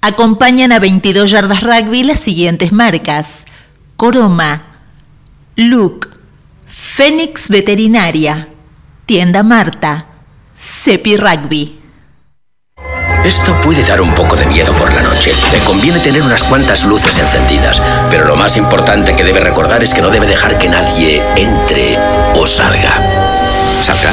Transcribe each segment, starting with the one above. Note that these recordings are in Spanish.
Acompañan a 22 yardas rugby las siguientes marcas. Coroma, Luke, Fénix Veterinaria, Tienda Marta, Cepi Rugby. Esto puede dar un poco de miedo por la noche. Le conviene tener unas cuantas luces encendidas. Pero lo más importante que debe recordar es que no debe dejar que nadie entre o salga. Salga.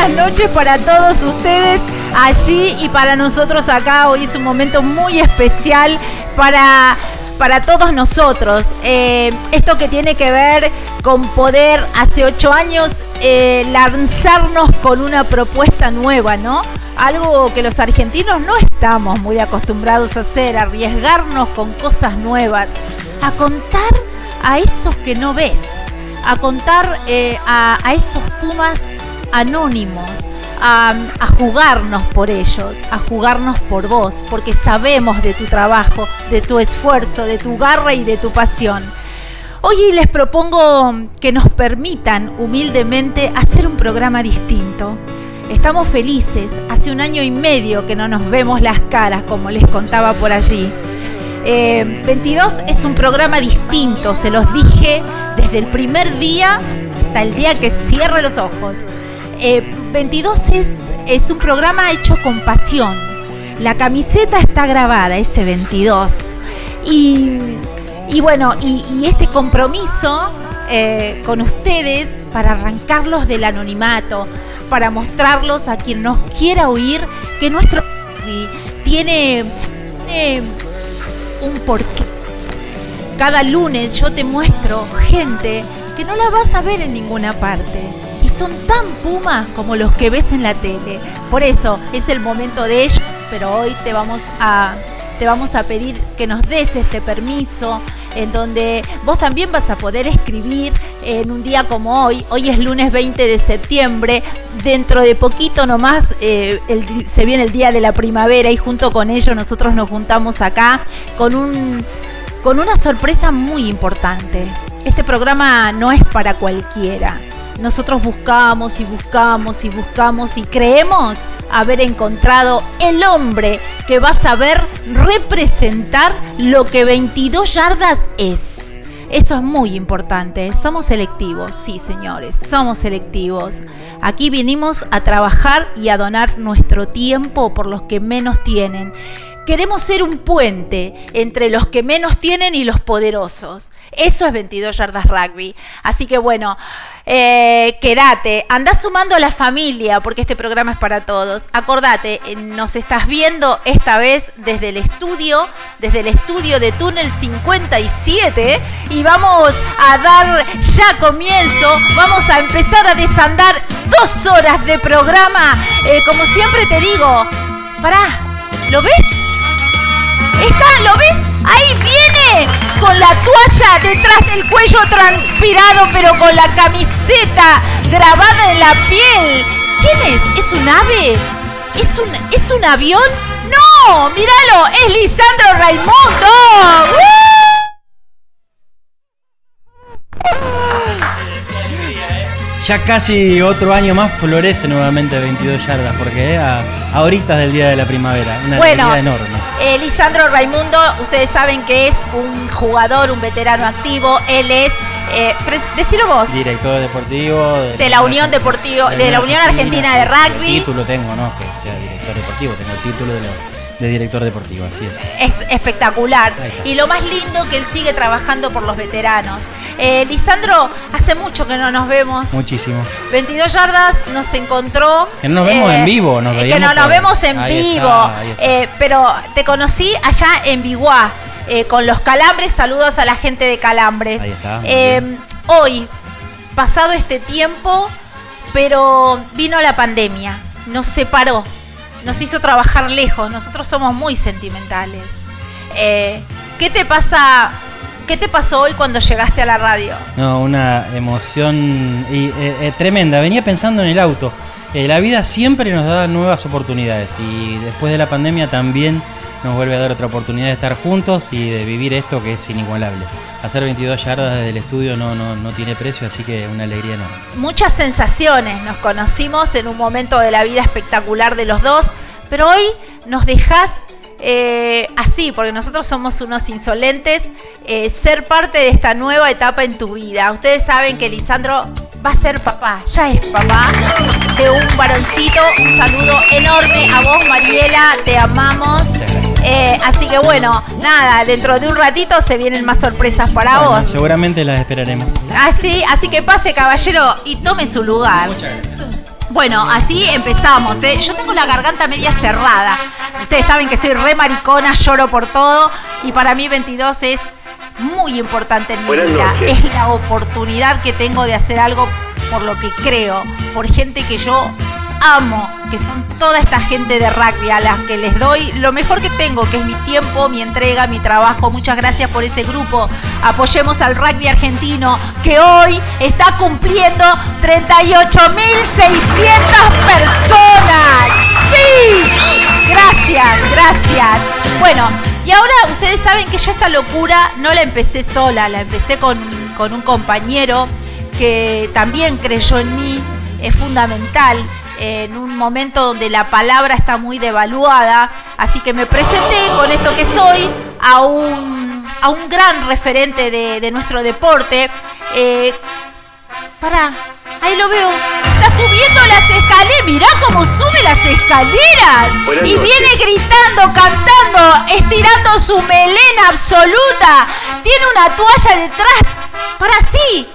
Buenas noches para todos ustedes allí y para nosotros acá. Hoy es un momento muy especial para, para todos nosotros. Eh, esto que tiene que ver con poder hace ocho años eh, lanzarnos con una propuesta nueva, ¿no? Algo que los argentinos no estamos muy acostumbrados a hacer, arriesgarnos con cosas nuevas, a contar a esos que no ves a contar eh, a, a, esos pumas anónimos, a, jugarnos por ellos, a jugarnos por vos, porque sabemos de tu trabajo, de tu esfuerzo, de tu garra y de tu pasión. Hoy les propongo que nos permitan humildemente hacer un programa distinto. Estamos felices, hace un año y medio que no nos vemos las caras, como les contaba por allí. Eh, 22 es un programa distinto, se los dije desde el primer día hasta el día que cierre los ojos. Eh, 22 es, un programa hecho con pasión. La camiseta está grabada, ese 22. Y, bueno, y, este compromiso eh, con ustedes para arrancarlos del anonimato, para mostrarlos a quien nos quiera oír que nuestro tiene un porqué. Cada lunes yo te muestro gente que no la vas a ver en ninguna parte. Son tan pumas como los que ves en la tele. Por eso es el momento de ellos, pero hoy te vamos a, te vamos a pedir que nos des este permiso en donde vos también vas a poder escribir en un día como hoy. Hoy es lunes 20 de septiembre. Dentro de poquito nomás eh, se viene el día de la primavera y junto con ello nosotros nos juntamos acá con, un, con una sorpresa muy importante. Este programa no es para cualquiera. Nosotros buscamos y buscamos y buscamos y creemos haber encontrado el hombre que va a saber representar lo que 22 yardas es. Eso es muy importante. Somos selectivos, sí, señores, somos selectivos. Aquí vinimos a trabajar y a donar nuestro tiempo por los que menos tienen. Queremos ser un puente entre los que menos tienen y los poderosos. Eso es 22 yardas rugby. Así que bueno, eh, quédate, anda sumando a la familia porque este programa es para todos. Acordate, nos estás viendo esta vez desde el estudio, desde el estudio de Túnel 57 y vamos a dar ya comienzo, vamos a empezar a desandar dos horas de programa. Eh, como siempre te digo, pará, ¿lo ves? Está, ¿lo ves? Ahí viene con la toalla detrás del cuello transpirado, pero con la camiseta grabada en la piel. ¿Quién es? ¿Es un ave? ¿Es un, ¿es un avión? ¡No! ¡Míralo! ¡Es Lisandro Raimundo! Ya casi otro año más florece nuevamente 22 yardas, porque a, a horitas del día de la primavera. Una bueno, alegría enorme. Eh, Lisandro Raimundo, ustedes saben que es un jugador, un veterano activo. Él es, eh, decilo vos. Director deportivo de, de la Unión Deportivo, de, de la Unión Argentina, Argentina de Rugby. El título tengo, no que sea director deportivo, tengo el título de la, de director deportivo, así es. Es espectacular. Y lo más lindo que él sigue trabajando por los veteranos. Eh, Lisandro, hace mucho que no nos vemos. Muchísimo. 22 yardas nos encontró. Que no nos vemos en vivo, nos eh, Que no nos vemos en Ahí está, vivo. ahí está. Eh, pero te conocí allá en Biguá. eh, con los calambres, saludos a la gente de Calambres. Ahí está, Eh, hoy, pasado este tiempo, pero vino la pandemia, nos separó, nos hizo trabajar lejos, nosotros somos muy sentimentales. Eh, ¿Qué te pasa? ¿Qué te pasó hoy cuando llegaste a la radio? No, una emoción y, eh, eh, tremenda. Venía pensando en el auto. Eh, la vida siempre nos da nuevas oportunidades y después de la pandemia también nos vuelve a dar otra oportunidad de estar juntos y de vivir esto que es inigualable. Hacer 22 yardas desde el estudio no, no, no tiene precio, así que una alegría enorme. muchas sensaciones. Nos conocimos en un momento de la vida espectacular de los dos, pero hoy nos dejas eh, así, porque nosotros somos unos insolentes, eh, ser parte de esta nueva etapa en tu vida. Ustedes saben que Lisandro va a ser papá, ya es papá de un varoncito. Un saludo enorme a vos, Mariela, te amamos. Muchas gracias. Eh, así que bueno, nada, dentro de un ratito se vienen más sorpresas para Bueno, vos. seguramente las esperaremos. Así, así que pase, caballero, y tome su lugar. Bueno, así empezamos. ¿eh? Yo tengo la garganta media cerrada. Ustedes saben que soy re maricona, lloro por todo. Y para mí 22 es muy importante en mi Buenas vida. noches. Es la oportunidad que tengo de hacer algo por lo que creo. Por gente que yo amo, que son toda esta gente de rugby a las que les doy lo mejor que tengo, que es mi tiempo, mi entrega, mi trabajo. Muchas gracias por ese grupo. Apoyemos al rugby argentino que hoy está cumpliendo 38.600 personas. ¡Sí! Gracias, gracias. Bueno, y ahora ustedes saben que yo esta locura no la empecé sola, la empecé con, con un compañero que también creyó en mí, es fundamental en un momento donde la palabra está muy devaluada, así que me presenté con esto que soy a un, a un gran referente de, de nuestro deporte. Eh, Pará, ahí lo veo. Está subiendo las escaleras. Mirá cómo sube las escaleras. Buenas y noches. viene gritando, cantando, estirando su melena absoluta. Tiene una toalla detrás. Para sí.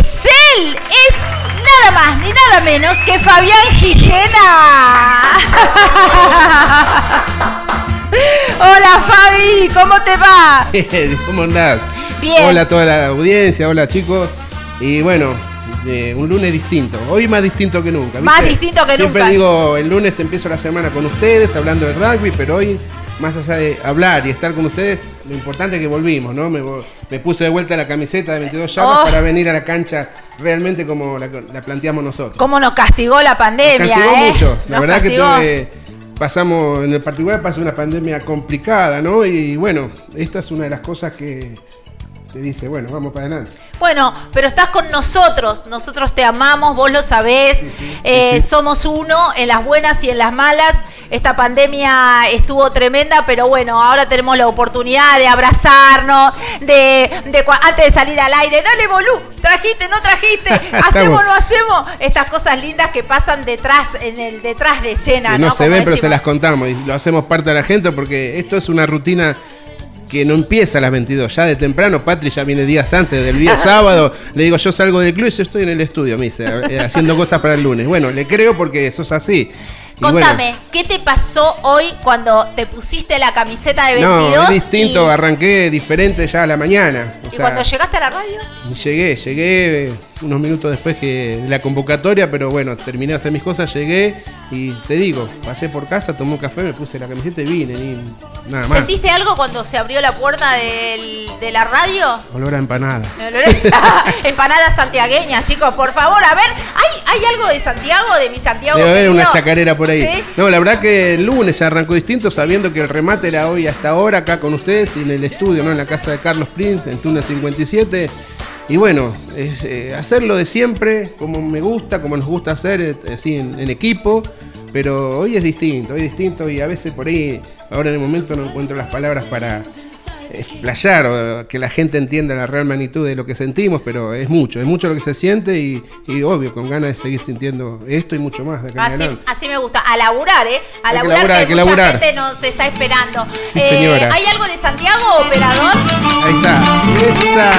Es él. Es nada más ni nada menos que Fabián Gijena. Hola Fabi, ¿cómo te va? ¿Cómo andás? Bien. Hola a toda la audiencia, hola chicos. Y bueno, eh, un lunes distinto. Hoy más distinto que nunca. Más distinto que Siempre nunca. digo, el lunes empiezo la semana con ustedes, hablando del rugby, pero hoy, más allá de hablar y estar con ustedes, lo importante es que volvimos, ¿no? Me, puse de vuelta la camiseta de 22 yardas Oh. para venir a la cancha realmente como la, la planteamos nosotros. ¿Cómo nos castigó la pandemia? castigó eh? mucho. La Nos verdad castigó. que tuve- pasamos, en el particular pasó una pandemia complicada, ¿no? Y bueno, esta es una de las cosas que te dice, bueno, vamos para adelante. Bueno, pero estás con nosotros, nosotros te amamos, vos lo sabés, Eh, sí, sí. somos uno en las buenas y en las malas. Esta pandemia estuvo tremenda, pero bueno, ahora tenemos la oportunidad de abrazarnos, de, de antes de salir al aire, dale bolú, trajiste, no trajiste, hacemos, no hacemos, estas cosas lindas que pasan detrás, en el detrás de escena. Que no, ¿no? se Como ven, pero se las contamos y lo hacemos parte de la gente porque esto es una rutina que no empieza a las 22, ya de temprano, Patri ya viene días antes del día sábado, le digo yo salgo del club y yo estoy en el estudio, me dice, eh, haciendo cosas para el lunes. Bueno, le creo porque eso es así. Y bueno, Contame, ¿qué te pasó hoy cuando te pusiste la camiseta de 22? no, es distinto, y, arranqué diferente ya a la mañana. o y sea, cuando llegaste a la radio? Llegué, llegué unos minutos después que de la convocatoria, pero bueno, terminé de hacer mis cosas, llegué y te digo, pasé por casa, tomé un café, me puse la camiseta y vine, ni nada más. ¿Sentiste algo cuando se abrió la puerta del- de la radio? Olor a empanada. Empanadas santiagueñas, chicos, por favor, a ver, ¿hay, hay algo de Santiago, de mi Santiago? Debe haber una chacarera por ahí. ¿Sí? No, la verdad que el lunes arrancó distinto, sabiendo que el remate era hoy hasta ahora acá con ustedes y en el estudio, ¿no? En la casa de Carlos Prince, en Tuna 57. Y bueno, eh, hacerlo de siempre, como me gusta, como nos gusta hacer, eh, así en equipo. Pero hoy es distinto, hoy es distinto y a veces por ahí, ahora en el momento no encuentro las palabras para explayar o que la gente entienda la real magnitud de lo que sentimos, pero es mucho, es mucho lo que se siente y, y obvio, con ganas de seguir sintiendo esto y mucho más de acá en Así, adelante. así me gusta, a laburar, ¿eh? A Hay que laburar, laburar, que, que mucha laburar. gente nos está esperando. Sí, Eh, señora. ¿Hay algo de Santiago, operador? Ahí está, esa.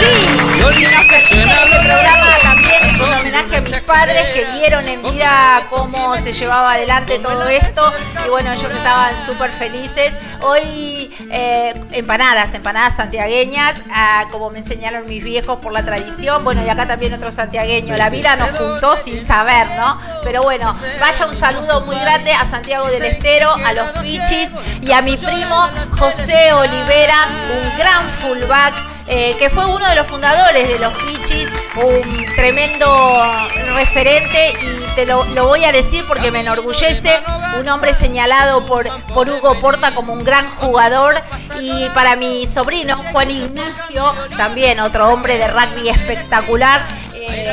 Sí, nos este programa también un homenaje a mis padres que vieron en vida cómo se llevaba adelante todo esto y bueno, ellos estaban súper felices. Hoy eh, empanadas, empanadas santiagueñas, ah, como me enseñaron mis viejos por la tradición, bueno, y acá también otro santiagueño, la vida nos juntó sin saber, ¿no? Pero bueno, vaya un saludo muy grande a Santiago del Estero, a los Pichis y a mi primo José Olivera, un gran fullback eh, que fue uno de los fundadores de los Pichis, un tremendo referente y te lo, lo voy a decir porque me enorgullece, un hombre señalado por, por Hugo Porta como un gran jugador y para mi sobrino Juan Ignacio, también otro hombre de rugby espectacular.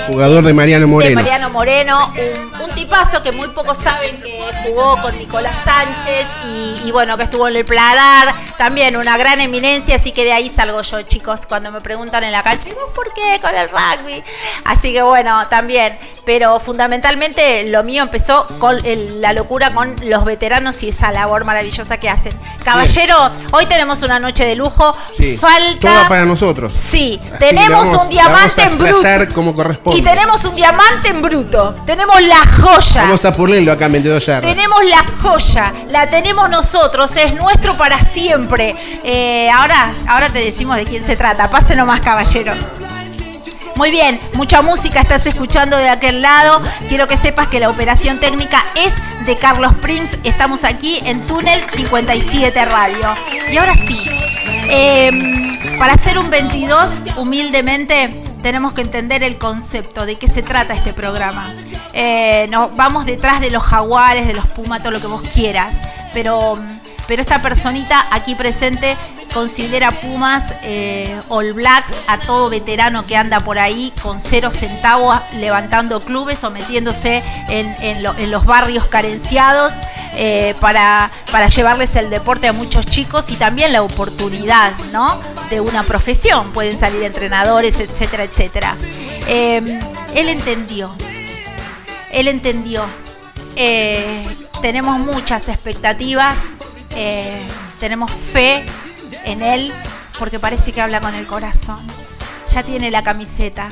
Jugador de Mariano de Moreno. Mariano Moreno, un, un tipazo que muy pocos saben que jugó con Nicolás Sánchez y, y bueno, que estuvo en el Pladar, también una gran eminencia, así que de ahí salgo yo, chicos, cuando me preguntan en la cancha, ¿y vos por qué con el rugby? Así que bueno, también, pero fundamentalmente lo mío empezó con el- la locura con los veteranos y esa labor maravillosa que hacen. Caballero, hoy tenemos una noche de lujo, Sí, falta... Toda para nosotros. Sí, Así tenemos vamos- un diamante vamos en a bruto. explayar como corresponde. Y tenemos un diamante en bruto. Tenemos la joya. Vamos a pulirlo acá en 22 yardas. Tenemos la joya, la tenemos nosotros, es nuestro para siempre. Eh, ahora, ahora te decimos de quién se trata. Pase nomás, caballero. Muy bien, mucha música estás escuchando de aquel lado. Quiero que sepas que la operación técnica es de Carlos Prince. Estamos aquí en Túnel 57 Radio. Y ahora sí, em, para hacer un 22, humildemente, tenemos que entender el concepto de qué se trata este programa. Eh, nos vamos detrás de los jaguares, de los pumas, todo lo que vos quieras. Pero, pero esta personita aquí presente considera Pumas, eh, All Blacks, a todo veterano que anda por ahí con cero centavos levantando clubes o metiéndose en, en lo- en los barrios carenciados eh, para, para llevarles el deporte a muchos chicos y también la oportunidad ¿no? de una profesión. Pueden salir entrenadores, etcétera, etcétera. Eh, él entendió, él entendió. Eh, tenemos muchas expectativas, eh, tenemos fe en él, porque parece que habla con el corazón. Ya tiene la camiseta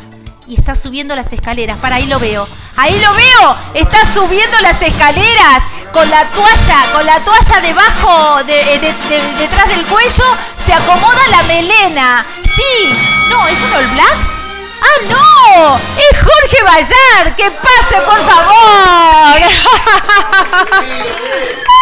y está subiendo las escaleras. Para ahí lo veo. Ahí lo veo. Está subiendo las escaleras con la toalla, con la toalla debajo, de, de- de- detrás del cuello. Se acomoda la melena. Sí. No, ¿es un All Blacks? ¡Ah, no! ¡Es Jorge Bayar! ¡Que pase, por favor!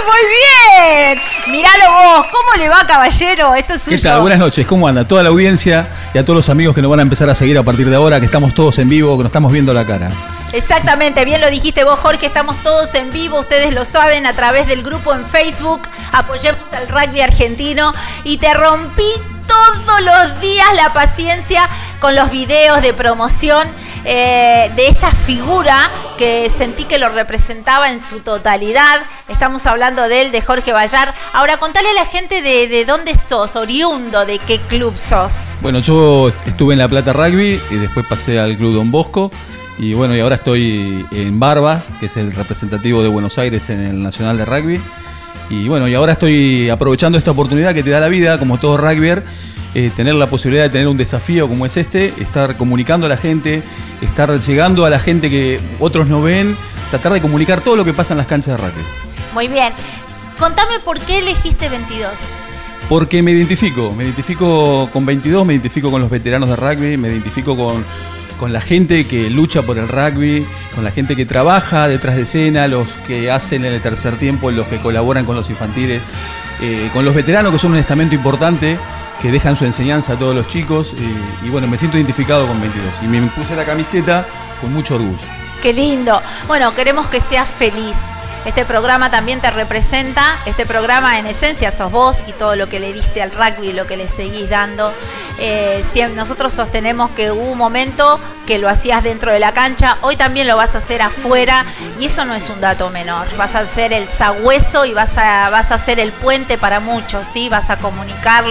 ¡Ah, muy bien! Míralo vos, ¿cómo le va, caballero? Esto es suyo. ¿Qué tal? Buenas noches, ¿cómo anda? Toda la audiencia y a todos los amigos que nos van a empezar a seguir a partir de ahora, que estamos todos en vivo, que nos estamos viendo la cara. Exactamente, bien lo dijiste vos, Jorge, estamos todos en vivo, ustedes lo saben, a través del grupo en Facebook, apoyemos al rugby argentino y te rompí todos los días la paciencia con los videos de promoción eh, de esa figura que sentí que lo representaba en su totalidad. Estamos hablando de él, de Jorge Bayar. Ahora, contale a la gente de, de dónde sos, oriundo, de qué club sos. Bueno, yo estuve en La Plata Rugby y después pasé al Club Don Bosco. Y bueno, y ahora estoy en Barbas, que es el representativo de Buenos Aires en el Nacional de Rugby. Y bueno, y ahora estoy aprovechando esta oportunidad que te da la vida, como todo rugbyer, eh, tener la posibilidad de tener un desafío como es este, estar comunicando a la gente, estar llegando a la gente que otros no ven, tratar de comunicar todo lo que pasa en las canchas de rugby. Muy bien. Contame por qué elegiste 22. Porque me identifico, me identifico con 22, me identifico con los veteranos de rugby, me identifico con, con la gente que lucha por el rugby, con la gente que trabaja detrás de escena, los que hacen en el tercer tiempo, los que colaboran con los infantiles, eh, con los veteranos que son un estamento importante, que dejan su enseñanza a todos los chicos. eh, y bueno, me siento identificado con 22 y me puse la camiseta con mucho orgullo. Qué lindo. Bueno, queremos que seas feliz. Este programa también te representa, este programa en esencia sos vos y todo lo que le diste al rugby, lo que le seguís dando. Eh, nosotros sostenemos que hubo un momento que lo hacías dentro de la cancha, hoy también lo vas a hacer afuera y eso no es un dato menor. Vas a ser el sagüeso y vas a, vas a ser el puente para muchos, ¿sí? vas a comunicar,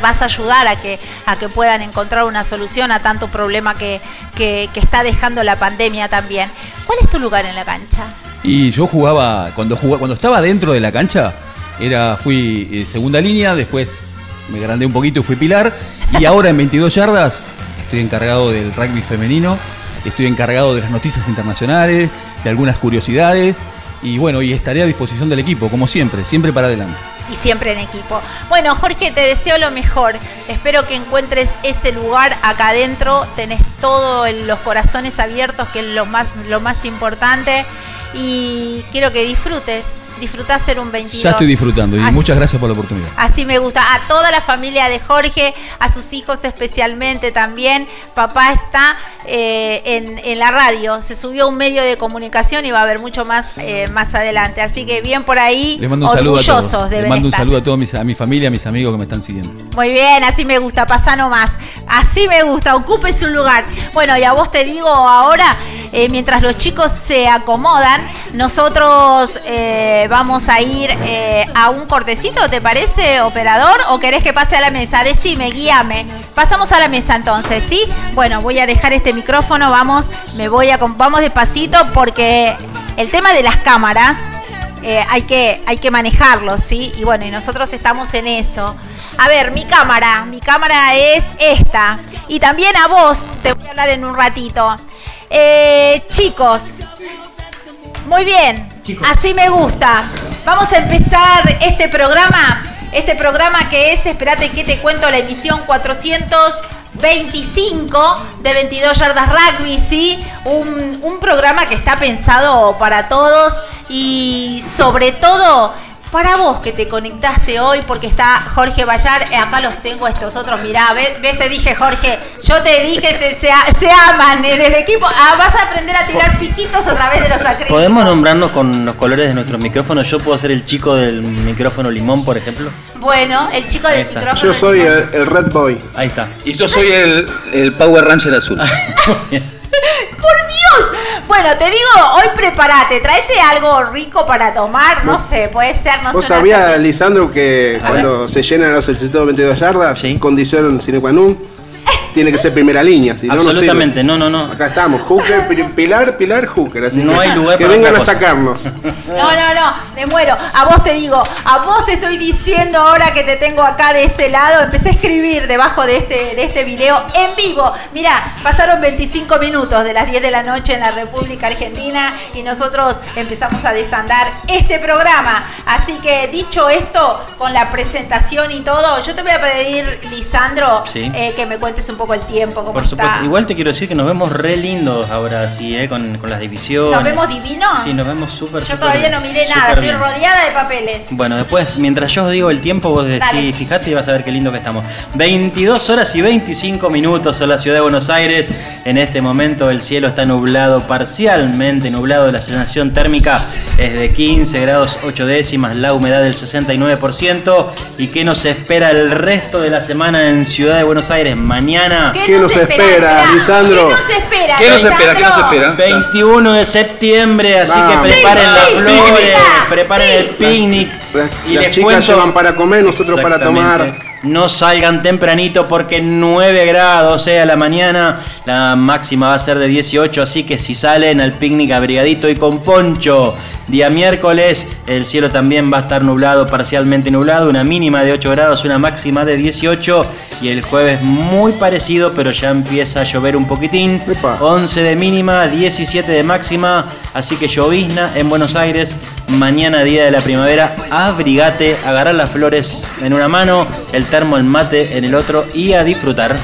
vas a ayudar a que, a que puedan encontrar una solución a tanto problema que, que, que está dejando la pandemia también. ¿Cuál es tu lugar en la cancha? Y yo jugaba, cuando, jugaba, cuando estaba dentro de la cancha, era, fui eh, segunda línea, después me agrandé un poquito y fui pilar. Y ahora en 22 yardas estoy encargado del rugby femenino, estoy encargado de las noticias internacionales, de algunas curiosidades. Y bueno, y estaré a disposición del equipo, como siempre, siempre para adelante. Y siempre en equipo. Bueno, Jorge, te deseo lo mejor. Espero que encuentres ese lugar acá adentro. Tenés todos los corazones abiertos, que es lo más, lo más importante. Y quiero que disfrutes disfrutás ser un 22. Ya estoy disfrutando y muchas gracias por la oportunidad. Así me gusta. A toda la familia de Jorge, a sus hijos especialmente también. Papá está eh, en, la radio, se subió a un medio de comunicación y va a haber mucho más eh, más adelante. Así que bien por ahí. Les mando un saludo a todos. Les mando un saludo a toda mi familia, a mis amigos que me están siguiendo. Muy bien, así me gusta, pasa nomás. Así me gusta, ocupe su lugar. Bueno, y a vos te digo ahora, eh, mientras los chicos se acomodan, nosotros vamos a ir a un cortecito, ¿te parece, operador? ¿O querés que pase a la mesa? Decime, guíame. Pasamos a la mesa entonces, ¿sí? Bueno, voy a dejar este micrófono, vamos, me voy a vamos despacito porque el tema de las cámaras eh, hay, que, hay que manejarlo, ¿sí? Y bueno, y nosotros estamos en eso. A ver, mi cámara, mi cámara es esta. Y también a vos te voy a hablar en un ratito. Eh, chicos, muy bien, así me gusta. Vamos a empezar este programa, este programa que es, espérate que te cuento la emisión 400. 25 de 22 yardas rugby, ¿sí? Un programa que está pensado para todos y sobre todo para vos que te conectaste hoy, porque está Jorge Bayar, eh, acá los tengo estos otros, mirá, ves, ves te dije Jorge, yo te dije, se, se, aman en el equipo, ah, vas a aprender a tirar piquitos a través de los acrílicos. ¿Podemos nombrarnos con los colores de nuestros micrófonos? ¿Yo puedo ser el chico del micrófono limón, por ejemplo? Bueno, el chico del micrófono Yo soy el, Red Boy. Ahí está. Y yo soy el, el Power Ranger azul. ¡Por Dios! Bueno, te digo, hoy prepárate, tráete algo rico para tomar, no sé, puede ser, no sé. ¿Vos sabías, Lisandro, que cuando se llenan los 622 yardas, ¿Sí? condición sine qua non, tiene que ser primera línea. Si Absolutamente, no, no, no, Acá estamos, Hooker, Pilar, Pilar, Hooker. no que, hay lugar que vengan a sacarnos. No, no, no, me muero. A vos te digo, a vos te estoy diciendo ahora que te tengo acá de este lado. Empecé a escribir debajo de este, de este video en vivo. Mirá, pasaron 25 minutos de las 10 de la noche en la República Argentina y nosotros empezamos a desandar este programa. Así que dicho esto, con la presentación y todo, yo te voy a pedir, Lisandro, eh, que me cuentes un poco el tiempo. ¿cómo Por supuesto. Igual te quiero decir que nos vemos re lindos ahora, sí, ¿eh? con, con las divisiones. ¿Nos vemos divinos? Sí, nos vemos súper Yo todavía no miré nada, estoy rodeada de papeles. Bueno, después, mientras yo os digo el tiempo, vos decís, fíjate y vas a ver qué lindo que estamos. 22 horas y 25 minutos en la ciudad de Buenos Aires. En este momento el cielo está nublado, parcialmente nublado. La sensación térmica es de 15 grados 8 décimas, la humedad del 69%. ¿Y qué nos espera el resto de la semana en Ciudad de Buenos Aires? Mañana ¿Qué, nos, espera, Lisandro? ¿Qué nos espera? ¿Qué nos espera? ¿Qué nos espera? 21 de septiembre, así que preparen las flores, preparen el picnic. y las chicas llevan para comer, nosotros para tomar. No salgan tempranito porque 9 grados eh, a la mañana. La máxima va a ser de 18, así que si salen al picnic abrigadito y con poncho. Día miércoles el cielo también va a estar nublado, parcialmente nublado. Una mínima de 8 grados, una máxima de 18. Y el jueves muy parecido, pero ya empieza a llover un poquitín. 11 de mínima, 17 de máxima. Así que llovizna en Buenos Aires. Mañana, día de la primavera, abrigate, agarrar las flores en una mano. El termo, el mate en el otro y a disfrutar.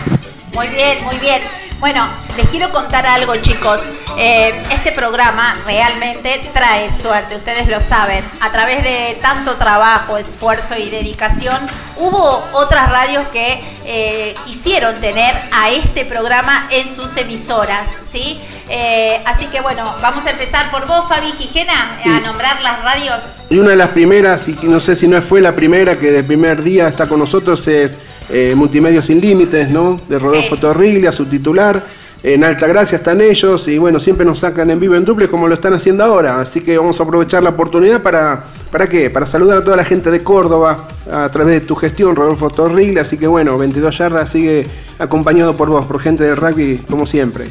Muy bien, muy bien. Bueno, les quiero contar algo chicos. Eh, este programa realmente trae suerte, ustedes lo saben. A través de tanto trabajo, esfuerzo y dedicación, hubo otras radios que eh, quisieron tener a este programa en sus emisoras, ¿sí? Eh, así que bueno, vamos a empezar por vos, Fabi Gijena, a nombrar las radios. Y una de las primeras, y no sé si no fue la primera, que del primer día está con nosotros, es eh, Multimedios Sin Límites, ¿no? De Rodolfo Sí. Torriglia, su titular. En Altagracia están ellos y bueno, siempre nos sacan en vivo en duple como lo están haciendo ahora. Así que vamos a aprovechar la oportunidad para, ¿para qué? Para saludar a toda la gente de Córdoba a través de tu gestión, Rodolfo Torriglia. Así que bueno, 22 yardas sigue acompañado por vos, por gente del rugby como siempre.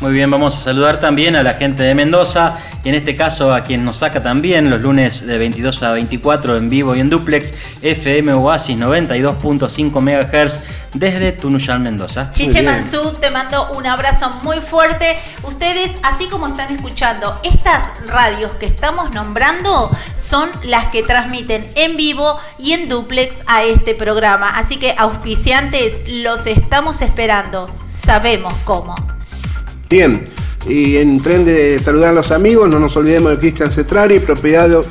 Muy bien, vamos a saludar también a la gente de Mendoza y en este caso a quien nos saca también los lunes de 22 a 24 en vivo y en duplex FM Oasis 92.5 MHz desde Tunuyán, Mendoza. Chiche. Mansú, te mando un abrazo muy fuerte. Ustedes, así como están escuchando, estas radios que estamos nombrando son las que transmiten en vivo y en duplex a este programa. Así que auspiciantes, los estamos esperando. Sabemos cómo. Bien, y en tren de saludar a los amigos, no nos olvidemos de Cristian Cetrari, propietario,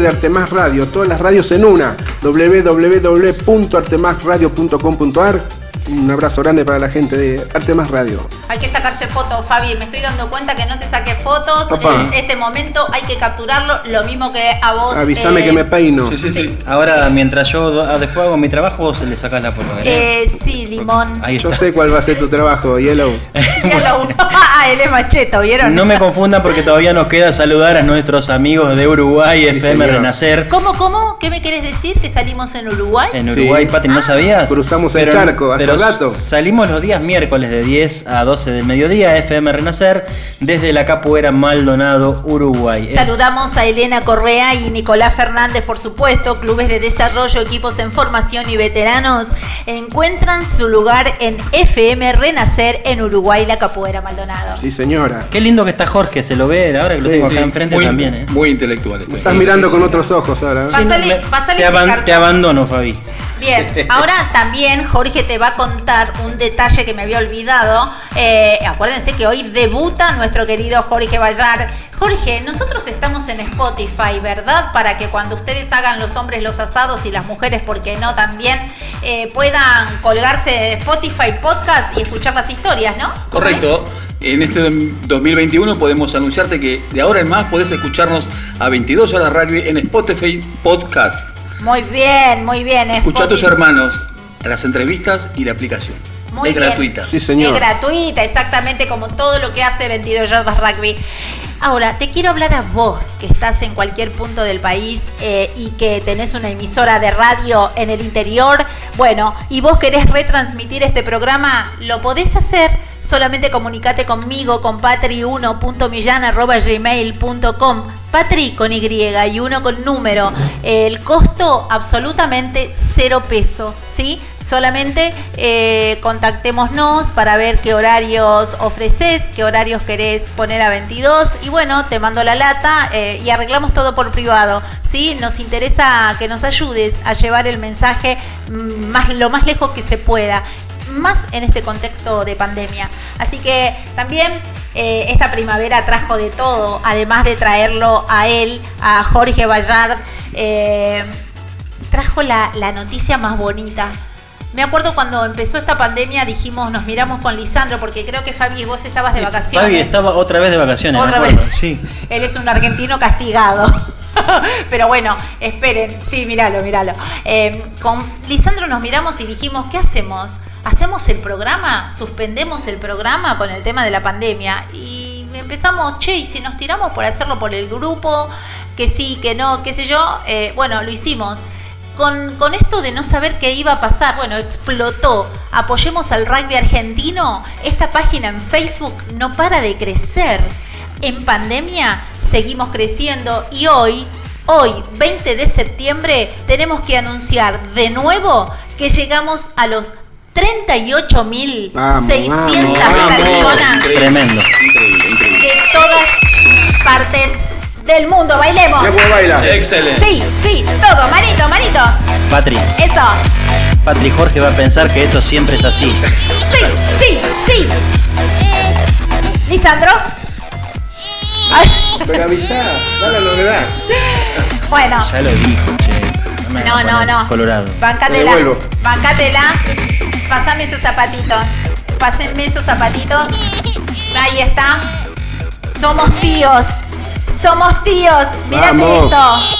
de Artemás Radio, todas las radios en una, www.artemasradio.com.ar. Un abrazo grande para la gente de Artemas Radio. Hay que sacarse fotos, Fabi. Me estoy dando cuenta que no te saqué fotos. Papá. En este momento hay que capturarlo. Lo mismo que a vos. Avísame eh, que me peino. Sí, sí, sí. Ahora, mientras yo ah, después hago mi trabajo, vos le sacás la foto. ¿eh? Eh, sí, limón. Ahí Yo está. sé cuál va a ser tu trabajo, Yellow. Ya lo- ah, él es macheto, ¿vieron? No me confundan porque todavía nos queda saludar a nuestros amigos de Uruguay, FM señor. Renacer. ¿Cómo, cómo? ¿Qué me querés decir? ¿Que salimos en Uruguay? En Sí. Uruguay, Pati, ¿no sabías? Cruzamos el charco hace Salimos los días miércoles de 10 a 12 del mediodía, FM Renacer, desde la Capoeira Maldonado, Uruguay. Saludamos a Elena Correa y Nicolás Fernández, por supuesto, clubes de desarrollo, equipos en formación y veteranos. Encuentran su lugar en FM Renacer en Uruguay, la Capoeira Maldonado. Sí, señora. Qué lindo que está Jorge, se lo ve, ahora que lo Sí, tengo sí. acá enfrente muy, también. ¿eh? muy intelectual este. Estás mirando con otros ojos ahora. ¿eh? Sí. Pásale- me- pásale te, aban- cartón. te abandono, Fabi. Bien, ahora también Jorge te va a contar un detalle que me había olvidado. Eh, acuérdense que hoy debuta nuestro querido Jorge Bayar. Jorge, nosotros estamos en Spotify, ¿verdad? Para que cuando ustedes hagan los hombres los asados y las mujeres, ¿por qué no? También eh, puedan colgarse de Spotify Podcast y escuchar las historias, ¿no? ¿Cómo Correcto. En este 2021 podemos anunciarte que de ahora en más podés escucharnos a 22 horas rugby en Spotify Podcast. Muy bien, muy bien. Escucha a tus hermanos, las entrevistas y la aplicación. Muy es bien. gratuita. Sí, señor. Es gratuita, exactamente como todo lo que hace 22 Yardas Rugby. Ahora, te quiero hablar a vos, que estás en cualquier punto del país eh, y que tenés una emisora de radio en el interior. Bueno, y vos querés retransmitir este programa, lo podés hacer. Solamente comunicate conmigo con patri1.millan.gmail.com Patri con Y y uno con número. El costo absolutamente cero peso, ¿sí? Solamente eh, contactémonos para ver qué horarios ofreces, qué horarios querés poner a 22 y bueno, te mando la lata eh, y arreglamos todo por privado, ¿sí? Nos interesa que nos ayudes a llevar el mensaje mm, más, lo más lejos que se pueda más en este contexto de pandemia. Así que también eh, esta primavera trajo de todo, además de traerlo a él, a Jorge Bayard, eh, trajo la, la noticia más bonita. Me acuerdo cuando empezó esta pandemia, dijimos, nos miramos con Lisandro, porque creo que Fabi, vos estabas de vacaciones. Fabi estaba otra vez de vacaciones, Otra me acuerdo. vez. Sí. Él es un argentino castigado. Pero bueno, esperen, sí, míralo, míralo. Eh, con Lisandro nos miramos y dijimos, ¿qué hacemos? ¿Hacemos el programa? ¿Suspendemos el programa con el tema de la pandemia? Y empezamos, che, y si nos tiramos por hacerlo por el grupo, que sí, que no, qué sé yo, eh, bueno, lo hicimos. Con, con esto de no saber qué iba a pasar, bueno, explotó. Apoyemos al rugby argentino. Esta página en Facebook no para de crecer. En pandemia seguimos creciendo y hoy, hoy, 20 de septiembre, tenemos que anunciar de nuevo que llegamos a los 38.600 Vamos, vamos. personas Tremendo. Increíble, increíble. de todas partes del mundo. ¡Bailemos! Ya puedo bailar. Excelente. Sí, sí, todo, manito, manito. Patri, Eso. Patri Jorge va a pensar que esto siempre es así. Sí, sí, sí. Lisandro. Ay, Pero avisá, dale la novedad. bueno, Ya lo dijo, che. no, no, no. Colorado. Te Bancátela. Pásame esos zapatitos. Pásenme esos zapatitos. Ahí está. Somos tíos. Somos tíos. Mírate Vamos. esto.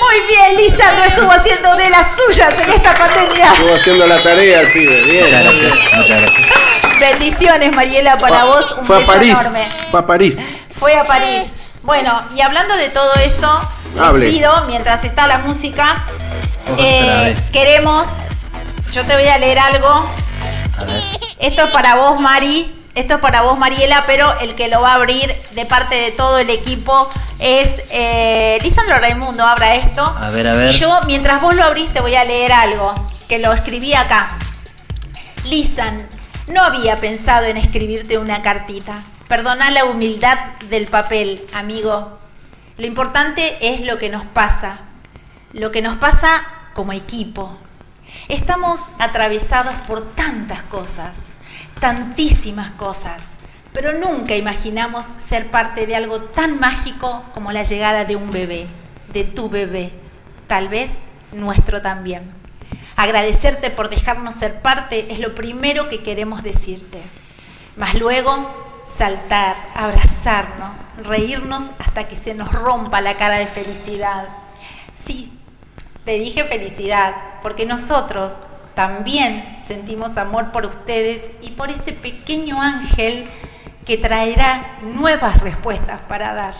Muy bien, Lisandro estuvo haciendo de las suyas en esta pandemia. Estuvo haciendo la tarea el pibe. Bien. Muchas gracias, muchas gracias. Bendiciones, Mariela, para vos. Un Fue a beso París. enorme. Fue a París. Fue a París. Bueno, y hablando de todo eso, les pido, mientras está la música, eh, queremos, yo te voy a leer algo. A ver. Esto es para vos, Mari. Esto es para vos, Mariela, pero el que lo va a abrir de parte de todo el equipo es eh, Lisandro Raimundo. Abra esto. A ver, a ver. Y yo, mientras vos lo abrís, te voy a leer algo que lo escribí acá. Lisan, no había pensado en escribirte una cartita. Perdona la humildad del papel, amigo. Lo importante es lo que nos pasa. Lo que nos pasa como equipo. Estamos atravesados por tantas cosas, tantísimas cosas, pero nunca imaginamos ser parte de algo tan mágico como la llegada de un bebé, de tu bebé, tal vez nuestro también. Agradecerte por dejarnos ser parte es lo primero que queremos decirte. Más luego, saltar, abrazarnos, reírnos hasta que se nos rompa la cara de felicidad. Sí, te dije felicidad, porque nosotros también sentimos amor por ustedes y por ese pequeño ángel que traerá nuevas respuestas para dar.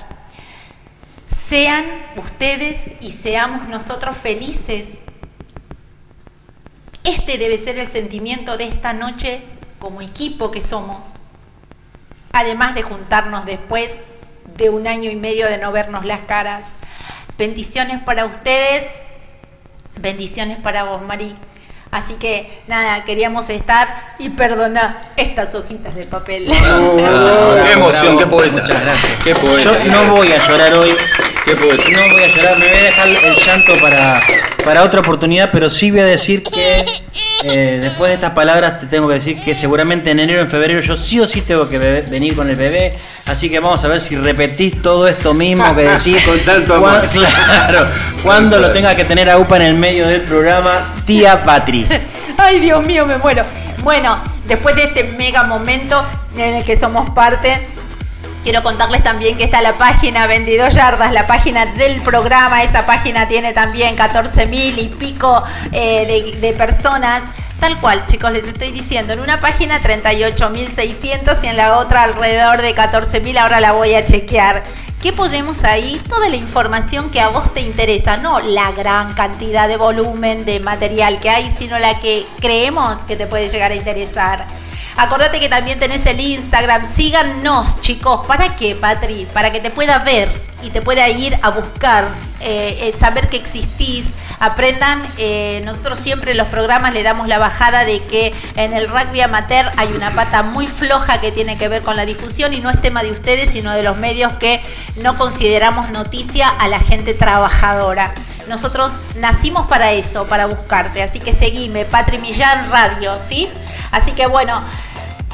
Sean ustedes y seamos nosotros felices. Este debe ser el sentimiento de esta noche como equipo que somos. Además de juntarnos después de un año y medio de no vernos las caras. Bendiciones para ustedes, bendiciones para vos, Mari. Así que nada, queríamos estar y perdona estas hojitas de papel. Qué emoción, qué poeta. Muchas gracias. Qué poeta. Yo no voy a llorar hoy. Qué poeta. No voy a llorar, me voy a dejar el llanto para, para otra oportunidad, pero sí voy a decir que eh, después de estas palabras te tengo que decir que seguramente en enero, en febrero yo sí o sí tengo que bebé- venir con el bebé, así que vamos a ver si repetís todo esto mismo que decís. Con tanto amor. Claro, cuando lo tenga que tener a UPA en el medio del programa, tía Patri. Ay, Dios mío, me muero. Bueno, después de este mega momento en el que somos parte, quiero contarles también que está la página 22 yardas, la página del programa. Esa página tiene también 14 mil y pico eh, de, personas. Tal cual, chicos, les estoy diciendo, en una página 38.600 y en la otra alrededor de 14.000, ahora la voy a chequear. ¿Qué ponemos ahí? Toda la información que a vos te interesa, no la gran cantidad de volumen de material que hay, sino la que creemos que te puede llegar a interesar. Acordate que también tenés el Instagram. Síganos, chicos. ¿Para qué, Patri? Para que te pueda ver y te pueda ir a buscar, eh, eh, saber que existís. Aprendan, eh, nosotros siempre en los programas le damos la bajada de que en el rugby amateur hay una pata muy floja que tiene que ver con la difusión y no es tema de ustedes, sino de los medios que no consideramos noticia a la gente trabajadora. Nosotros nacimos para eso, para buscarte. Así que seguime, Patri Millán Radio, ¿sí? Así que bueno,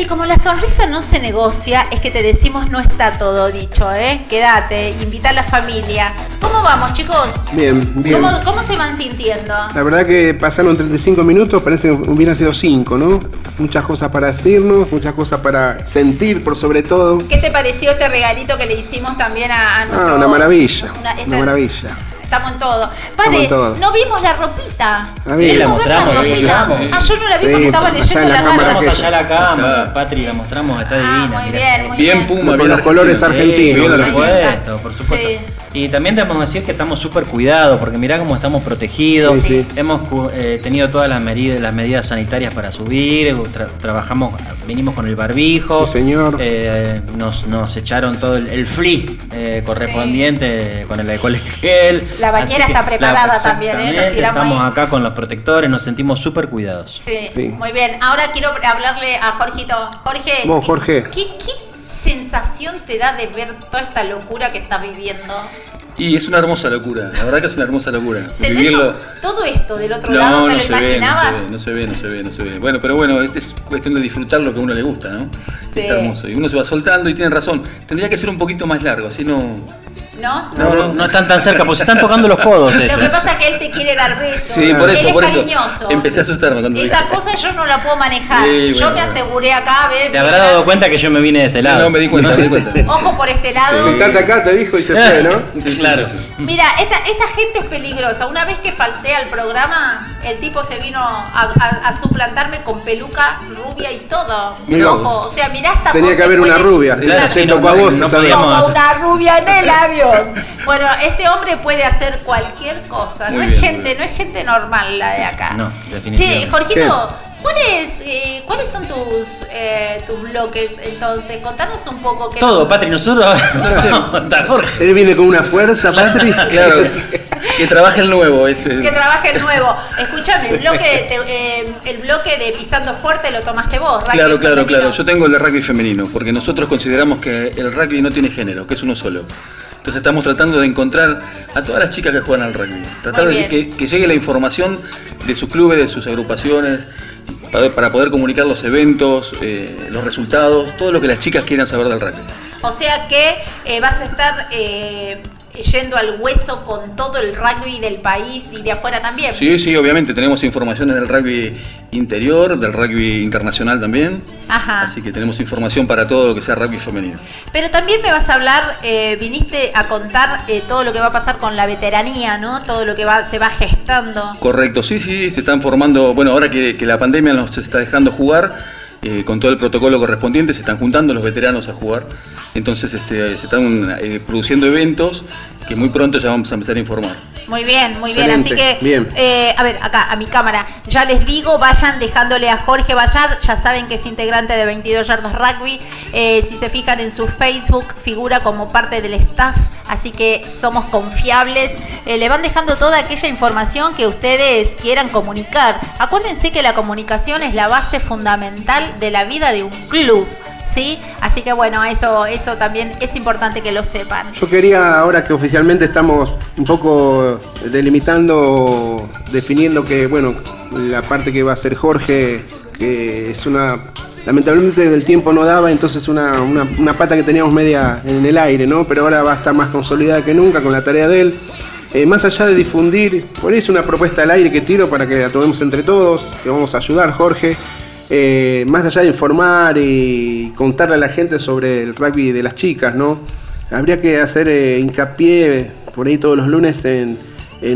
y como la sonrisa no se negocia, es que te decimos no está todo dicho, ¿eh? Quédate, invita a la familia. ¿Cómo vamos, chicos? Bien, bien. ¿Cómo, cómo se van sintiendo? La verdad que pasaron 35 minutos, parece que hubieran sido 5, ¿no? Muchas cosas para decirnos, muchas cosas para sentir por sobre todo. ¿Qué te pareció este regalito que le hicimos también a, a nuestro... Ah, una maravilla, Una- maravilla. Estamos en todo. Pare, en todo. no vimos la ropita. Ah, bien. Queremos La mostramos, ropita. sí, sí. Ah, yo no la vi porque Sí, estaba leyendo en la la cámara carta. Mostramos allá la cámara, Está. Patri, la mostramos, está Ah, divina. muy bien, muy Bien bien. Puma, Con bien los colores argentino. argentinos. Sí, por supuesto, por supuesto. Sí. Y también te vamos a decir que estamos súper cuidados, porque mirá cómo estamos protegidos. Sí, sí. Hemos cu- eh, tenido todas las medidas, las medidas sanitarias para subir, tra- trabajamos, vinimos con el barbijo. Sí, señor. Eh, nos, nos echaron todo el, el free eh, correspondiente con el alcohol en gel. La bañera está preparada la- también, ¿eh? Nos exactamente, tiramos Estamos ahí. acá con los protectores, nos sentimos súper cuidados. Sí, Sí. muy bien. Ahora quiero hablarle a Jorgito. Jorge, Vos, ¿qué- Jorge. ¿qué, qué sensación te da de ver toda esta locura que estás viviendo? Y es una hermosa locura, la verdad que es una hermosa locura. ¿Se Vivirlo. to- todo esto del otro lado? No, ¿Te no lo se ve, no imaginabas? se ve, no se ve, no se ve, no se ve. Bueno, pero bueno, es, es cuestión de disfrutar lo que a uno le gusta, ¿no? Sí. Está hermoso. Y uno se va soltando y tiene razón. Tendría que ser un poquito más largo, así no. ¿No? No, no, no están tan cerca, pues se están tocando los codos. Lo ellos. que pasa es que él te quiere dar besos. Sí, por Él eso, es por eso. cariñoso. Empecé a asustarme cuando Esa cosa yo no la puedo manejar. Sí, yo me aseguré acá, ¿ves? Te habrá dado cuenta que yo me vine de este lado. No, me di cuenta, me di cuenta. Ojo por este lado. Sentate acá, te dijo y se fue, ¿no? Sí, sí, Claro. sí, sí. Mira, esta, esta gente es peligrosa. Una vez que falté al programa, el tipo se vino a, a- a suplantarme con peluca rubia y todo. Mirá Ojo, o sea, mirá hasta Tenía que haber una puede- rubia. Claro, sí, tocó a vos no podíamos una rubia en el avión. Bueno, este hombre puede hacer cualquier cosa. No Muy es bien, gente, no es gente normal la de acá. No, Che, definitivamente. Jorgito, ¿cuáles, eh, ¿cuáles son tus, eh, tus bloques entonces? Contanos un poco. qué- Todo, Patri, nosotros. Está Jorge. Él viene con una fuerza, Patri. Claro, que trabaje el nuevo. Ese. Que trabaje el nuevo. Escúchame, el bloque, te- eh, el bloque de Pisando Fuerte lo tomaste vos, rugby Claro, claro, femenino. claro. Yo tengo el de rugby femenino, porque nosotros consideramos que el rugby no tiene género, que es uno solo. Entonces estamos tratando de encontrar a todas las chicas que juegan al rugby. Tratar de que, que llegue la información de sus clubes, de sus agrupaciones, para, poder comunicar los eventos, eh, los resultados, todo lo que las chicas quieran saber del rugby. O sea que eh, vas a estar eh, yendo al hueso con todo el rugby del país y de afuera también. Sí, sí, obviamente tenemos informaciones del rugby interior, del rugby internacional también. Ajá. Así que tenemos información para todo lo que sea rugby femenino. Pero también me vas a hablar, eh, viniste a contar eh, todo lo que va a pasar con la veteranía, ¿no? Todo lo que va, se va gestando. Correcto, sí, sí, se están formando, bueno, ahora que, que la pandemia nos está dejando jugar, eh, con todo el protocolo correspondiente, se están juntando los veteranos a jugar. Entonces este, se están eh, produciendo eventos que muy pronto ya vamos a empezar a informar. Muy bien, muy bien. Así que, bien. eh, a ver, acá, a mi cámara. Ya les digo, vayan dejándole a Jorge Bayar. Ya saben que es integrante de 22 Yardos Rugby. Eh, si se fijan en su Facebook, figura como parte del staff. Así que somos confiables. Eh, le van dejando toda aquella información que ustedes quieran comunicar. Acuérdense que la comunicación es la base fundamental de la vida de un club. ¿Sí? Así que bueno, eso, eso también es importante que lo sepan. Yo quería, ahora que oficialmente estamos un poco delimitando, definiendo que, bueno, la parte que va a ser Jorge, que es una. Lamentablemente el tiempo no daba, entonces una, una, una pata que teníamos media en el aire, ¿no? Pero ahora va a estar más consolidada que nunca con la tarea de él. Eh, más allá de difundir, por ahí es una propuesta al aire que tiro para que la tomemos entre todos, que vamos a ayudar, Jorge. Eh, más allá de informar y contarle a la gente sobre el rugby de las chicas, ¿no? Habría que hacer eh, hincapié por ahí todos los lunes en,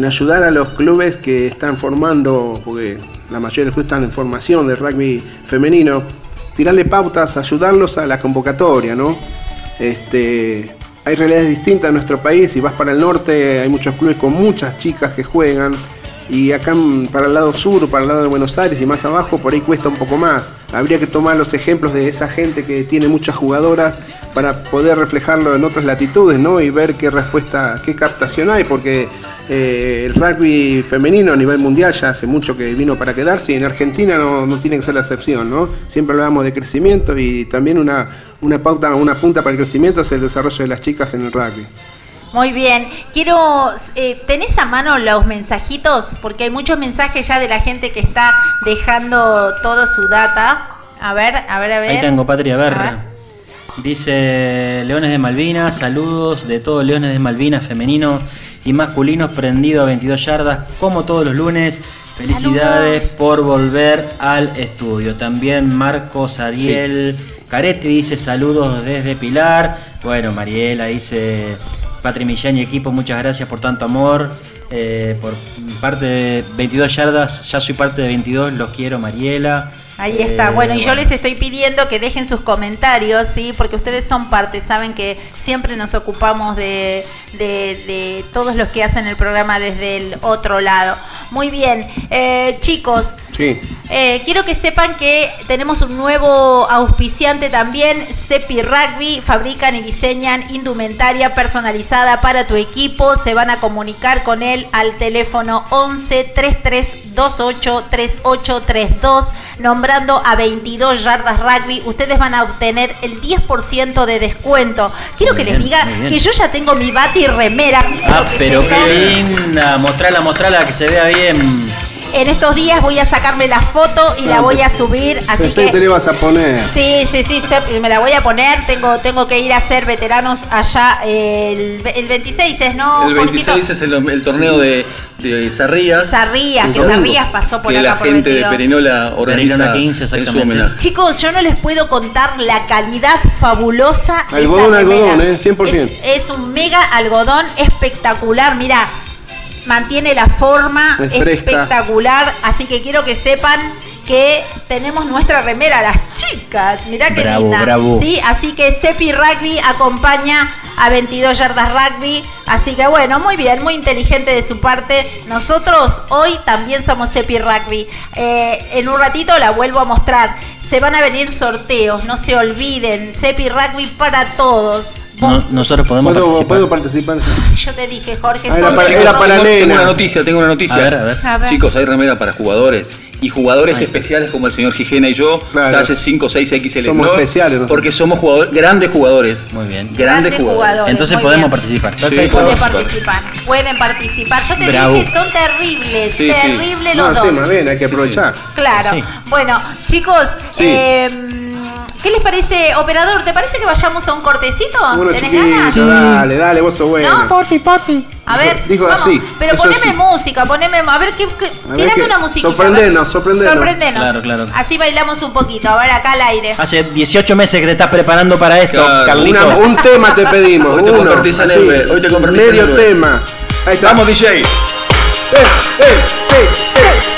ayudar a los clubes que están formando, porque la mayoría de los clubes están en formación del rugby femenino, tirarle pautas, ayudarlos a la convocatoria, ¿no? Este, hay realidades distintas en nuestro país, si vas para el norte hay muchos clubes con muchas chicas que juegan, y acá para el lado sur, para el lado de Buenos Aires y más abajo, por ahí cuesta un poco más. Habría que tomar los ejemplos de esa gente que tiene muchas jugadoras para poder reflejarlo en otras latitudes, ¿no? Y ver qué respuesta, qué captación hay, porque eh, el rugby femenino a nivel mundial ya hace mucho que vino para quedarse y en Argentina no, no tiene que ser la excepción, ¿no? Siempre hablamos de crecimiento y también una, una pauta, una punta para el crecimiento es el desarrollo de las chicas en el rugby. Muy bien, quiero, eh, ¿tenés a mano los mensajitos? Porque hay muchos mensajes ya de la gente que está dejando toda su data. A ver, a ver, a ver. Ahí tengo, Patri, a ver. A ver. Dice Leones de Malvinas, saludos de todos Leones de Malvinas, femenino y masculinos, prendido a 22 yardas, como todos los lunes. Felicidades Saludos. por volver al estudio. También Marcos Ariel Caretti dice saludos desde Pilar. Bueno, Mariela dice Patri Millán y equipo, muchas gracias por tanto amor. Eh, por parte de 22 yardas, ya soy parte de 22, los quiero, Mariela. Ahí está. Eh, Bueno, y yo les estoy pidiendo que dejen sus comentarios, ¿sí? Porque ustedes son parte, saben que siempre nos ocupamos de, de- de todos los que hacen el programa desde el otro lado. Muy bien, Eh, chicos, Sí. eh, quiero que sepan que tenemos un nuevo auspiciante también, Cepi Rugby, fabrican y diseñan indumentaria personalizada para tu equipo, se van a comunicar con él al teléfono 11 33 28 3832, nombrando a 22 yardas rugby, ustedes van a obtener el 10% de descuento. Quiero Muy que bien, les diga que yo ya tengo mi bati remera. Ah, pero qué linda. Mostrala, mostrala, que se vea bien. En estos días voy a sacarme la foto y la voy a subir, así Pensé que te le ibas a poner. Sí, sí, sí, se- me la voy a poner. Tengo, tengo que ir a ser veteranos allá el, el 26, ¿es no? El Jorgito? 26 es el, el torneo de, de Sarrías. Sarrías, que Sarrías pasó por que acá la por gente de 22. Perinola organiza Perinola 15, en su exactamente. homenaje. Chicos, yo no les puedo contar la calidad fabulosa de Algodón, esta remera. algodón, ¿eh? 100%. Es, es un mega algodón espectacular. Mira, mantiene la forma Es espectacular. Así que quiero que sepan que tenemos nuestra remera, las chicas. Mirá qué Bravo, linda. bravo. Sí, así que Sepi Rugby acompaña a 22 yardas rugby. Así que bueno, muy bien, muy inteligente de su parte. Nosotros hoy también somos Sepi Rugby. Eh, en un ratito la vuelvo a mostrar. Se van a venir sorteos, no se olviden. Sepi Rugby para todos. No- nosotros podemos ¿Puedo, participar. puedo participar? Yo te dije, Jorge, Ah, era son para- era para tengo, una noticia, tengo una noticia. A ver, a ver. A ver. Chicos, hay remera para jugadores y jugadores especiales como el señor Gijena y yo, Claro. talles 5, 6, XL. Somos especiales nosotros. Porque somos jugadores, grandes jugadores. Muy bien. Grandes, Grandes jugadores. jugadores. Entonces podemos bien. participar. Sí. Pueden participar. participar, pueden participar. Yo te Bravo. dije, son terribles, Sí, sí. terribles No, los sí, dos. más bien, hay que aprovechar. Claro. Sí. Bueno, chicos, Sí. eh, ¿qué les parece, operador? ¿Te parece que vayamos a un cortecito? Bueno, ¿Tenés ganas? dale, dale, vos sos bueno. ¿No? Porfi, porfi. A ver, dijo vamos. así, Pero poneme sí. música, poneme. A ver, ¿qué, qué- ver tirame qué- una musiquita. sorprendenos, a ver. sorprendenos. Sorprendenos. Claro, claro. Así bailamos un poquito. A ver, acá al aire. Hace 18 meses que te estás preparando para esto, Claro, Carlito. Una- un tema te pedimos, Hoy te uno. así, hoy te Medio tema. Ahí está. Vamos, DJ. Eh, eh, eh,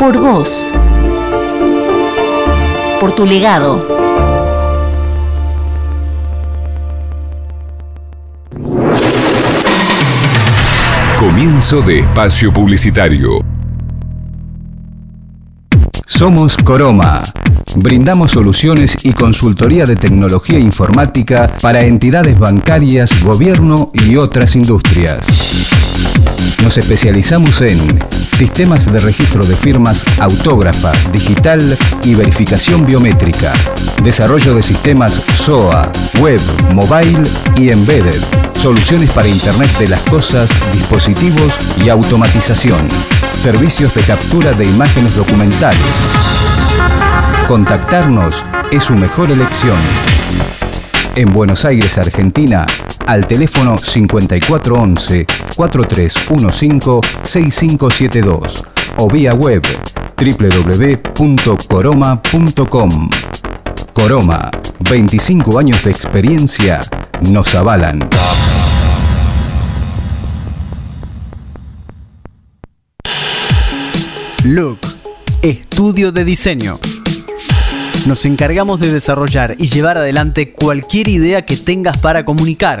por vos. Por tu legado. Comienzo de espacio publicitario. Somos Coroma. Brindamos soluciones y consultoría de tecnología informática para entidades bancarias, gobierno y otras industrias. Nos especializamos en sistemas de registro de firmas autógrafa, digital y verificación biométrica, desarrollo de sistemas SOA, web, mobile y embedded, soluciones para Internet de las Cosas, dispositivos y automatización, servicios de captura de imágenes documentales. Contactarnos es su mejor elección. En Buenos Aires, Argentina, al teléfono 5411-4315-6572 o vía web www.coroma.com. Coroma, 25 años de experiencia nos avalan. Look, estudio de diseño. Nos encargamos de desarrollar y llevar adelante cualquier idea que tengas para comunicar,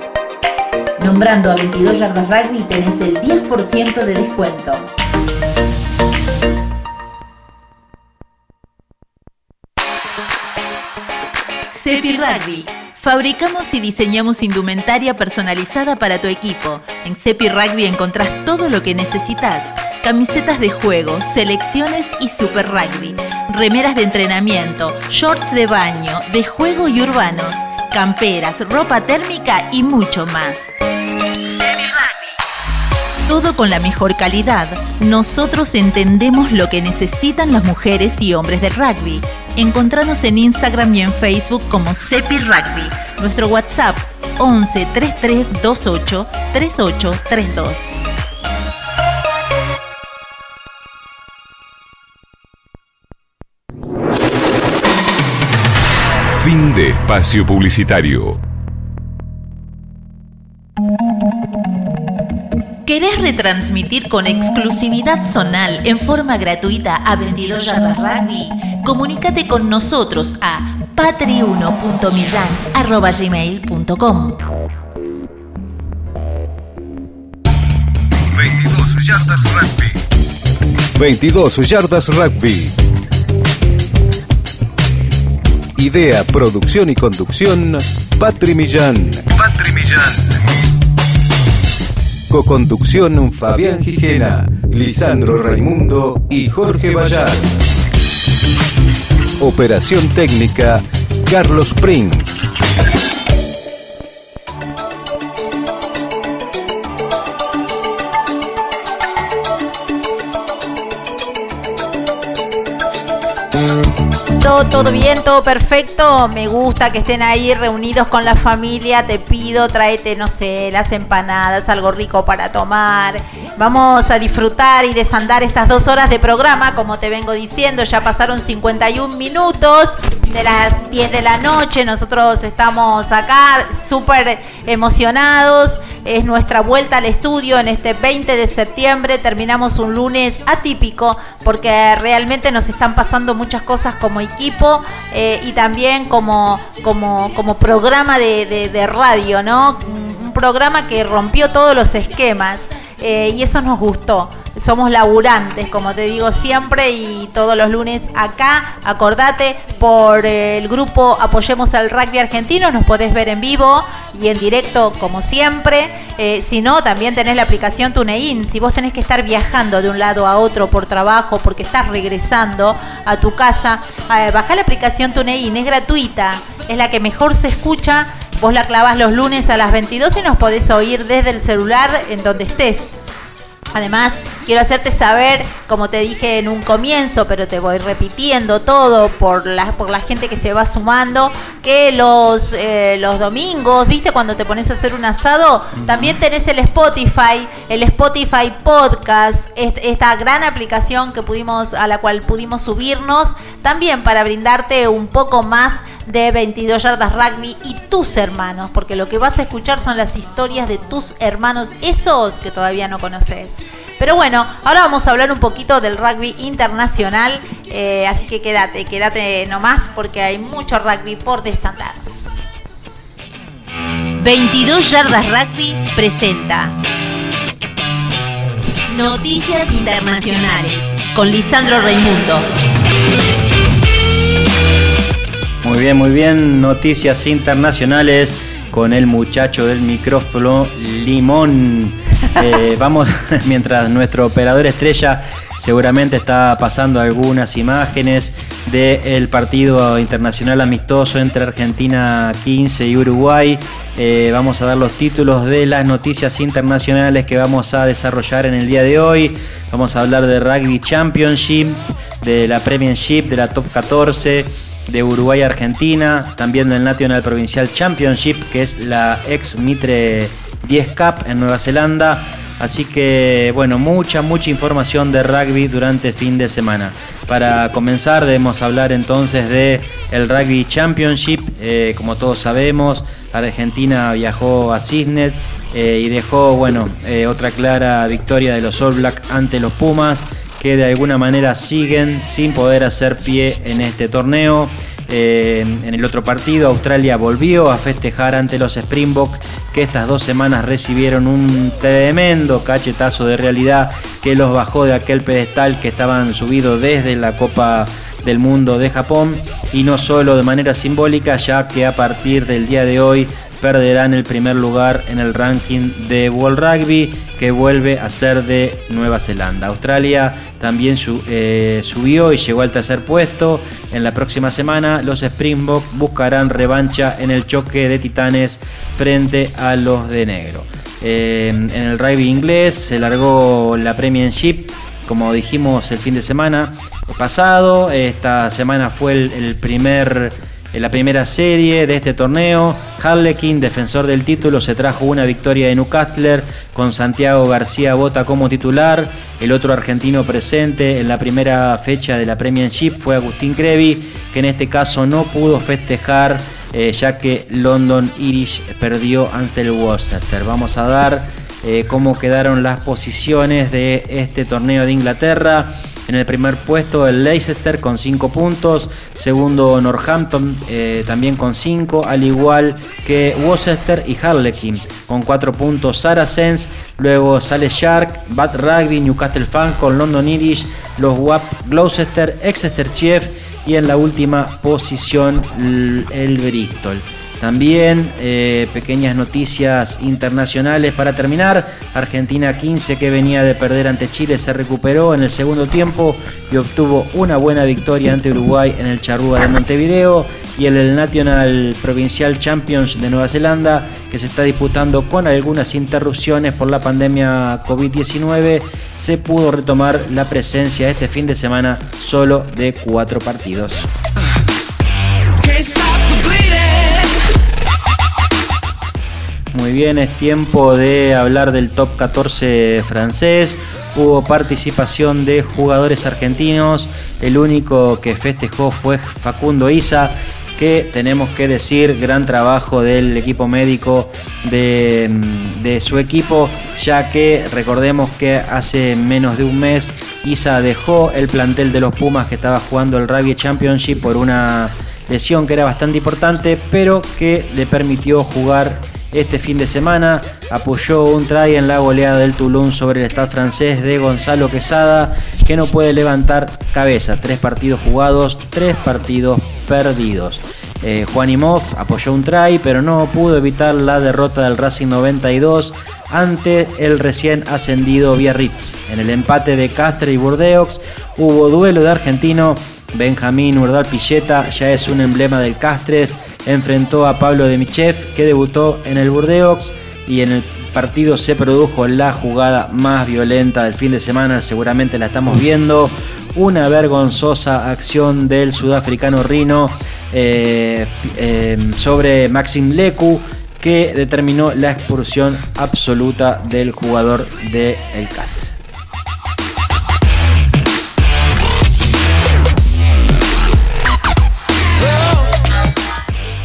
Nombrando a 22 Yardas Rugby tenés el 10% de descuento. Cepi Rugby. Fabricamos y diseñamos indumentaria personalizada para tu equipo. En Cepi Rugby encontrás todo lo que necesitas. Camisetas de juego, selecciones y super rugby. Remeras de entrenamiento, shorts de baño, de juego y urbanos. Camperas, ropa térmica y mucho más. Todo con la mejor calidad. Nosotros entendemos lo que necesitan las mujeres y hombres del rugby. Encontranos en Instagram y en Facebook como Cepi Rugby. Nuestro WhatsApp 11 33 28 Fin de espacio publicitario. ¿Querés retransmitir con exclusividad zonal en forma gratuita a 22 Yardas Rugby? Comunícate con nosotros a patri1.millan.gmail.com 22 yardas rugby. 22 Yardas Rugby. Idea, producción y conducción, Patri Millán. Patri Millán. Coconducción, Fabián Gijena, Lisandro Raimundo y Jorge Bayar. Operación técnica, Carlos Prince. Todo, bien, todo perfecto. Me gusta que estén ahí reunidos con la familia. Te pido, tráete, no sé, las empanadas, algo rico para tomar. Vamos a disfrutar y desandar estas dos horas de programa, como te vengo diciendo. Ya pasaron 51 minutos de las 10 de la noche. Nosotros estamos acá súper emocionados. Es nuestra vuelta al estudio en este 20 de septiembre. Terminamos un lunes atípico porque realmente nos están pasando muchas cosas como equipo eh, y también como, como, como programa de, radio, ¿no? Un programa que rompió todos los esquemas. eh, y eso nos gustó. Somos laburantes, como te digo siempre, y todos los lunes acá, acordate, por el grupo Apoyemos al Rugby Argentino, nos podés ver en vivo y en directo como siempre. Eh, si no, también tenés la aplicación TuneIn. Si vos tenés que estar viajando de un lado a otro por trabajo, porque estás regresando a tu casa, eh, baja la aplicación TuneIn, es gratuita, es la que mejor se escucha. Vos la clavas los lunes a las 22 y nos podés oír desde el celular en donde estés. Además, quiero hacerte saber, como te dije en un comienzo, pero te voy repitiendo todo por la, por la gente que se va sumando, que los, eh, los domingos, ¿viste? Cuando te pones a hacer un asado, también tenés el Spotify, el Spotify Podcast, esta gran aplicación que pudimos, a la cual pudimos subirnos, también para brindarte un poco más de 22 yardas rugby y tus hermanos, porque lo que vas a escuchar son las historias de tus hermanos, esos que todavía no conoces. Pero bueno, ahora vamos a hablar un poquito del rugby internacional, eh, así que quédate, quédate nomás porque hay mucho rugby por desatar. 22 yardas rugby presenta Noticias Internacionales con Lisandro Raimundo. Muy bien, muy bien. Noticias internacionales con el muchacho del micrófono Limón. Eh, vamos, mientras nuestro operador estrella seguramente está pasando algunas imágenes del partido internacional amistoso entre Argentina 15 y Uruguay. Eh, vamos a dar los títulos de las noticias internacionales que vamos a desarrollar en el día de hoy. Vamos a hablar de Rugby Championship, de la Premiership, de la Top 14 de Uruguay-Argentina, también del National Provincial Championship, que es la ex Mitre 10 Cup en Nueva Zelanda. Así que, bueno, mucha, mucha información de rugby durante el fin de semana. Para comenzar, debemos hablar entonces de el Rugby Championship. Eh, como todos sabemos, Argentina viajó a Cisnet eh, y dejó, bueno, eh, otra clara victoria de los All Black ante los Pumas que de alguna manera siguen sin poder hacer pie en este torneo. En el otro partido, Australia volvió a festejar ante los Springboks, que estas dos semanas recibieron un tremendo cachetazo de realidad que los bajó de aquel pedestal que estaban subidos desde la Copa del Mundo de Japón. Y no solo de manera simbólica, ya que a partir del día de hoy perderán el primer lugar en el ranking de World Rugby que vuelve a ser de Nueva Zelanda. Australia también eh, subió y llegó al tercer puesto. En la próxima semana los Springboks buscarán revancha en el choque de titanes frente a los de negro. Eh, en el rugby inglés se largó la Premiership, como dijimos el fin de semana pasado. Esta semana fue el primer en la primera serie de este torneo, Harlequin, defensor del título, se trajo una victoria de Newcastle con Santiago García Bota como titular. El otro argentino presente en la primera fecha de la Premiership fue Agustín Crevi, que en este caso no pudo festejar eh, ya que London Irish perdió ante el Worcester. Vamos a dar eh, cómo quedaron las posiciones de este torneo de Inglaterra. En el primer puesto el Leicester con 5 puntos, segundo Northampton eh, también con 5, al igual que Worcester y Harlequin. Con 4 puntos Saracens, luego sale Shark, Bad Rugby, Newcastle Falcon, London Irish, los WAP Gloucester, Exeter Chief y en la última posición el Bristol. También eh, pequeñas noticias internacionales para terminar. Argentina 15 que venía de perder ante Chile se recuperó en el segundo tiempo y obtuvo una buena victoria ante Uruguay en el Charrúa de Montevideo y el National Provincial Champions de Nueva Zelanda que se está disputando con algunas interrupciones por la pandemia COVID-19 se pudo retomar la presencia este fin de semana solo de cuatro partidos. Muy bien, es tiempo de hablar del top 14 francés. Hubo participación de jugadores argentinos. El único que festejó fue Facundo Isa, que tenemos que decir, gran trabajo del equipo médico de, de, su equipo, ya que recordemos que hace menos de un mes Isa dejó el plantel de los Pumas que estaba jugando el Rugby Championship por una lesión que era bastante importante, pero que le permitió jugar este fin de semana. Apoyó un try en la goleada del Toulon sobre el Stade francés de Gonzalo Quesada, que no puede levantar cabeza. Tres partidos jugados, tres partidos perdidos. Eh, Juanimov apoyó un try, pero no pudo evitar la derrota del Racing 92 ante el recién ascendido Biarritz. En el empate de Castre y Burdeos hubo duelo de argentino. Benjamín Urdal Pilleta ya es un emblema del Castres. Enfrentó a Pablo de Michev, que debutó en el Burdeos y en el partido se produjo la jugada más violenta del fin de semana, seguramente la estamos viendo. Una vergonzosa acción del sudafricano Rino eh, eh, sobre Maxim Leku que determinó la expulsión absoluta del jugador del el Castres.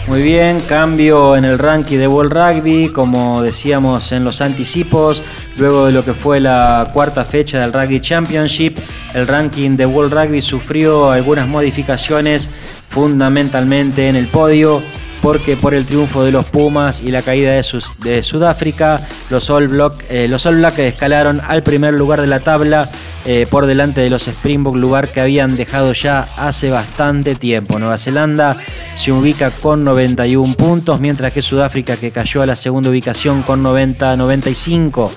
Muy bien, cambio en el ranking de World Rugby, como decíamos en los anticipos, luego de lo que fue la cuarta fecha del Rugby Championship, el ranking de World Rugby sufrió algunas modificaciones fundamentalmente en el podio porque por el triunfo de los Pumas y la caída de, Sudáfrica, los All, Black, eh, Black escalaron al primer lugar de la tabla eh, por delante de los Springbok, lugar que habían dejado ya hace bastante tiempo. Nueva Zelanda se ubica con 91 puntos, mientras que Sudáfrica, que cayó a la segunda ubicación con 90-95.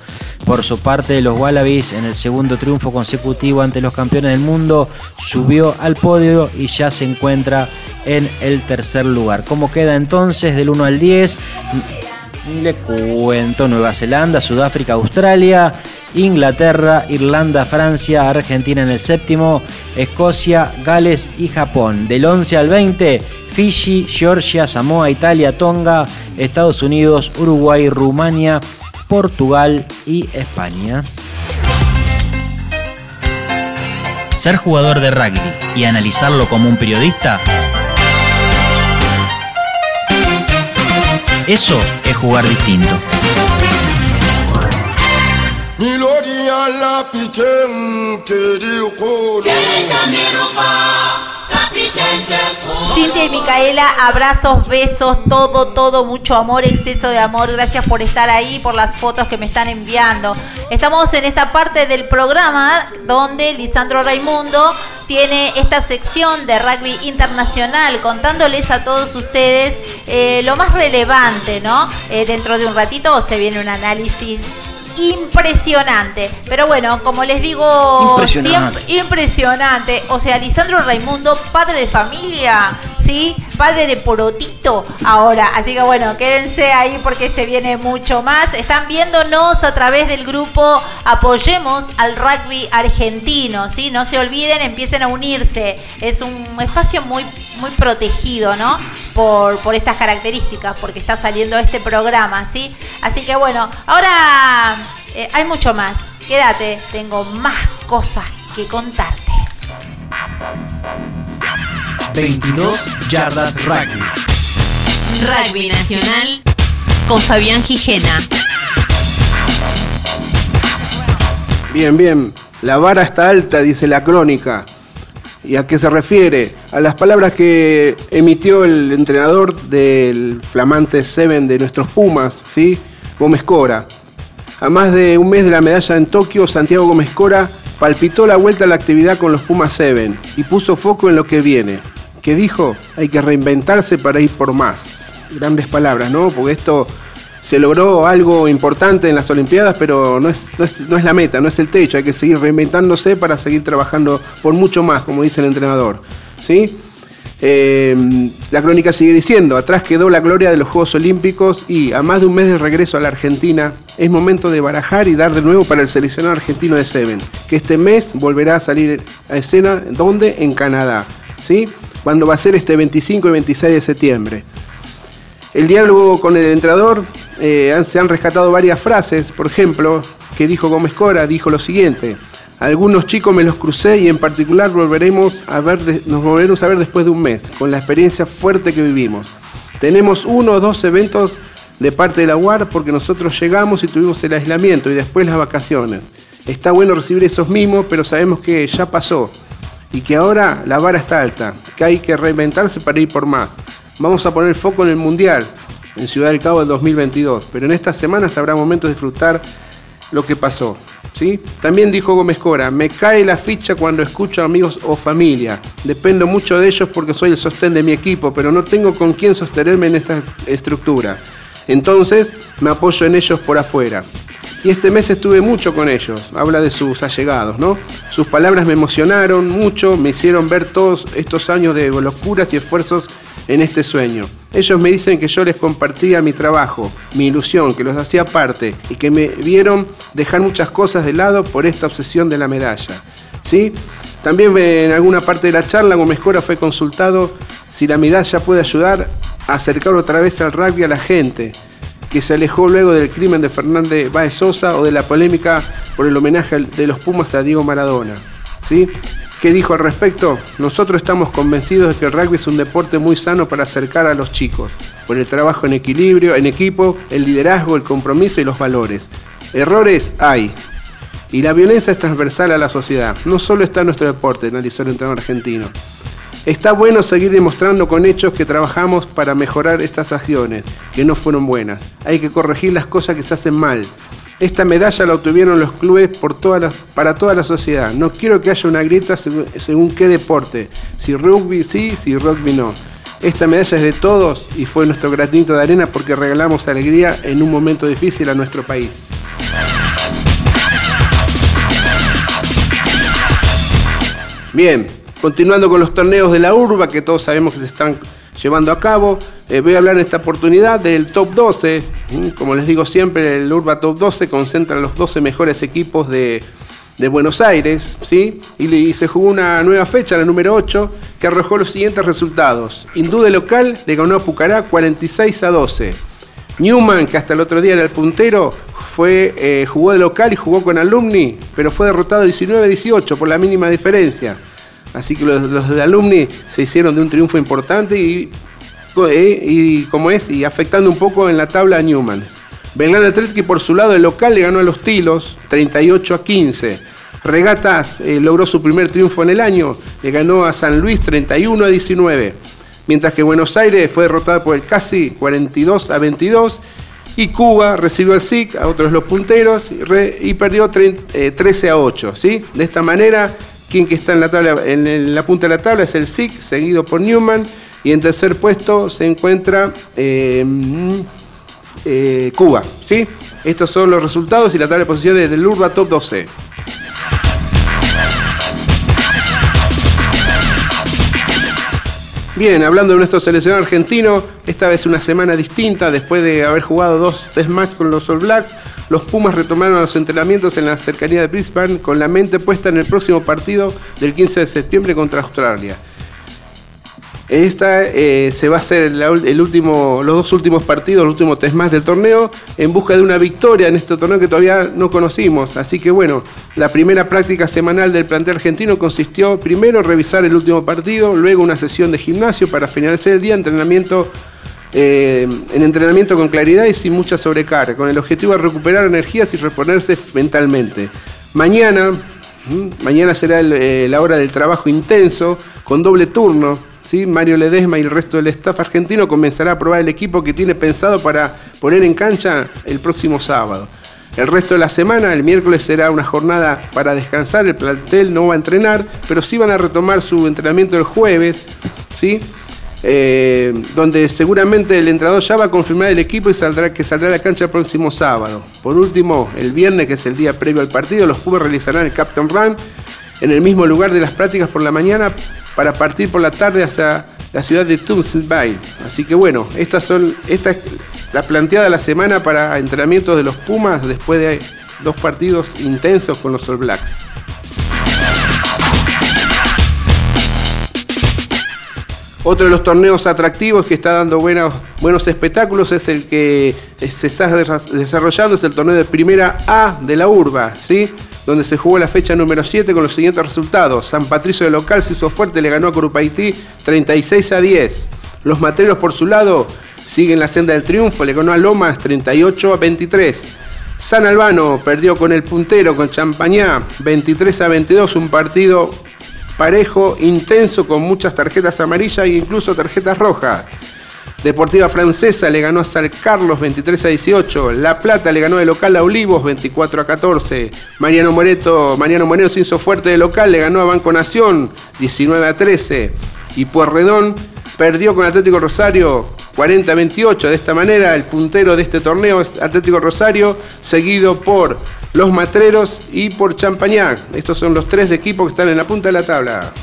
Por su parte, los Wallabies, en el segundo triunfo consecutivo ante los campeones del mundo, subió al podio y ya se encuentra en el tercer lugar. ¿Cómo queda entonces del 1 al 10? Le cuento Nueva Zelanda, Sudáfrica, Australia, Inglaterra, Irlanda, Francia, Argentina en el séptimo, Escocia, Gales y Japón. Del 11 al 20, Fiji, Georgia, Samoa, Italia, Tonga, Estados Unidos, Uruguay, Rumania, Portugal y España. Ser jugador de rugby y analizarlo como un periodista Eso es jugar distinto. Cintia y Micaela, abrazos, besos, todo, todo, mucho amor, exceso de amor. Gracias por estar ahí, por las fotos que me están enviando. Estamos en esta parte del programa donde Lisandro Raimundo tiene esta sección de rugby internacional contándoles a todos ustedes eh, lo más relevante, ¿no? Eh, dentro de un ratito se viene un análisis impresionante. Pero bueno, como les digo, impresionante. Siempre, impresionante. O sea, Lisandro Raimundo, padre de familia, ¿sí? Padre de porotito ahora. Así que bueno, quédense ahí porque se viene mucho más. Están viéndonos a través del grupo Apoyemos al Rugby Argentino, ¿sí? No se olviden, empiecen a unirse. Es un espacio muy, muy protegido, ¿no? Por, por estas características, porque está saliendo este programa, ¿sí? Así que bueno, ahora eh, hay mucho más. Quédate, tengo más cosas que contarte. 22 yardas rugby. Rugby Nacional con Fabián Gijena. Bien, bien. La vara está alta, dice la crónica. ¿Y a qué se refiere? A las palabras que emitió el entrenador del flamante Seven de nuestros Pumas, ¿sí? Gómez Cora. A más de un mes de la medalla en Tokio, Santiago Gómez Cora palpitó la vuelta a la actividad con los Pumas Seven y puso foco en lo que viene. ¿Qué dijo? Hay que reinventarse para ir por más. Grandes palabras, ¿no? Porque esto se logró algo importante en las Olimpiadas, pero no es, no es, la meta, no es el techo. Hay que seguir reinventándose para seguir trabajando por mucho más, como dice el entrenador. ¿sí? Eh, la crónica sigue diciendo, atrás quedó la gloria de los Juegos Olímpicos y a más de un mes de regreso a la Argentina, es momento de barajar y dar de nuevo para el seleccionado argentino de Seven, que este mes volverá a salir a escena, ¿dónde? En Canadá. ¿sí? Cuando va a ser este 25 y 26 de septiembre. El diálogo con el entrenador eh, se han rescatado varias frases, por ejemplo, que dijo Gómez Cora, dijo lo siguiente, algunos chicos me los crucé y en particular volveremos a ver, nos volveremos a ver después de un mes, con la experiencia fuerte que vivimos. Tenemos uno o dos eventos de parte de la UAR porque nosotros llegamos y tuvimos el aislamiento y después las vacaciones. Está bueno recibir esos mismos, pero sabemos que ya pasó y que ahora la vara está alta, que hay que reinventarse para ir por más. Vamos a poner foco en el Mundial. en Ciudad del Cabo del 2022, pero en estas semanas habrá momentos de disfrutar lo que pasó. ¿sí? También dijo Gómez Cora, me cae la ficha cuando escucho amigos o familia. Dependo mucho de ellos porque soy el sostén de mi equipo, pero no tengo con quién sostenerme en esta estructura. Entonces me apoyo en ellos por afuera. Y este mes estuve mucho con ellos, habla de sus allegados, ¿no? Sus palabras me emocionaron mucho, me hicieron ver todos estos años de locuras y esfuerzos en este sueño. Ellos me dicen que yo les compartía mi trabajo, mi ilusión, que los hacía parte y que me vieron dejar muchas cosas de lado por esta obsesión de la medalla. ¿Sí? También en alguna parte de la charla Gómez Cora fue consultado si la medalla puede ayudar a acercar otra vez al rugby a la gente, que se alejó luego del crimen de Fernández Báez Sosa o de la polémica por el homenaje de los Pumas a Diego Maradona. ¿Sí? ¿Qué dijo al respecto? Nosotros estamos convencidos de que el rugby es un deporte muy sano para acercar a los chicos, por el trabajo en equilibrio, en equipo, el liderazgo, el compromiso y los valores. Errores hay. Y la violencia es transversal a la sociedad. No solo está en nuestro deporte, analizó el entrenador argentino. Está bueno seguir demostrando con hechos que trabajamos para mejorar estas acciones, que no fueron buenas. Hay que corregir las cosas que se hacen mal. Esta medalla la obtuvieron los clubes por para toda la sociedad. No quiero que haya una grieta según, según qué deporte. Si rugby sí, si rugby no. Esta medalla es de todos y fue nuestro granito de arena porque regalamos alegría en un momento difícil a nuestro país. Bien, continuando con los torneos de la urba que todos sabemos que se están llevando a cabo. Eh, voy a hablar en esta oportunidad del top 12. Mm, Como les digo siempre, el Urba Top 12 concentra los 12 mejores equipos de, de Buenos Aires, ¿sí? Y, se jugó una nueva fecha, la número 8, que arrojó los siguientes resultados. Indude local le ganó a Pucará 46 a 12. Newman, que hasta el otro día era el puntero, fue, eh, jugó de local y jugó con Alumni, pero fue derrotado 19 a 18 por la mínima diferencia. Así que los, de Alumni se hicieron de un triunfo importante y, eh, y como es, y afectando un poco en la tabla a Newman. Belgrano Athletic por su lado, el local le ganó a los Tilos 38 a 15. Regatas eh, logró su primer triunfo en el año, le ganó a San Luis 31 a 19. Mientras que Buenos Aires fue derrotada por el Casi 42 a 22. Y Cuba recibió al SIC, a otros los punteros, y, perdió 30, eh, 13 a 8. ¿sí? De esta manera, quien que está en la punta de la tabla es el SIC, seguido por Newman. Y en tercer puesto se encuentra eh, mm, eh, Cuba. ¿sí? Estos son los resultados y la tabla de posiciones del Urba Top 12. Bien, hablando de nuestro seleccionado argentino, esta vez una semana distinta, después de haber jugado dos test match con los All Blacks, los Pumas retomaron los entrenamientos en la cercanía de Brisbane con la mente puesta en el próximo partido del 15 de septiembre contra Australia. Esta eh, se va a hacer el último, los dos últimos partidos, los últimos test más del torneo, en busca de una victoria en este torneo que todavía no conocimos. Así que bueno, la primera práctica semanal del plantel argentino consistió primero revisar el último partido, luego una sesión de gimnasio para finalizar el día entrenamiento, eh, en entrenamiento con claridad y sin mucha sobrecarga, con el objetivo de recuperar energías y reponerse mentalmente. Mañana, mañana será eh, la hora del trabajo intenso, con doble turno. ¿Sí? Mario Ledesma y el resto del staff argentino comenzará a probar el equipo que tiene pensado para poner en cancha el próximo sábado. El resto de la semana, el miércoles será una jornada para descansar, el plantel no va a entrenar, pero sí van a retomar su entrenamiento el jueves, ¿sí? Eh, donde seguramente el entrenador ya va a confirmar el equipo y saldrá que saldrá a la cancha el próximo sábado. Por último, el viernes, que es el día previo al partido, los Pumas realizarán el Captain Run en el mismo lugar de las prácticas por la mañana para partir por la tarde hacia la ciudad de Tunsilville. Así que bueno, estas son esta es la planteada la semana para entrenamientos de los Pumas después de dos partidos intensos con los All Blacks. Otro de los torneos atractivos que está dando buenos, buenos espectáculos es el que se está desa- desarrollando, es el torneo de primera A de la Urba, ¿sí? Donde se jugó la fecha número 7 con los siguientes resultados. San Patricio de local se hizo fuerte, le ganó a Corupaití 36 a 10. Los materos por su lado siguen la senda del triunfo, le ganó a Lomas 38 a 23. San Albano perdió con el puntero, con Champañá 23 a 22, un partido parejo, intenso, con muchas tarjetas amarillas e incluso tarjetas rojas. Deportiva Francesa le ganó a San Carlos 23 a 18. La Plata le ganó de local a Olivos 24 a 14. Mariano Moreto, Mariano Moreno se hizo fuerte de local, le ganó a Banco Nación 19 a 13. Y Puerredón perdió con Atlético Rosario 40 a 28. De esta manera, el puntero de este torneo es Atlético Rosario, seguido por los Matreros y por Champañac. Estos son los tres equipos que están en la punta de la tabla.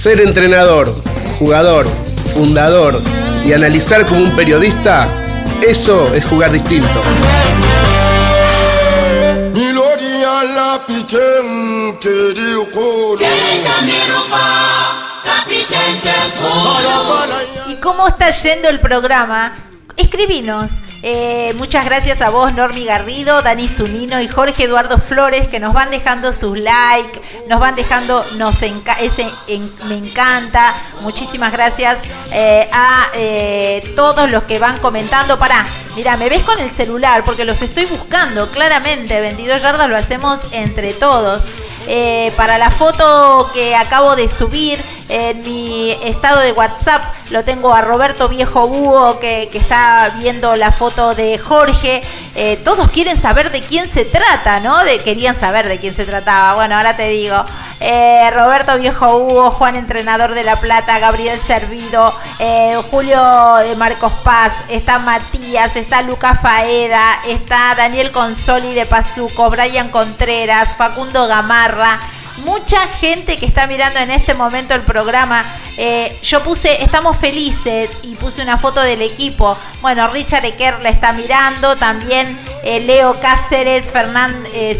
Ser entrenador, jugador, fundador y analizar como un periodista, eso es jugar distinto. ¿Y cómo está yendo el programa? Escribinos. Eh, muchas gracias a vos, Normi Garrido, Dani Zunino y Jorge Eduardo Flores, que nos van dejando sus likes, nos van dejando, nos me encanta. Muchísimas gracias eh, a eh, todos los que van comentando. Pará, mira, me ves con el celular porque los estoy buscando claramente. 22 yardas lo hacemos entre todos. Eh, para la foto que acabo de subir en mi estado de WhatsApp, lo tengo a Roberto Viejo Búho que, está viendo la foto de Jorge. Eh, todos quieren saber de quién se trata, ¿no? De, querían saber de quién se trataba. Bueno, ahora te digo. Eh, Roberto Viejo Hugo, Juan Entrenador de La Plata, Gabriel Servido, Julio de Marcos Paz, está Matías, está Lucas Faeda, está Daniel Consoli de Pazuco, Brian Contreras, Facundo Gamarra. Mucha gente que está mirando en este momento el programa. Eh, yo puse, estamos felices y puse una foto del equipo. Bueno, Richard Ecker la está mirando, también eh, Leo Cáceres, Fernán eh.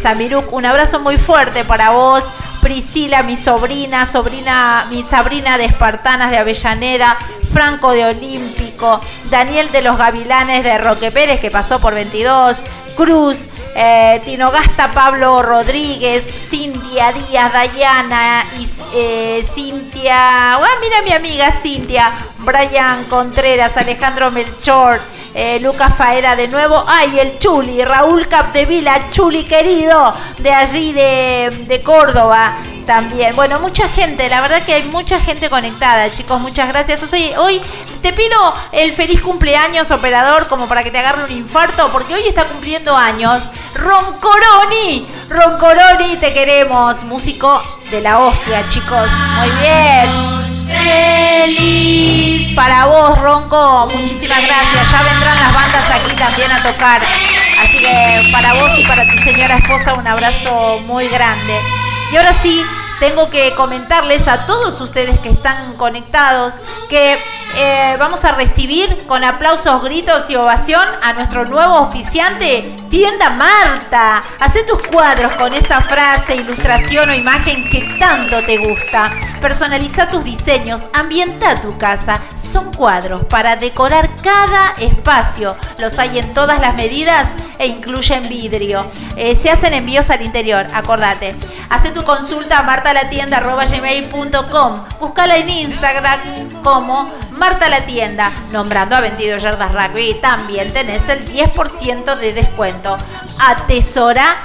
Un abrazo muy fuerte para vos. Priscila, mi sobrina, sobrina, mi sobrina de Espartanas de Avellaneda, Franco de Olímpico, Daniel de los Gavilanes de Roque Pérez, que pasó por 22, Cruz, eh, Tinogasta Pablo Rodríguez, Cintia Díaz, Dayana, y, eh, Cintia, ah, mira mi amiga Cintia, Brian Contreras, Alejandro Melchor, eh, Lucas Faeda de nuevo, ay, el Chuli, Raúl Capdevila, Chuli querido, de allí de, de Córdoba también. Bueno, mucha gente, la verdad que hay mucha gente conectada, chicos, muchas gracias. Hoy, hoy te pido el feliz cumpleaños, operador, como para que te agarre un infarto, porque hoy está cumpliendo años Roncoroni. Roncoroni, te queremos, músico de la hostia, chicos. Muy bien. Feliz para vos, Ronco. Muchísimas gracias. Ya vendrán las bandas aquí también a tocar. Así que para vos y para tu señora esposa un abrazo muy grande. Y ahora sí, tengo que comentarles a todos ustedes que están conectados que eh, vamos a recibir con aplausos, gritos y ovación a nuestro nuevo oficiante, Tienda Marta. Hacé tus cuadros con esa frase, ilustración o imagen que tanto te gusta. Personaliza tus diseños, ambienta tu casa. Son cuadros para decorar cada espacio. Los hay en todas las medidas e incluyen vidrio. Eh, se hacen envíos al interior, acordate. Hace tu consulta a martalatienda.gmail.com. Búscala en Instagram como Marta la Tienda, nombrando a 22 Yardas Rugby. También tenés el 10% de descuento. Atesora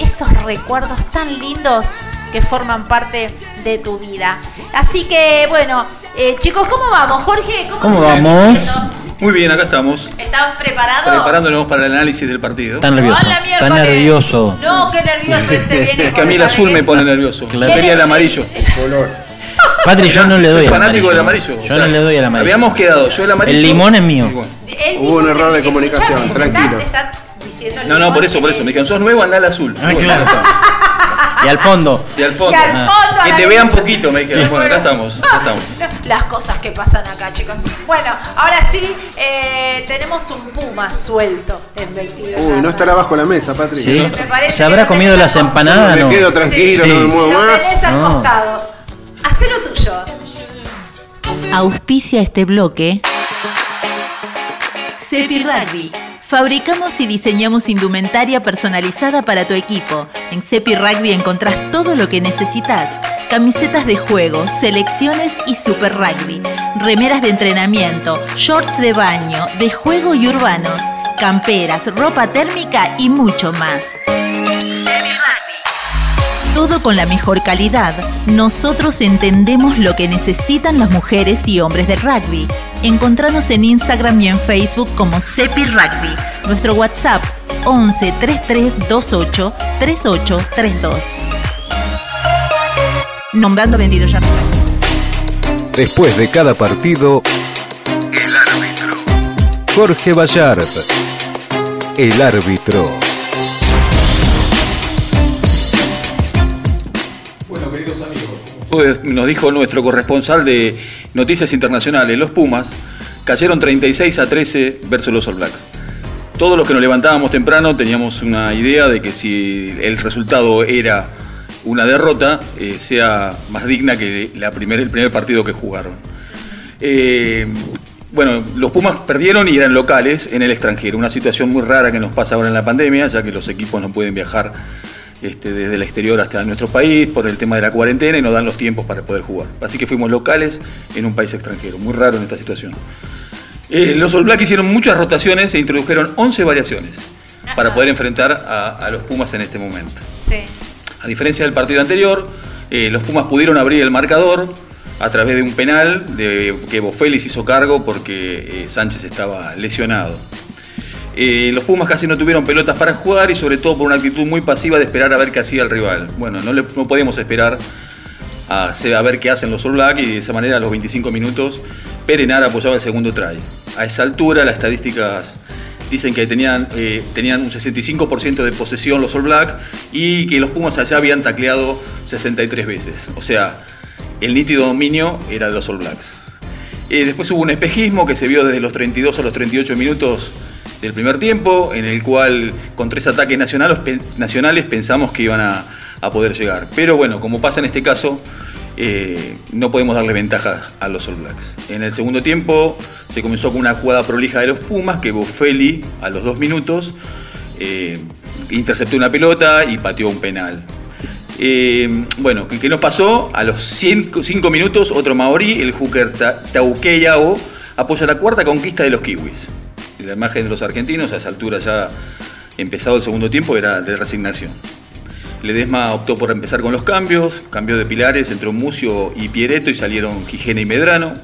esos recuerdos tan lindos que forman parte de tu vida. Así que, bueno, eh, chicos, ¿cómo vamos? Jorge, ¿cómo, ¿Cómo vamos? Muy bien, acá estamos. ¿Están preparados? Preparándonos para el análisis del partido. Está nervioso. Hola, miércoles. nervioso. No, qué nervioso este viene. Es que a mí el azul me pone nervioso. Claro. Quería el amarillo. Patri, yo no le doy Soy al fanático del amarillo. amarillo. Yo o sea, no le doy al amarillo. Habíamos quedado, yo el amarillo. El limón es mío. Hubo un error de comunicación, Escuchame, tranquilo. está- está diciendo No, no, por eso, por eso. Me dijeron, sos nuevo, anda al azul. Ah, claro. Y al fondo. Y al fondo. Y al fondo, a Que te vean poquito, me dijeron. Bueno, acá estamos. Acá estamos. Las cosas que pasan acá, chicos. Bueno, ahora sí, eh, tenemos un puma suelto en 22. Uy, no estará bajo la mesa, Patrick. Sí. Me parece ¿Se habrá comido las empanadas? Me No. quedo tranquilo, Sí. no me muevo Lo más. tenés No. Acostado. Hacé lo tuyo. Auspicia este bloque. Cepi Rugby. Fabricamos y diseñamos indumentaria personalizada para tu equipo. En Cepi Rugby encontrás todo lo que necesitas. Camisetas de juego, selecciones y super rugby. Remeras de entrenamiento, shorts de baño, de juego y urbanos. Camperas, ropa térmica y mucho más. Todo con la mejor calidad. Nosotros entendemos lo que necesitan las mujeres y hombres del rugby. Encontranos en Instagram y en Facebook como Cepi Rugby. Nuestro WhatsApp 11 33 28 38 32. Nombrando vendido ya. Después de cada partido, El árbitro. Jorge Bayard, el árbitro. Nos dijo nuestro corresponsal de Noticias Internacionales, los Pumas cayeron 36 a 13 versus los All Blacks. Todos los que nos levantábamos temprano teníamos una idea de que si el resultado era una derrota, eh, sea más digna que la primer- el primer partido que jugaron. Eh, bueno, los Pumas perdieron y eran locales en el extranjero, una situación muy rara que nos pasa ahora en la pandemia, ya que los equipos no pueden viajar este, desde el exterior hasta nuestro país por el tema de la cuarentena y no dan los tiempos para poder jugar. Así que fuimos locales en un país extranjero, muy raro en esta situación. Eh, los All Blacks hicieron muchas rotaciones e introdujeron 11 variaciones para poder enfrentar a, a los Pumas en este momento. Sí. A diferencia del partido anterior, eh, los Pumas pudieron abrir el marcador a través de un penal de, que Bofelli se hizo cargo porque eh, Sánchez estaba lesionado. Los Pumas casi no tuvieron pelotas para jugar y sobre todo por una actitud muy pasiva de esperar a ver qué hacía el rival. Bueno, no, le- no podíamos esperar a, ver qué hacen los All Blacks y de esa manera a los 25 minutos Perenar apoyaba el segundo try. A esa altura las estadísticas dicen que tenían, eh, tenían un 65% de posesión los All Blacks y que los Pumas allá habían tacleado 63 veces. O sea, el nítido dominio era de los All Blacks. Eh, después hubo un espejismo que se vio desde los 32 a los 38 minutos del primer tiempo, en el cual con tres ataques nacionales, pe- nacionales pensamos que iban a, a poder llegar. Pero bueno, como pasa en este caso, eh, no podemos darle ventaja a los All Blacks. En el segundo tiempo se comenzó con una jugada prolija de los Pumas, que Bofelli a los dos minutos eh, interceptó una pelota y pateó un penal. Eh, bueno, ¿qué nos pasó? A los 5 minutos, otro maorí, el hooker Ta- Tauke Yao, apoya la cuarta conquista de los kiwis. La imagen de los argentinos, a esa altura ya empezado el segundo tiempo, era de resignación. Ledesma optó por empezar con los cambios, cambió de pilares, entró Mucio y Pieretto y salieron Gijena y Medrano.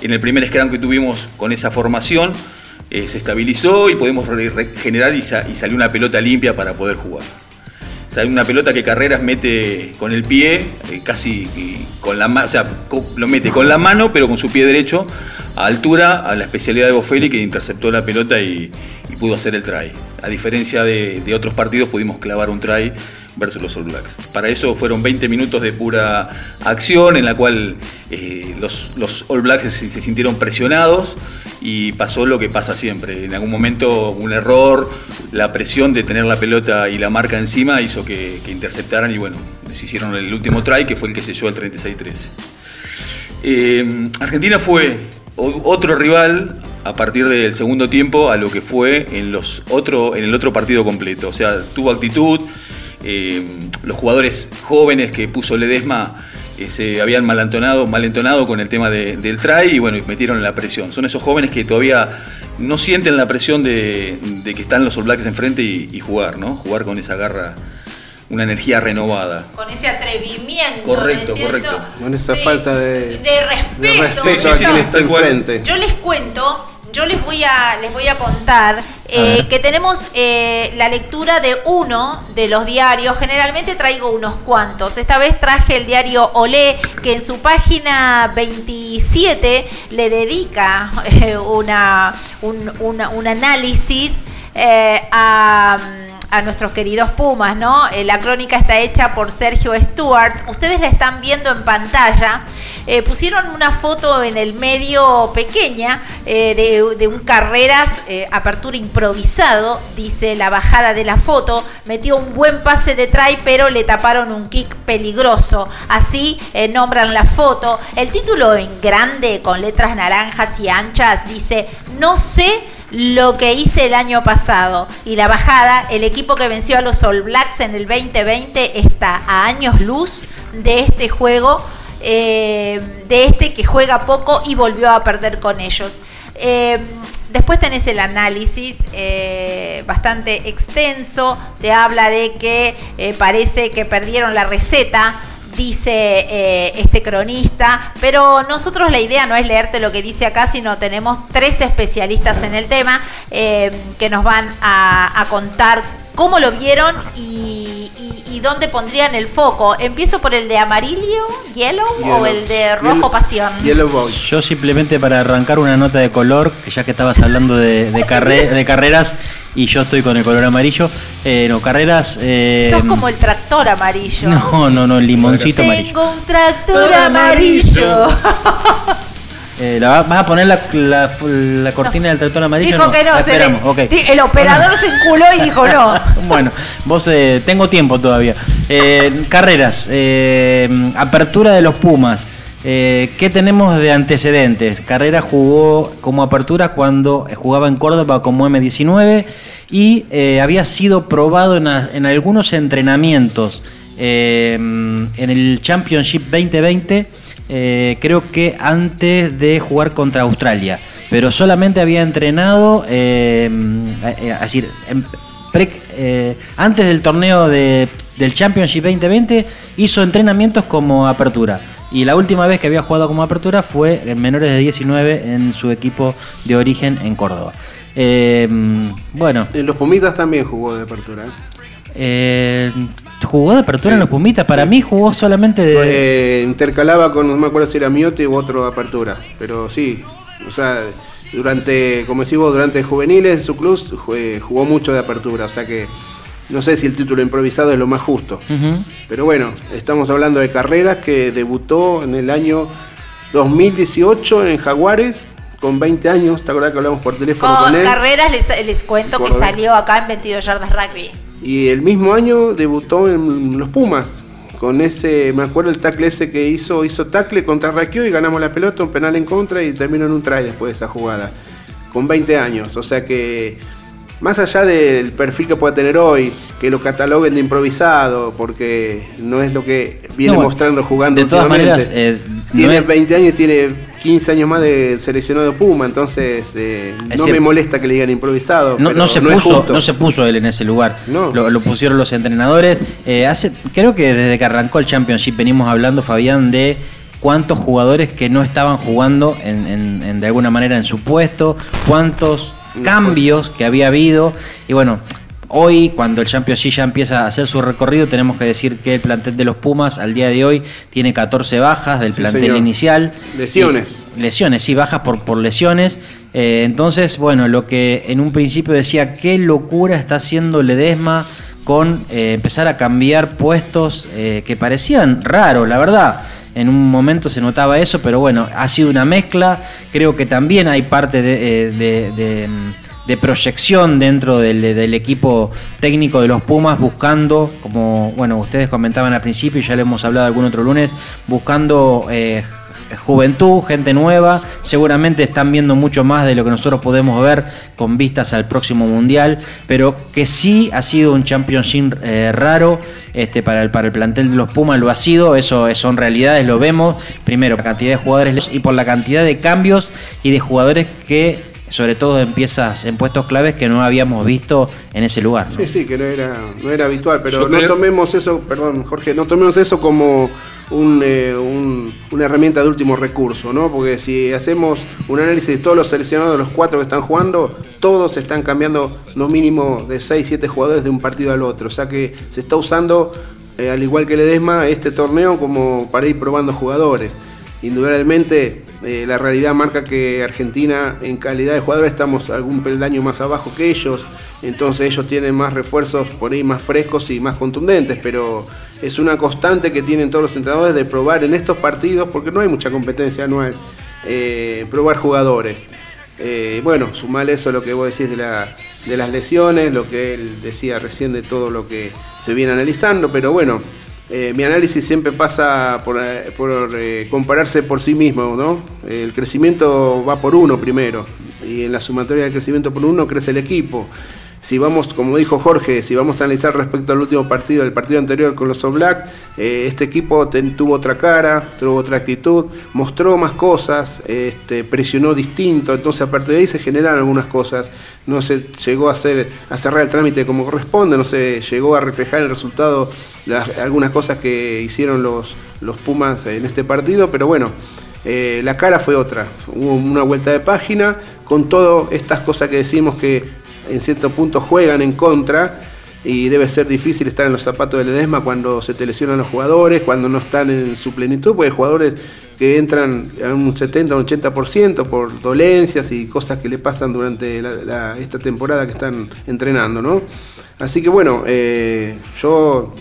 En el primer scrum que tuvimos con esa formación, eh, se estabilizó y podemos re- regenerar y, y salió una pelota limpia para poder jugar. Sale una pelota que Carreras mete con el pie, eh, casi con la mano, o sea, lo mete con la mano, pero con su pie derecho, a altura, a la especialidad de Bofelli, que interceptó la pelota y, y pudo hacer el try. A diferencia de, de otros partidos, pudimos clavar un try versus los All Blacks. Para eso fueron 20 minutos de pura acción, en la cual eh, los, All Blacks se, sintieron presionados y pasó lo que pasa siempre. En algún momento un error, la presión de tener la pelota y la marca encima hizo que, interceptaran y bueno, se hicieron el último try que fue el que selló el 36-13. Eh, Argentina fue otro rival a partir del segundo tiempo a lo que fue en, los otro, en el otro partido completo. O sea, tuvo actitud, eh, los jugadores jóvenes que puso Ledesma eh, se habían malentonado, malentonado con el tema de- del try y bueno, y metieron la presión. Son esos jóvenes que todavía no sienten la presión de, de que están los All Blacks enfrente y, y jugar, ¿no? Jugar con esa garra, una energía renovada. Con ese atrevimiento. Correcto, ¿no es cierto? correcto. Con esa Sí, falta de, De de respeto. Sí, a quien está enfrente. Yo les cuento, yo les voy a, les voy a contar eh, que tenemos eh, la lectura de uno de los diarios. Generalmente traigo unos cuantos. Esta vez traje el diario Olé, que en su página 27 le dedica eh, una, un, una- un análisis a a nuestros queridos Pumas, ¿no? Eh, la crónica está hecha por Sergio Stewart. Ustedes la están viendo en pantalla. Eh, pusieron una foto en el medio pequeña eh, de, de un carreras, apertura improvisado, dice la bajada de la foto. Metió un buen pase de try, pero le taparon un kick peligroso. Así nombran la foto. El título en grande, con letras naranjas y anchas, dice: No sé lo que hice el año pasado. Y la bajada, el equipo que venció a los All Blacks en el 2020 está a años luz de este juego, eh, de este que juega poco y volvió a perder con ellos. Eh, Después tenés el análisis eh, bastante extenso, te habla de que eh, parece que perdieron la receta dice eh, este cronista, pero nosotros la idea no es leerte lo que dice acá, sino tenemos tres especialistas en el tema eh, que nos van a, a contar cómo lo vieron y, y- y dónde pondrían el foco. Empiezo por el de amarillo, yellow, o Yellow. el de rojo Yellow. pasión. Yo simplemente para arrancar una nota de color, que ya que estabas hablando de, de, carre- de carreras y yo estoy con el color amarillo, eh, no, carreras... eh, Sos como el tractor amarillo. no, no, no, el limoncito amarillo. Tengo un tractor amarillo. Eh, ¿la va- ¿Vas a poner la, la, la cortina del tractor amarillo? Dijo que no, La se El operador se enculó y dijo no. Bueno, vos eh, tengo tiempo todavía. Eh, carreras, eh, apertura de los Pumas. Eh, ¿Qué tenemos de antecedentes? Carrera jugó como apertura cuando eh, jugaba en Córdoba como M19 y eh, había sido probado en, algunos entrenamientos en el Championship 2020, eh, creo que antes de jugar contra Australia, pero solamente había entrenado, decir, antes del torneo de- del Championship 2020 hizo entrenamientos como apertura. Y la última vez que había jugado como apertura fue en menores de 19 en su equipo de origen en Córdoba. Eh, bueno. En los Pumitas también jugó de apertura. ¿eh? Eh, jugó de apertura en los Pumitas. Para mí jugó solamente de. Eh, intercalaba con, no me acuerdo si era Miotti u otro de apertura. Pero sí, o sea, durante, como decís vos, durante juveniles en su club jugó mucho de apertura. O sea que no sé si el título improvisado es lo más justo. Pero bueno, estamos hablando de carreras que debutó en el año 2018 en Jaguares con 20 años. ¿Te acordás que hablamos por teléfono con, Con él? carreras les, les cuento que salió acá en 22 yardas rugby. Y el mismo año debutó en los Pumas. Con ese, me acuerdo el tackle ese que hizo, hizo tackle contra Raquio y ganamos la pelota, un penal en contra y terminó en un try después de esa jugada. Con 20 años. O sea que, más allá del perfil que pueda tener hoy, que lo cataloguen de improvisado, porque no es lo que viene No, bueno, mostrando jugando de todas maneras, eh, tiene no es- 20 años y tiene 15 años más de seleccionado Puma, entonces eh, no me molesta que le digan improvisado. No, pero no se puso, no se puso él en ese lugar. Lo, lo pusieron los entrenadores. Eh, hace, creo que desde que arrancó el Championship venimos hablando, Fabián, de cuántos jugadores que no estaban jugando en, en- en- de alguna manera en su puesto, cuántos cambios que había habido. Y bueno, hoy cuando el Championship ya empieza a hacer su recorrido, tenemos que decir que el plantel de los Pumas al día de hoy tiene 14 bajas del Sí, plantel señor. inicial. Lesiones. Y- lesiones, sí, bajas por, por lesiones. Eh, entonces, bueno, lo que en un principio decía, qué locura está haciendo Ledesma con eh, empezar a cambiar puestos eh, que parecían raros, la verdad. En un momento se notaba eso, pero bueno, ha sido una mezcla. Creo que también hay parte de, eh, de- de, proyección dentro del, del equipo técnico de los Pumas, buscando, como bueno, ustedes comentaban al principio y ya lo hemos hablado algún otro lunes, buscando eh, juventud, gente nueva. Seguramente están viendo mucho más de lo que nosotros podemos ver con vistas al próximo mundial, pero que sí ha sido un championship eh, raro este, para, el, para el plantel de los Pumas, lo ha sido, eso es- son realidades, lo vemos. Primero, la cantidad de jugadores y por la cantidad de cambios y de jugadores que, sobre todo en piezas, en puestos claves que no habíamos visto en ese lugar. ¿no? Sí, sí, que no era, no era habitual, pero Yo no creo- tomemos eso, perdón Jorge, no tomemos eso como un, eh, un- una herramienta de último recurso, ¿no? Porque si hacemos un análisis de todos los seleccionados, los cuatro que están jugando, todos están cambiando no mínimo de 6, 7 jugadores de un partido al otro. O sea que se está usando, eh, al igual que Ledesma, este torneo como para ir probando jugadores. Indudablemente eh, la realidad marca que Argentina en calidad de jugadores estamos algún peldaño más abajo que ellos, entonces ellos tienen más refuerzos por ahí más frescos y más contundentes, pero es una constante que tienen todos los entrenadores de probar en estos partidos, porque no hay mucha competencia anual, eh, probar jugadores. Eh, bueno, sumar eso lo que vos decís de, la, de las lesiones, lo que él decía recién de todo lo que se viene analizando, pero bueno, eh, mi análisis siempre pasa por, eh, eh, compararse por sí mismo, ¿no? El crecimiento va por uno primero, y en la sumatoria del crecimiento por uno crece el equipo. Si vamos, como dijo Jorge, si vamos a analizar respecto al último partido, el partido anterior con los All Blacks, eh, este equipo tuvo otra cara, tuvo otra actitud, mostró más cosas, este, presionó distinto, entonces a partir de ahí se generaron algunas cosas. No se llegó a, hacer, a cerrar el trámite como corresponde, no se llegó a reflejar el resultado, algunas cosas que hicieron los, los Pumas en este partido, pero bueno, eh, la cara fue otra. Hubo una vuelta de página con todas estas cosas que decimos que en cierto punto juegan en contra y debe ser difícil estar en los zapatos del Edesma cuando se te lesionan los jugadores, cuando no están en su plenitud, porque hay jugadores que entran a un 70 o un 80% por dolencias y cosas que le pasan durante esta temporada que están entrenando, ¿no? Así que bueno, eh, yo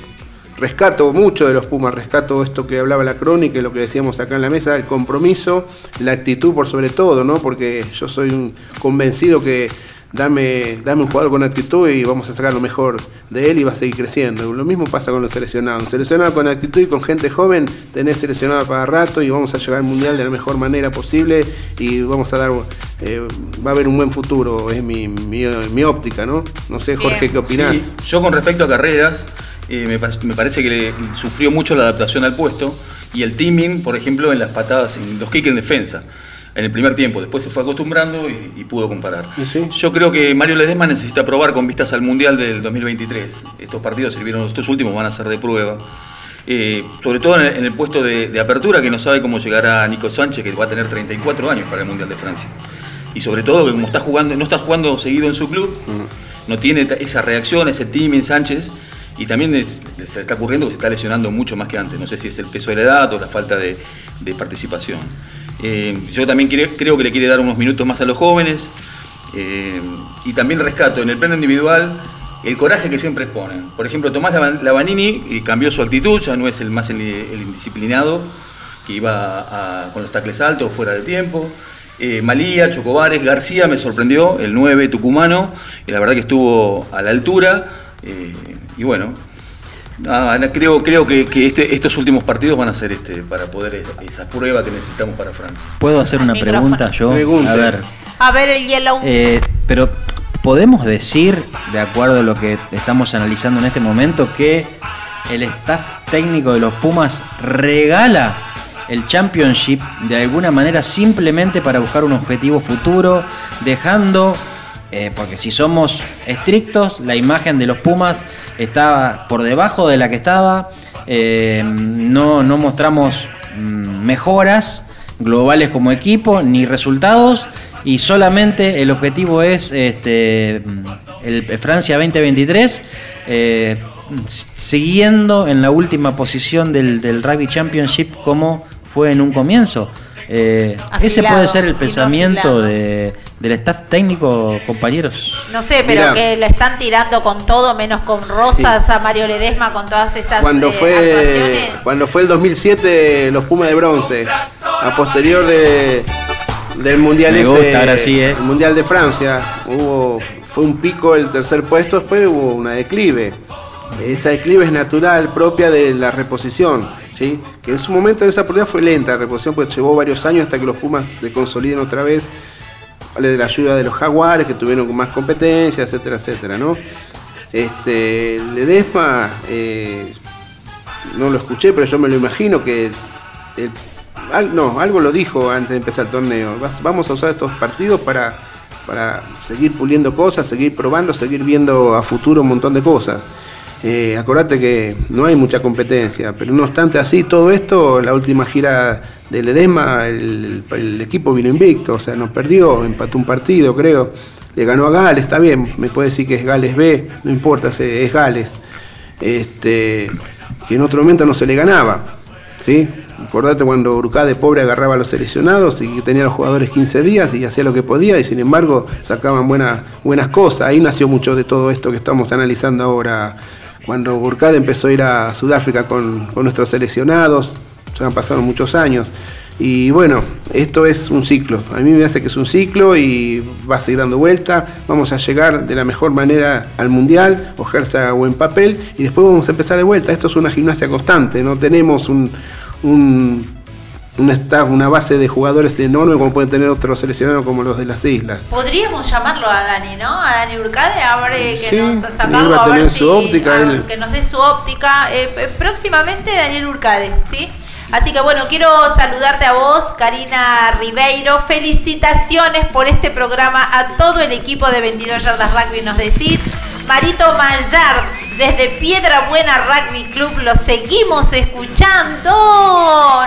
rescato mucho de los Pumas, rescato esto que hablaba la crónica y lo que decíamos acá en la mesa, el compromiso, la actitud por sobre todo, ¿no? Porque yo soy un convencido que dame, dame un jugador con actitud y vamos a sacar lo mejor de él y va a seguir creciendo. Lo mismo pasa con los seleccionados. Seleccionado con actitud y con gente joven, tenés seleccionado para rato y vamos a llegar al mundial de la mejor manera posible y vamos a dar, eh, va a haber un buen futuro, es mi, mi, mi óptica, ¿no? No sé, Jorge, ¿qué opinás? Sí, yo con respecto a carreras, eh, me, pa- me parece que le sufrió mucho la adaptación al puesto y el timing, por ejemplo, en las patadas, en los kicks en defensa. En el primer tiempo, después se fue acostumbrando y, y pudo comparar. Yo creo que Mario Ledesma necesita probar con vistas al Mundial del 2023. Estos partidos sirvieron, estos últimos van a ser de prueba. Eh, sobre todo en el, en el puesto de, de apertura, que no sabe cómo llegará Nico Sánchez, que va a tener 34 años para el Mundial de Francia. Y sobre todo que como está jugando, no está jugando seguido en su club, no tiene esa reacción, ese timing Sánchez, y también es- se está ocurriendo que se está lesionando mucho más que antes. No sé si es el peso de la edad o la falta de, de participación. Eh, yo también creo que le quiere dar unos minutos más a los jóvenes. eh, y también rescato en el plano individual el coraje que siempre exponen. Por ejemplo, Tomás Lavan- Lavanini eh, cambió su actitud, ya no es el más el, indisciplinado que iba con los tacles altos fuera de tiempo. Eh, Malía, Chocobares, García me sorprendió, el 9 tucumano, y la verdad que estuvo a la altura. y bueno, na- creo, creo que, que este- estos últimos partidos van a ser este, para poder es- esa prueba que necesitamos para Francia. ¿Puedo hacer una micrófono. pregunta yo? Pregunte. A ver, A ver el Yellow. eh, pero podemos decir, de acuerdo a lo que estamos analizando en este momento, que el staff técnico de los Pumas regala el championship de alguna manera simplemente para buscar un objetivo futuro, dejando, eh, porque si somos estrictos, la imagen de los Pumas estaba por debajo de la que estaba, eh, no, no mostramos mm, mejoras globales como equipo, ni resultados, y solamente el objetivo es este, el Francia 2023, eh, s- siguiendo en la última posición del, del Rugby Championship como fue en un comienzo. Eh, ese puede ser el pensamiento de, del staff técnico, compañeros. No sé, pero Mirá. que lo están tirando con todo, menos con rosas a Mario Ledesma, con todas estas Cuando eh, fue, actuaciones. cuando fue el 2007 los Pumas de bronce, a posterior de, del mundial Me ese, gusta, ahora sí, eh. el mundial de Francia, hubo fue un pico el tercer puesto, después hubo una declive. Esa declive es natural, propia de la reposición, ¿sí? Que en su momento esa oportunidad fue lenta la reposición, porque llevó varios años hasta que los Pumas se consoliden otra vez. Vale de la ayuda de los Jaguares que tuvieron más competencia, etcétera, etcétera, ¿no? Este, Ledesma, eh, no lo escuché, pero yo me lo imagino que al- no, algo lo dijo antes de empezar el torneo. Vamos a usar estos partidos para, para seguir puliendo cosas, seguir probando, seguir viendo a futuro un montón de cosas. Eh, acordate que no hay mucha competencia, pero no obstante así, todo esto, la última gira de Ledesma, el, equipo vino invicto, o sea, no perdió, empató un partido, creo. Le ganó a Gales, está bien, me puede decir que es Gales B, no importa, es Gales. Este, que en otro momento no se le ganaba. ¿sí? Acordate cuando Urcá pobre agarraba a los seleccionados y tenía a los jugadores 15 días y hacía lo que podía y sin embargo sacaban buenas, buenas cosas. Ahí nació mucho de todo esto que estamos analizando ahora. Cuando Burkade empezó a ir a Sudáfrica con, con nuestros seleccionados, se han pasado muchos años. Y bueno, esto es un ciclo. A mí me hace que es un ciclo y va a seguir dando vuelta. Vamos a llegar de la mejor manera al mundial, ojerza buen papel y después vamos a empezar de vuelta. Esto es una gimnasia constante. No tenemos un, un, una, staff, una base de jugadores enorme como pueden tener otros seleccionados como los de las islas. Podríamos llamarlo a Dani, ¿no? A Dani Urcade, a ver eh, que Sí, nos sacarlo, a a ver tener si- su óptica, a- él- que nos dé su óptica. Eh, eh, próximamente Daniel Urcade, ¿sí? Así que bueno, quiero saludarte a vos, Karina Ribeiro. Felicitaciones por este programa a todo el equipo de 22 Yardas Rugby, nos decís. Marito Mayard, desde Piedra Buena Rugby Club, lo seguimos escuchando,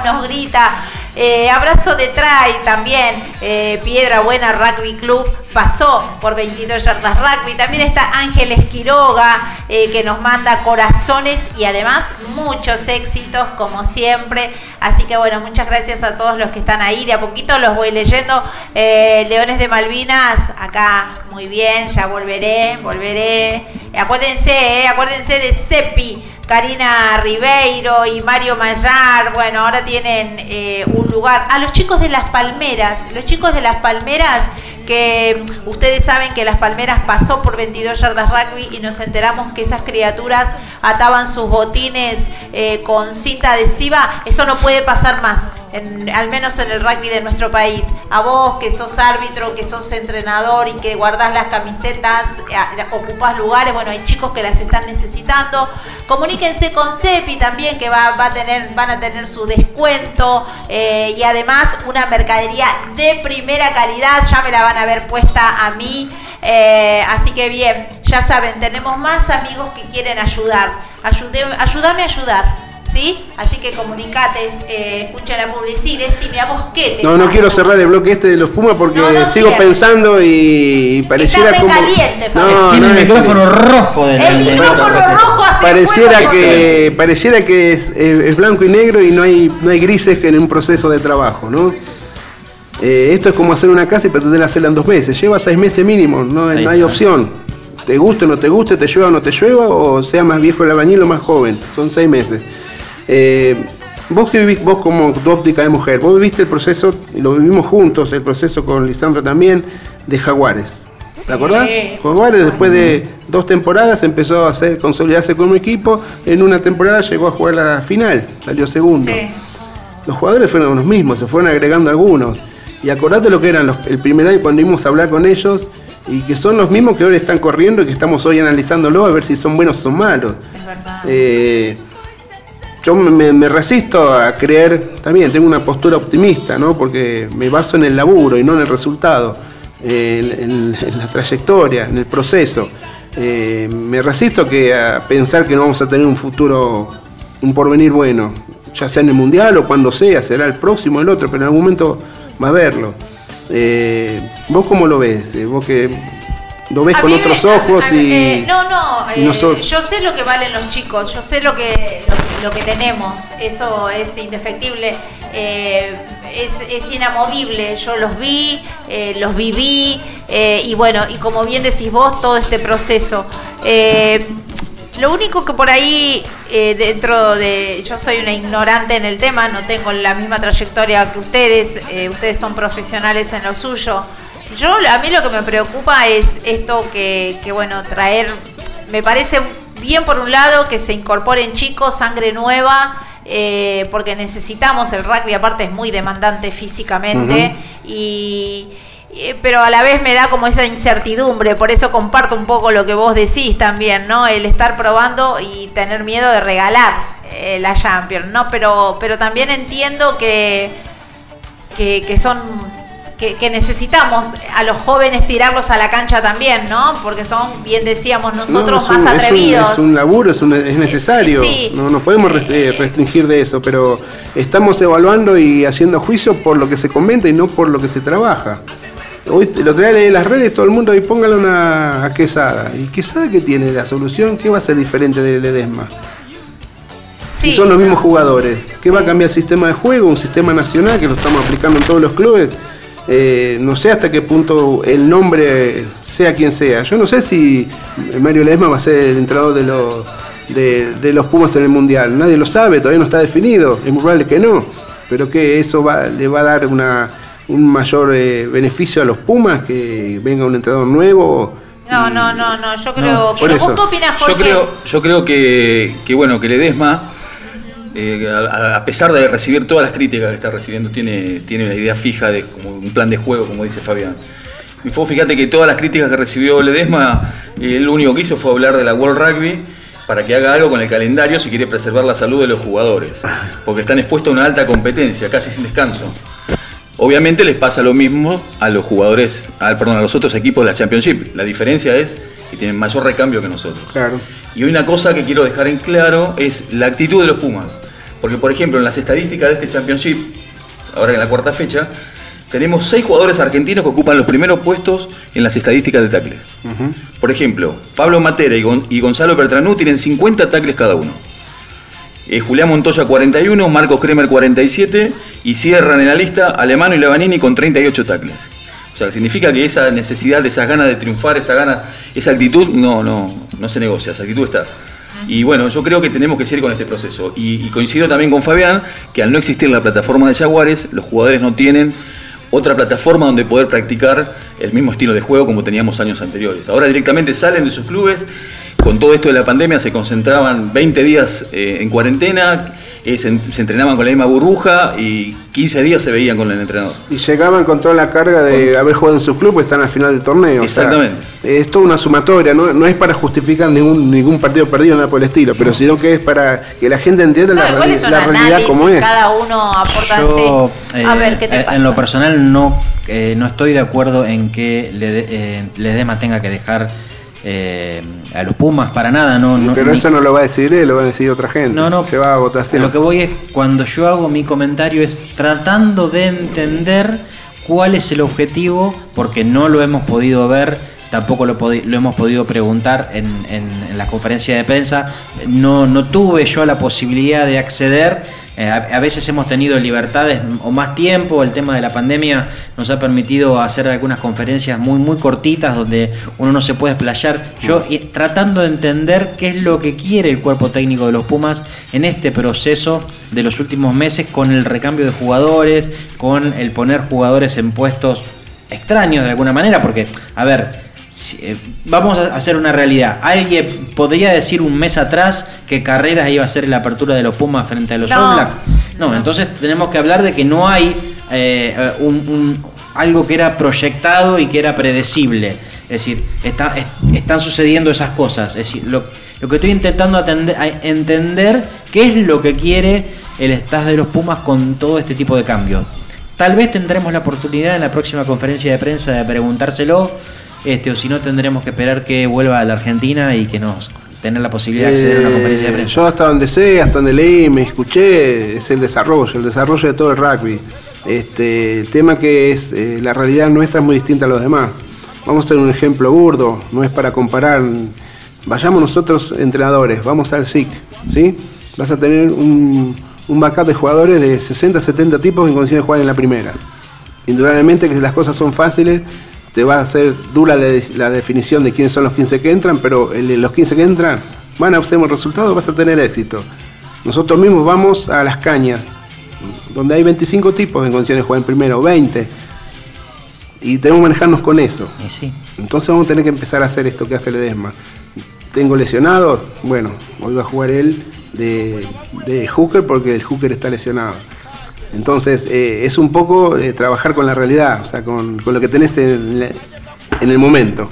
nos grita. Eh, abrazo de Tray también, eh, Piedra Buena Rugby Club pasó por 22 yardas rugby. También está Ángeles Quiroga eh, que nos manda corazones y además muchos éxitos como siempre. Así que bueno, muchas gracias a todos los que están ahí. De a poquito los voy leyendo. Leones de Malvinas, acá muy bien, ya volveré, volveré. Acuérdense, eh, acuérdense de Cepi. Karina Ribeiro y Mario Mayar, bueno, ahora tienen eh, un lugar. A los chicos de Las Palmeras, los chicos de Las Palmeras, que ustedes saben que Las Palmeras pasó por 22 yardas rugby y nos enteramos que esas criaturas ataban sus botines eh, con cinta adhesiva, eso no puede pasar más, en- al menos en el rugby de nuestro país. A vos que sos árbitro, que sos entrenador y que guardás las camisetas, eh, ocupás lugares, bueno, hay chicos que las están necesitando. Comuníquense con CEPI también, que va, a tener, van a tener su descuento eh, y además una mercadería de primera calidad, ya me la van a ver puesta a mí. Eh, así que bien, ya saben, tenemos más amigos que quieren ayudar. Ayude, ayúdame a ayudar. ¿Sí? Así que comunicate, eh, escucha la publicidad y decime a vos qué te No, no quiero cerrar el bloque este de los Pumas porque No, no sigo pensando y pareciera Está como. recaliente, no. Tiene no, el micrófono rojo del El del- micrófono rojo hace Pareciera que, pareciera que es, es- es blanco y negro y no hay, no hay grises que en un proceso de trabajo, ¿no? Eh, esto es como hacer una casa y pretender hacerla en dos meses. Lleva seis meses mínimo, no, no hay opción. Te guste o no te guste, te llueva o no te llueva, o sea más viejo el albañil o más joven. Son seis meses. Eh, vos que vivís, vos como óptica de mujer, vos viviste el proceso, y lo vivimos juntos, el proceso con Lisandro también, de Jaguares. ¿Te acordás? Jaguares después de dos temporadas empezó a hacer, consolidarse como equipo. En una temporada llegó a jugar la final, salió segundo. Sí. Los jugadores fueron los mismos, se fueron agregando algunos. Y acordate lo que eran los- el primer año cuando íbamos a hablar con ellos y que son los mismos que ahora están corriendo y que estamos hoy analizándolo a ver si son buenos o son malos. Es verdad. Eh, yo me, me resisto a creer, también tengo una postura optimista, ¿no? porque me baso en el laburo y no en el resultado, eh, en, en- en la trayectoria, en el proceso. Eh, me resisto que a pensar que no vamos a tener un futuro, un porvenir bueno, ya sea en el mundial o cuando sea, será el próximo o el otro, pero en algún momento va a haberlo. Eh, ¿Vos cómo lo ves? ¿Vos que lo ves A con otros me- ojos a- y... eh, no, no, y yo sé lo que valen los chicos, yo sé lo que, lo, lo que tenemos, eso es indefectible, eh, es, inamovible, yo los vi, eh, los viví, eh, y bueno, y como bien decís vos, todo este proceso. Lo único que por ahí, dentro de. Yo soy una ignorante en el tema, no tengo la misma trayectoria que ustedes, ustedes son profesionales en lo suyo. Yo, a mí lo que me preocupa es esto que, bueno, traer. Me parece bien, por un lado, que se incorporen chicos, sangre nueva. eh, porque necesitamos el rugby, aparte es muy demandante físicamente. y, eh, pero a la vez me da como esa incertidumbre, por eso comparto un poco lo que vos decís también, ¿no? El estar probando y tener miedo de regalar eh, la Champions, ¿no? Pero, pero también entiendo que, que, que son que, que necesitamos a los jóvenes tirarlos a la cancha también, ¿no? Porque son, bien decíamos nosotros, No, más un- es un- atrevidos. Es un, laburo, es, un- es necesario. Sí. No nos podemos eh, restringir de eso, pero estamos evaluando y haciendo juicio por lo que se comenta y no por lo que se trabaja. Hoy, día leí en las redes, todo el mundo ahí póngale una a Quesada. ¿Y Quesada qué tiene? ¿La solución? ¿Qué va a ser diferente de Ledesma? Si Sí. son los mismos jugadores. ¿Qué va a cambiar el sistema de juego? Un sistema nacional que lo estamos aplicando en todos los clubes. Eh, no sé hasta qué punto el nombre sea quien sea. Yo no sé si Mario Ledesma va a ser el entrenador de los, de, de los Pumas en el Mundial. Nadie lo sabe, todavía no está definido. Es muy probable que no. Pero que eso va, le va a dar una, un mayor eh, beneficio a los Pumas, que venga un entrenador nuevo. No, no, no, no, yo creo No, que por no. eso. ¿Vos qué opinás, Yo Jorge? creo, yo creo que, que bueno, que Ledesma eh, a, pesar de recibir todas las críticas que está recibiendo, tiene, tiene una idea fija de como un plan de juego, como dice Fabián. Y fue, fíjate que todas las críticas que recibió Ledesma, eh, él lo único que hizo fue hablar de la World Rugby para que haga algo con el calendario si quiere preservar la salud de los jugadores, porque están expuestos a una alta competencia, casi sin descanso. Obviamente les pasa lo mismo a los jugadores, al, perdón, a los otros equipos de la Championship. La diferencia es que tienen mayor recambio que nosotros. Claro. Y una cosa que quiero dejar en claro es la actitud de los Pumas. Porque, por ejemplo, en las estadísticas de este Championship, ahora en la cuarta fecha, tenemos seis jugadores argentinos que ocupan los primeros puestos en las estadísticas de tacles. Por ejemplo, Pablo Matera y, Gon- y Gonzalo Bertranú tienen 50 tacles cada uno. Eh, Julián Montoya 41, Marcos Kremer 47 y cierran en la lista Alemano y Lavanini con 38 tacles. O sea, significa que esa necesidad, esas ganas de triunfar, esa gana, esa actitud, no, no, no se negocia, esa actitud está. Y bueno, yo creo que tenemos que seguir con este proceso. Y, y coincido también con Fabián que al no existir la plataforma de Jaguares, los jugadores no tienen otra plataforma donde poder practicar el mismo estilo de juego como teníamos años anteriores. Ahora directamente salen de sus clubes, con todo esto de la pandemia se concentraban 20 días eh, en cuarentena, eh, se, en- se entrenaban con la misma burbuja y 15 días se veían con el entrenador. Y llegaban con toda la carga de haber jugado en su club, pues están al final del torneo. o sea, Exactamente. es toda una sumatoria, no, no es para justificar ningún, ningún partido perdido, nada por el estilo, pero sino que es para que la gente entienda No, la, la realidad análisis, como es. cada uno aporta Yo, así. A eh, ver, ¿qué te eh, pasa? En lo personal no, eh, no estoy de acuerdo en que Lede- eh, Ledesma tenga que dejar eh, a los Pumas para nada. No, no, pero ni- eso no lo va a decir él, lo va a decir otra gente. No, no. Se va a votación. Lo que voy es, cuando yo hago mi comentario es tratando de entender cuál es el objetivo, porque no lo hemos podido ver, tampoco lo, hemos podido preguntar en, en- en la conferencia de prensa. No, tuve yo la posibilidad de acceder. Eh, a, veces hemos tenido libertades o más tiempo, el tema de la pandemia nos ha permitido hacer algunas conferencias muy muy cortitas donde uno no se puede explayar. Yo tratando de entender qué es lo que quiere el cuerpo técnico de los Pumas en este proceso de los últimos meses con el recambio de jugadores, con el poner jugadores en puestos extraños de alguna manera, porque, a ver, vamos a hacer una realidad. ¿Alguien podría decir un mes atrás que Carreras iba a ser la apertura de los Pumas frente a los No. All Black? No, entonces tenemos que hablar de que no hay eh, eh, un, un- algo que era proyectado y que era predecible. Es decir, está- es- están sucediendo esas cosas. Es decir, lo, lo que estoy intentando atender- entender qué es lo que quiere el staff de los Pumas con todo este tipo de cambios. Tal vez tendremos la oportunidad en la próxima conferencia de prensa de preguntárselo, este, o si no tendremos que esperar que vuelva a la Argentina y que nos tener la posibilidad de acceder a una conferencia de Eh, prensa. Yo hasta donde sé, hasta donde leí, me escuché, es el desarrollo, el desarrollo de todo el rugby. Este, el tema que es, eh, la realidad nuestra es muy distinta a los demás. Vamos a tener un ejemplo burdo, no es para comparar. Vayamos nosotros entrenadores, vamos al SIC, ¿sí? Vas a tener un, un backup de jugadores de 60, 70 tipos en condiciones de jugar en la primera. Indudablemente que las cosas son fáciles, te va a hacer dura la, la definición de quiénes son los 15 que entran, pero el- los 15 que entran van a obtener un resultado, vas a tener éxito. Nosotros mismos vamos a las cañas, donde hay 25 tipos en condiciones de jugar en primero, 20. Y tenemos que manejarnos con eso. Entonces vamos a tener que empezar a hacer esto que hace Ledesma. Tengo lesionados, bueno, hoy va a jugar él de, de hooker porque el hooker está lesionado. Entonces eh, es un poco eh, trabajar con la realidad, o sea, con, lo que tenés en, el momento.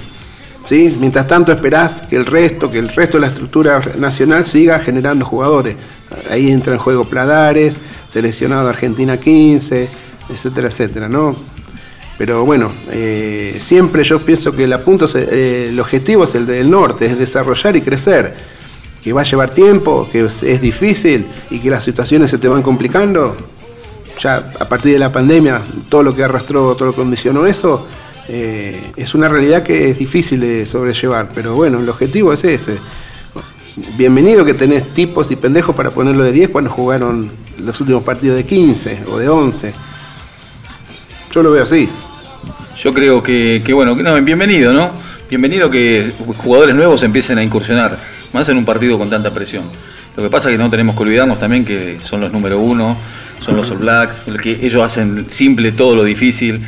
¿sí? Mientras tanto esperás que el resto, que el resto de la estructura nacional siga generando jugadores. Ahí entra en juego Pladares, seleccionado Argentina 15, etcétera, etcétera, ¿no? Pero bueno, eh, siempre yo pienso que el, apunto, el objetivo es el del norte, es desarrollar y crecer. Que va a llevar tiempo, que es, es difícil y que las situaciones se te van complicando. Ya a partir de la pandemia, todo lo que arrastró, todo lo que condicionó eso, eh, es una realidad que es difícil de sobrellevar. Pero bueno, el objetivo es ese. Bienvenido que tenés tipos y pendejos para ponerlo de 10 cuando jugaron los últimos partidos de 15 o de 11. Yo lo veo así. Yo creo que, que, bueno, no, bienvenido, ¿no? Bienvenido que jugadores nuevos empiecen a incursionar, más en un partido con tanta presión. Lo que pasa es que no tenemos que olvidarnos también que son los número uno, son los All Blacks, que ellos hacen simple todo lo difícil.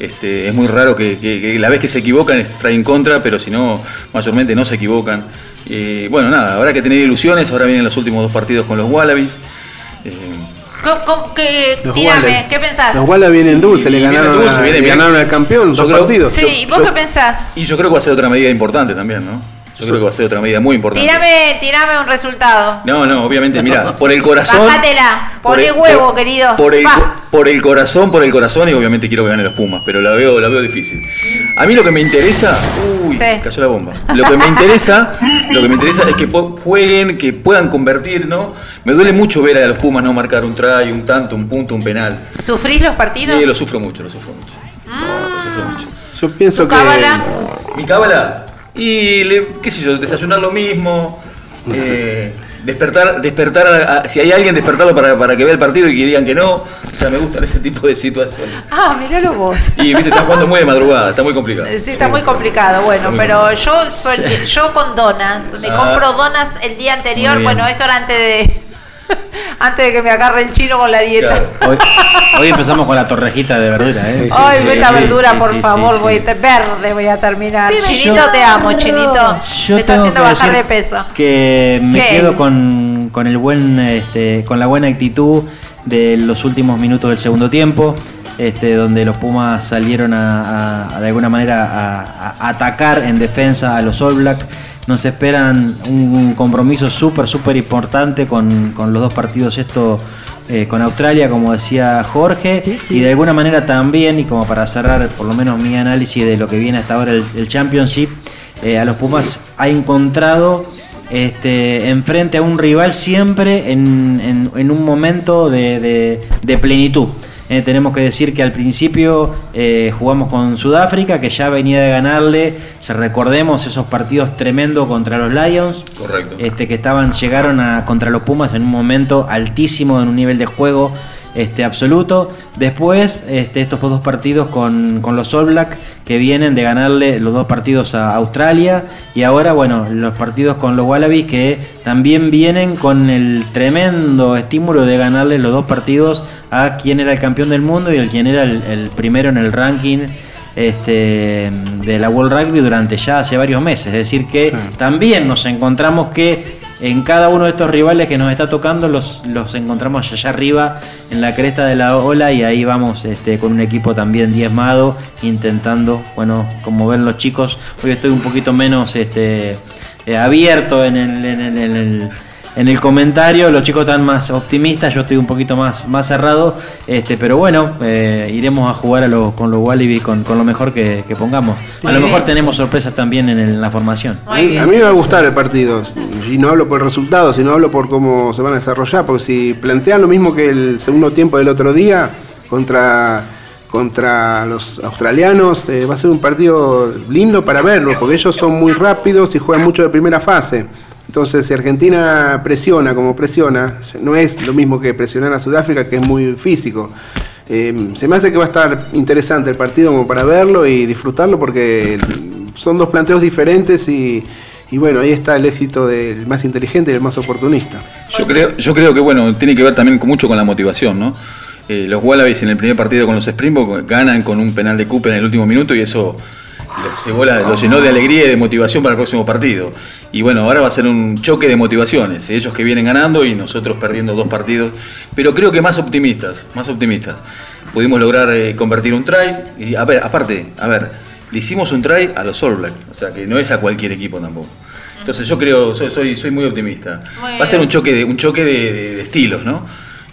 Este, es muy raro que, que- que la vez que se equivocan es- traen contra, pero si no, mayormente no se equivocan. Eh, bueno, nada, habrá que tener ilusiones. Ahora vienen los últimos dos partidos con los Wallabies. ¿Cómo- cómo- qué- Los tírame, Wallabies. ¿qué pensás? Los Wallabies vienen dulce, le ganaron, dulce, a- vienen le bien. ganaron al campeón Yo dos creo- partidos. Sí, ¿y vos yo- qué pensás? Y yo creo que va a ser otra medida importante también, ¿no? Yo creo que va a ser otra medida muy importante. Tírame, tírame un resultado. No, no, obviamente, mira, por el corazón. Bájatela, por poné el- huevo, por- querido. Por el, por el corazón, por el corazón, y obviamente quiero que ganen los Pumas, pero la veo, la veo difícil. A mí lo que me interesa. Uy, Sí. cayó la bomba. Lo que me interesa, lo que me interesa es que jueguen, que puedan convertir, ¿no? Me duele mucho ver a los Pumas no marcar un try, un tanto, un punto, un penal. ¿Sufrís los partidos? Sí, lo sufro mucho, lo sufro mucho. Lo sufro mucho. Yo pienso ¿Tu que. cábala? Mi cábala. Y, le- qué sé yo, desayunar lo mismo. eh, despertar, despertar a- si hay alguien, despertarlo para, para que vea el partido y que digan que no. O sea, me gustan ese tipo de situaciones. Ah, miralo vos. Y viste, están jugando muy de madrugada, está muy complicado. Sí, está muy complicado. Bueno, pero yo soy, yo con donas, me Ah. compro donas el día anterior. Bueno, eso era antes de antes de que me agarre el chino con la dieta. Hoy, hoy empezamos con la torrejita de verdura, ¿eh? Ay, Sí, meta sí, verdura, sí, por sí, favor, sí, voy sí. a- verde voy a terminar. Chinito, Yo- te amo, Chinito. Yo me está tengo haciendo que bajar de peso. Que me ¿Qué? quedo con, con el buen, este, con la buena actitud de los últimos minutos del segundo tiempo. Este, donde los Pumas salieron a, a- a, de alguna manera a, a atacar en defensa a los All Black. Nos esperan un compromiso súper, súper importante con, con los dos partidos esto eh, con Australia, como decía Jorge, y de alguna manera también, y como para cerrar por lo menos mi análisis de lo que viene hasta ahora el, el Championship, eh, a los Pumas ha encontrado este, enfrente a un rival siempre en, en- en un momento de, de- de plenitud. Eh, tenemos que decir que al principio eh, jugamos con Sudáfrica, que ya venía de ganarle, se recordemos esos partidos tremendos contra los Lions, Correcto. este, que estaban, llegaron a, contra los Pumas en un momento altísimo, en un nivel de juego este, absoluto. Después, este, estos dos partidos con, con los All Black, que vienen de ganarle los dos partidos a Australia. Y ahora, bueno, los partidos con los Wallabies, que también vienen con el tremendo estímulo de ganarle los dos partidos a quien era el campeón del mundo y el quien era el, el primero en el ranking este, de la World Rugby durante ya hace varios meses. Es decir, que también nos encontramos que en cada uno de estos rivales que nos está tocando los, los encontramos allá arriba en la cresta de la ola y ahí vamos este, con un equipo también diezmado intentando, bueno, como ven los chicos, hoy estoy un poquito menos este, eh, abierto en el, en el comentario, los chicos están más optimistas, yo estoy un poquito más, más cerrado, este, pero bueno, eh, iremos a jugar a lo- con los Wallabies con, con lo mejor que, que pongamos. A lo mejor bien. tenemos sorpresas también en, el- en la formación. A mí, a mí me va a gustar el partido. Y no hablo por el resultado, sino hablo por cómo se van a desarrollar. Porque si plantean lo mismo que el segundo tiempo del otro día contra, contra los australianos, eh, va a ser un partido lindo para verlo. Porque ellos son muy rápidos y juegan mucho de primera fase. Entonces, si Argentina presiona como presiona, no es lo mismo que presionar a Sudáfrica, que es muy físico. Eh, se me hace que va a estar interesante el partido como para verlo y disfrutarlo porque son dos planteos diferentes y, bueno, ahí está el éxito del más inteligente y del más oportunista. Yo creo, yo creo que bueno, tiene que ver también mucho con la motivación, ¿no? Eh, los Wallabies en el primer partido con los Springboks ganan con un penal de Cooper en el último minuto y eso la- los llenó de alegría y de motivación para el próximo partido. Y bueno, ahora va a ser un choque de motivaciones, ellos que vienen ganando y nosotros perdiendo dos partidos, pero creo que más optimistas, más optimistas. Pudimos lograr eh, convertir un try y a ver, aparte, a ver, le hicimos un try a los All Black, o sea que no es a cualquier equipo tampoco. Entonces yo creo, soy, soy, soy muy optimista. Muy Va a ser un choque de, un choque de, de- de estilos, ¿no?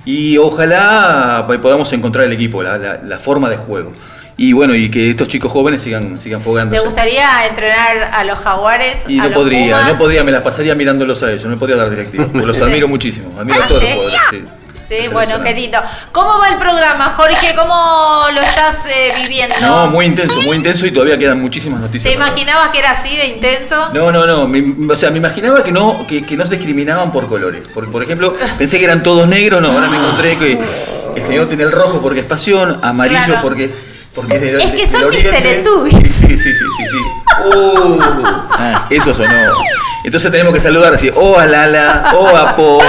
Y ojalá pues, podamos encontrar el equipo, la, la- la forma de juego. Y bueno, y que estos chicos jóvenes sigan, sigan ¿Te gustaría entrenar a los jaguares? Y a no los podría, Pumas? no podría, me las pasaría mirándolos a ellos, no me podría dar directivos, porque los Sí. admiro muchísimo, admiro Ah, a todos ¿sí? los jugadores. sí. Sí, bueno, qué lindo. ¿Cómo va el programa, Jorge? ¿Cómo lo estás eh, viviendo? No, muy intenso, muy intenso y todavía quedan muchísimas noticias. ¿Te imaginabas que era así de intenso? No, no, no. me- o sea, me imaginaba que no, que, que no se discriminaban por colores. Por, por ejemplo, pensé que eran todos negros, no, ahora me encontré que el señor tiene el rojo porque es pasión, amarillo Claro. porque, porque es de Es que son mis. Teletubbies. Sí, sí, sí, sí, sí. Uh, eso sonó. Entonces tenemos que saludar así, oh alala, oh apo.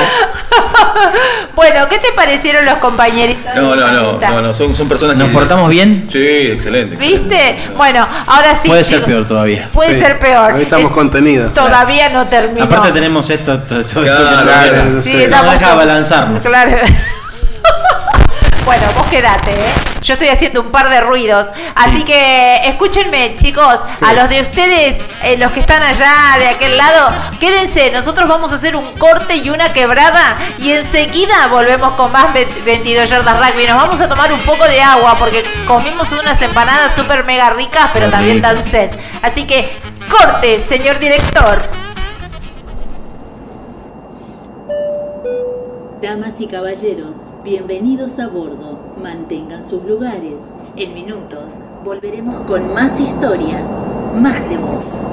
Bueno, ¿qué te parecieron los compañeritos? No, no, no, no, no, son, son personas ¿Nos que- portamos bien? Sí, excelente. ¿Viste? Bueno, ahora sí. Puede ser peor todavía. Puede ser peor. Ahí estamos Es- contenidos. Todavía no terminó. Aparte tenemos esto, esto- esto- esto que Claro, nos sí, nos estamos deja con- balanzarnos. Claro. Bueno, vos quedate, ¿eh? Yo estoy haciendo un par de ruidos. Así que escúchenme, chicos, a los de ustedes, eh, los que están allá de aquel lado, quédense. Nosotros vamos a hacer un corte y una quebrada y enseguida volvemos con más 22 yardas rugby. Nos vamos a tomar un poco de agua porque comimos unas empanadas súper mega ricas, pero también dan sed. Así que corte, señor director. Damas y caballeros, bienvenidos a bordo. Mantengan sus lugares. En minutos volveremos con más historias, más de voz.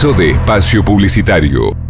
De espacio publicitario.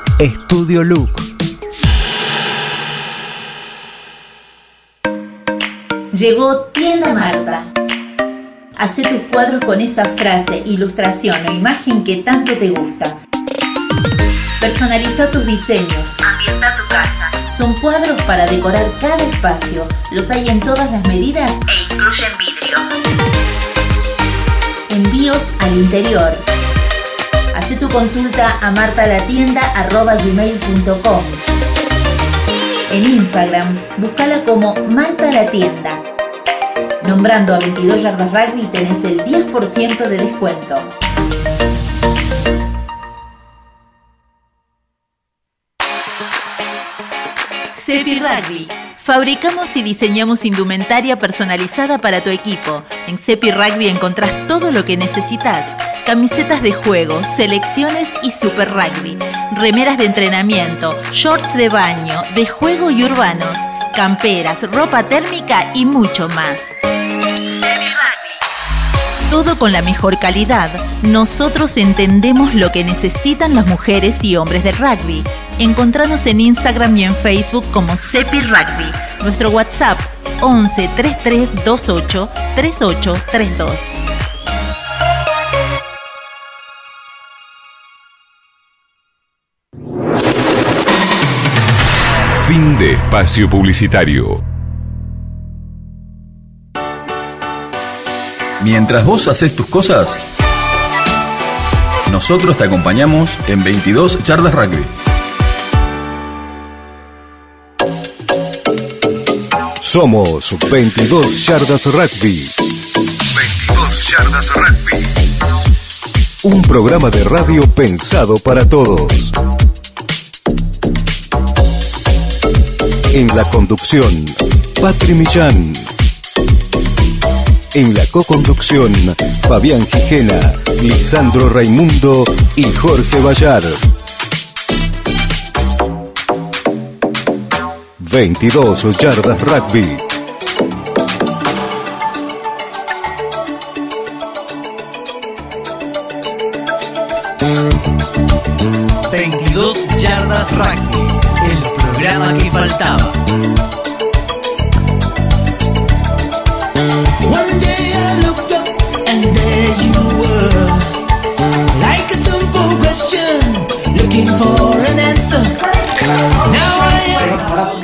Estudio Look. Llegó Tienda Marta. Hacé tus cuadros con esa frase, ilustración o imagen que tanto te gusta. Personaliza tus diseños. Ambienta tu casa. Son cuadros para decorar cada espacio. Los hay en todas las medidas e incluyen vidrio. Envíos al interior. Tu consulta a martalatienda.com. En Instagram, búscala como Marta la Tienda. Nombrando a 22 Yardas Rugby tenés el 10% de descuento. Cepi Rugby. Fabricamos y diseñamos indumentaria personalizada para tu equipo. En Cepi Rugby encontrás todo lo que necesitas. Camisetas de juego, selecciones y super rugby. Remeras de entrenamiento, shorts de baño, de juego y urbanos. Camperas, ropa térmica y mucho más. Todo con la mejor calidad. Nosotros entendemos lo que necesitan las mujeres y hombres del rugby. Encontranos en Instagram y en Facebook como Cepi Rugby. Nuestro WhatsApp 11 33 28 38 32. Fin de espacio publicitario. Mientras vos haces tus cosas, nosotros te acompañamos en 22 Yardas Rugby. Somos 22 Yardas Rugby, 22 yardas rugby. un programa de radio pensado para todos. En la conducción, Patri Millán. En la co-conducción, Fabián Gijena, Lisandro Raimundo y Jorge Bayar. 22 Yardas Rugby. Yardas Rugby, el programa que faltaba. For an answer. Now I am.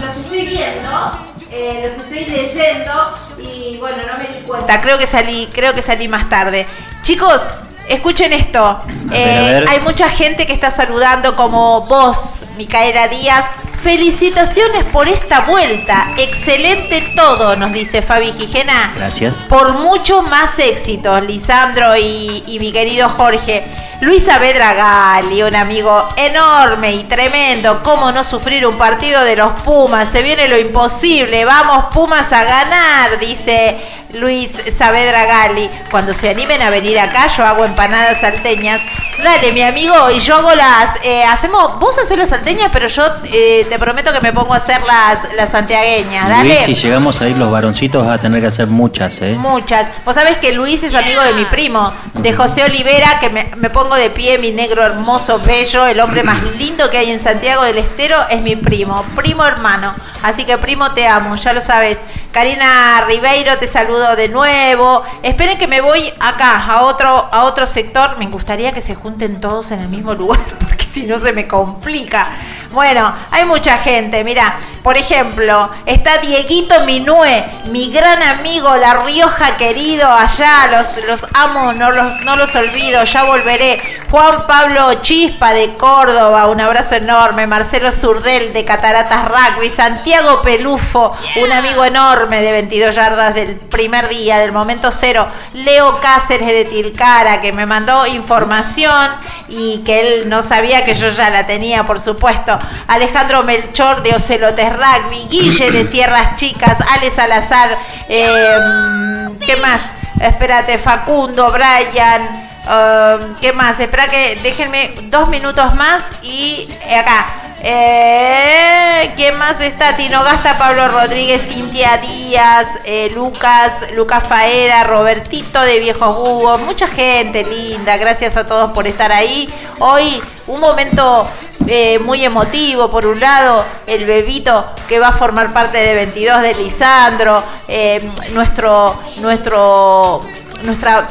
Los estoy viendo, eh, los estoy leyendo y bueno, no me di cuenta. Creo que salí, creo que salí más tarde. Chicos, escuchen esto. ver. Hay mucha gente que está saludando como vos, Micaela Díaz. Felicitaciones por esta vuelta. Excelente todo, nos dice Fabi Gijena. Gracias. Por muchos más éxitos, Lisandro y, y mi querido Jorge. Luis Saavedra Gali, un amigo enorme y tremendo. ¿Cómo no sufrir un partido de los Pumas? Se viene lo imposible. Vamos, Pumas a ganar, dice Luis Saavedra Gali. Cuando se animen a venir acá, yo hago empanadas salteñas. Dale, mi amigo, y yo hago las. eh, hacemos. Vos haces las salteñas, pero yo eh, te prometo que me pongo a hacer las, las santiagueñas. Dale. Luis, si llegamos a ir los varoncitos, vas a tener que hacer muchas, ¿eh? Muchas. Vos sabés que Luis es amigo de mi primo, de José Olivera, que me, me pongo de pie, mi negro hermoso, bello, el hombre más lindo que hay en Santiago del Estero, es mi primo, primo hermano. Así que primo te amo, ya lo sabes. Karina Ribeiro, te saludo de nuevo. Esperen que me voy acá, a otro, a otro sector. Me gustaría que se junten todos en el mismo lugar, porque si no se me complica. Bueno, hay mucha gente. Mira, por ejemplo, está Dieguito Minue, mi gran amigo, La Rioja querido, allá. Los, los amo, no los, no los olvido, ya volveré. Juan Pablo Chispa de Córdoba, un abrazo enorme. Marcelo Zurdel de Cataratas Rugby. Santiago Pelufo, un amigo enorme de 22 yardas del primer día, del momento cero. Leo Cáceres de Tilcara, que me mandó información y que él no sabía que yo ya la tenía, por supuesto. Alejandro Melchor de Ocelotes Rugby, Guille de Sierras Chicas, Ale Salazar, eh, ¿qué más? Espérate, Facundo, Brian, eh, ¿qué más? Espera que déjenme dos minutos más y acá. Eh, ¿Quién más está? Tino Gasta, Pablo Rodríguez, Cintia Díaz, eh, Lucas, Lucas Faeda, Robertito de Viejos Hugo, mucha gente linda, gracias a todos por estar ahí. Hoy un momento eh, muy emotivo, por un lado, el bebito que va a formar parte de 22 de Lisandro, eh, nuestro, nuestro, nuestra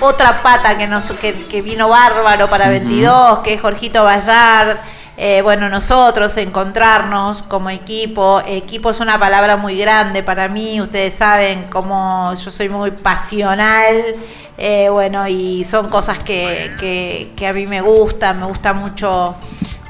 otra pata que, nos, que, que vino bárbaro para 22, que es Jorgito Bayard. Eh, bueno, nosotros encontrarnos como equipo, equipo es una palabra muy grande para mí, ustedes saben cómo yo soy muy pasional, eh, bueno, y son cosas que, que, que a mí me gustan, me gusta mucho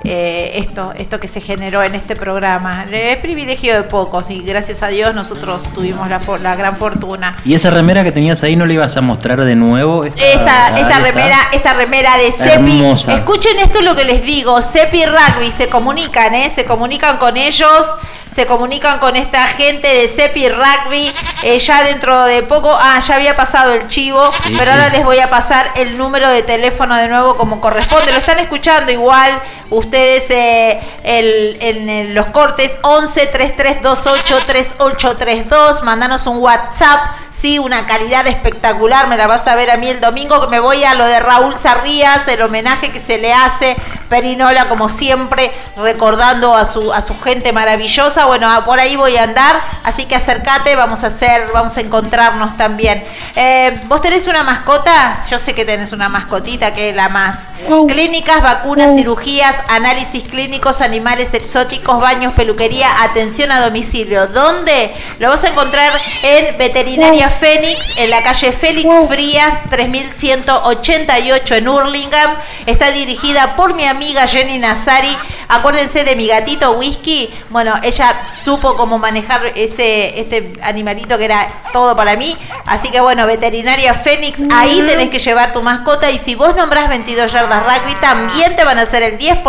eh, esto, esto que se generó en este programa. Es privilegio de pocos y gracias a Dios nosotros tuvimos la, la gran fortuna. ¿Y esa remera que tenías ahí no la ibas a mostrar de nuevo? Esta, esta remera, esta remera de Cepi. Hermosa. Escuchen esto lo que les digo. Cepi Rugby se comunican, ¿eh? Se comunican con ellos. Se comunican con esta gente de Cepi Rugby. eh, ya dentro de poco. Ah, ya había pasado el chivo. Sí, pero sí. ahora les voy a pasar el número de teléfono de nuevo como corresponde. Lo están escuchando igual. Ustedes eh, el- en, el- los cortes 11 3328 3832. Mandanos un WhatsApp. Sí, una calidad espectacular. Me la vas a ver a mí el domingo que me voy a lo de Raúl Sarrías, el homenaje que se le hace. Perinola, como siempre, recordando a su, a su gente maravillosa. Bueno, ah, por ahí voy a andar. Así que acércate, vamos a hacer, vamos a encontrarnos también. Eh, ¿Vos tenés una mascota? Yo sé que tenés una mascotita que es la más. Clínicas, vacunas, cirugías, análisis clínicos, animales exóticos, baños, peluquería, atención a domicilio. ¿Dónde? Lo vas a encontrar en Veterinaria Fénix, en la calle Félix Frías, 3188 en Hurlingham. Está dirigida por mi amiga Jenny Nazari. Acuérdense de mi gatito Whisky. Bueno, ella supo cómo manejar este, este animalito que era todo para mí. Así que bueno, Veterinaria Fénix, ahí tenés que llevar tu mascota. Y si vos nombrás 22 yardas rugby, también te van a hacer el 10%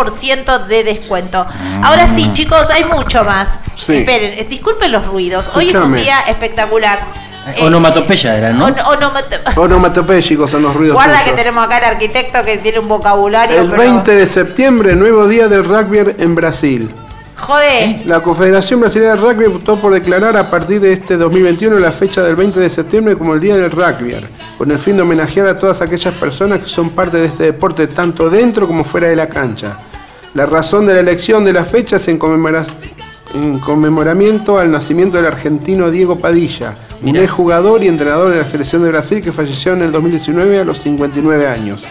de descuento. Ahora sí, chicos, hay mucho más. Sí. Esperen, eh, disculpen los ruidos. Hoy es un Escúchame. día espectacular. Eh, Onomatopeya eran, ¿no? On- onomato- Onomatopéyicos son los ruidos. Guarda que tenemos acá el arquitecto que tiene un vocabulario. El pero- 20 de septiembre, nuevo día del rugby en Brasil. Joder. La Confederación Brasileña de Rugby optó por declarar a partir de este 2021 la fecha del 20 de septiembre como el Día del Rugby, con el fin de homenajear a todas aquellas personas que son parte de este deporte tanto dentro como fuera de la cancha. La razón de la elección de la fecha es en, conmemora- en conmemoramiento al nacimiento del argentino Diego Padilla, un ex jugador y entrenador de la selección de Brasil que falleció en el 2019 a los 59 años.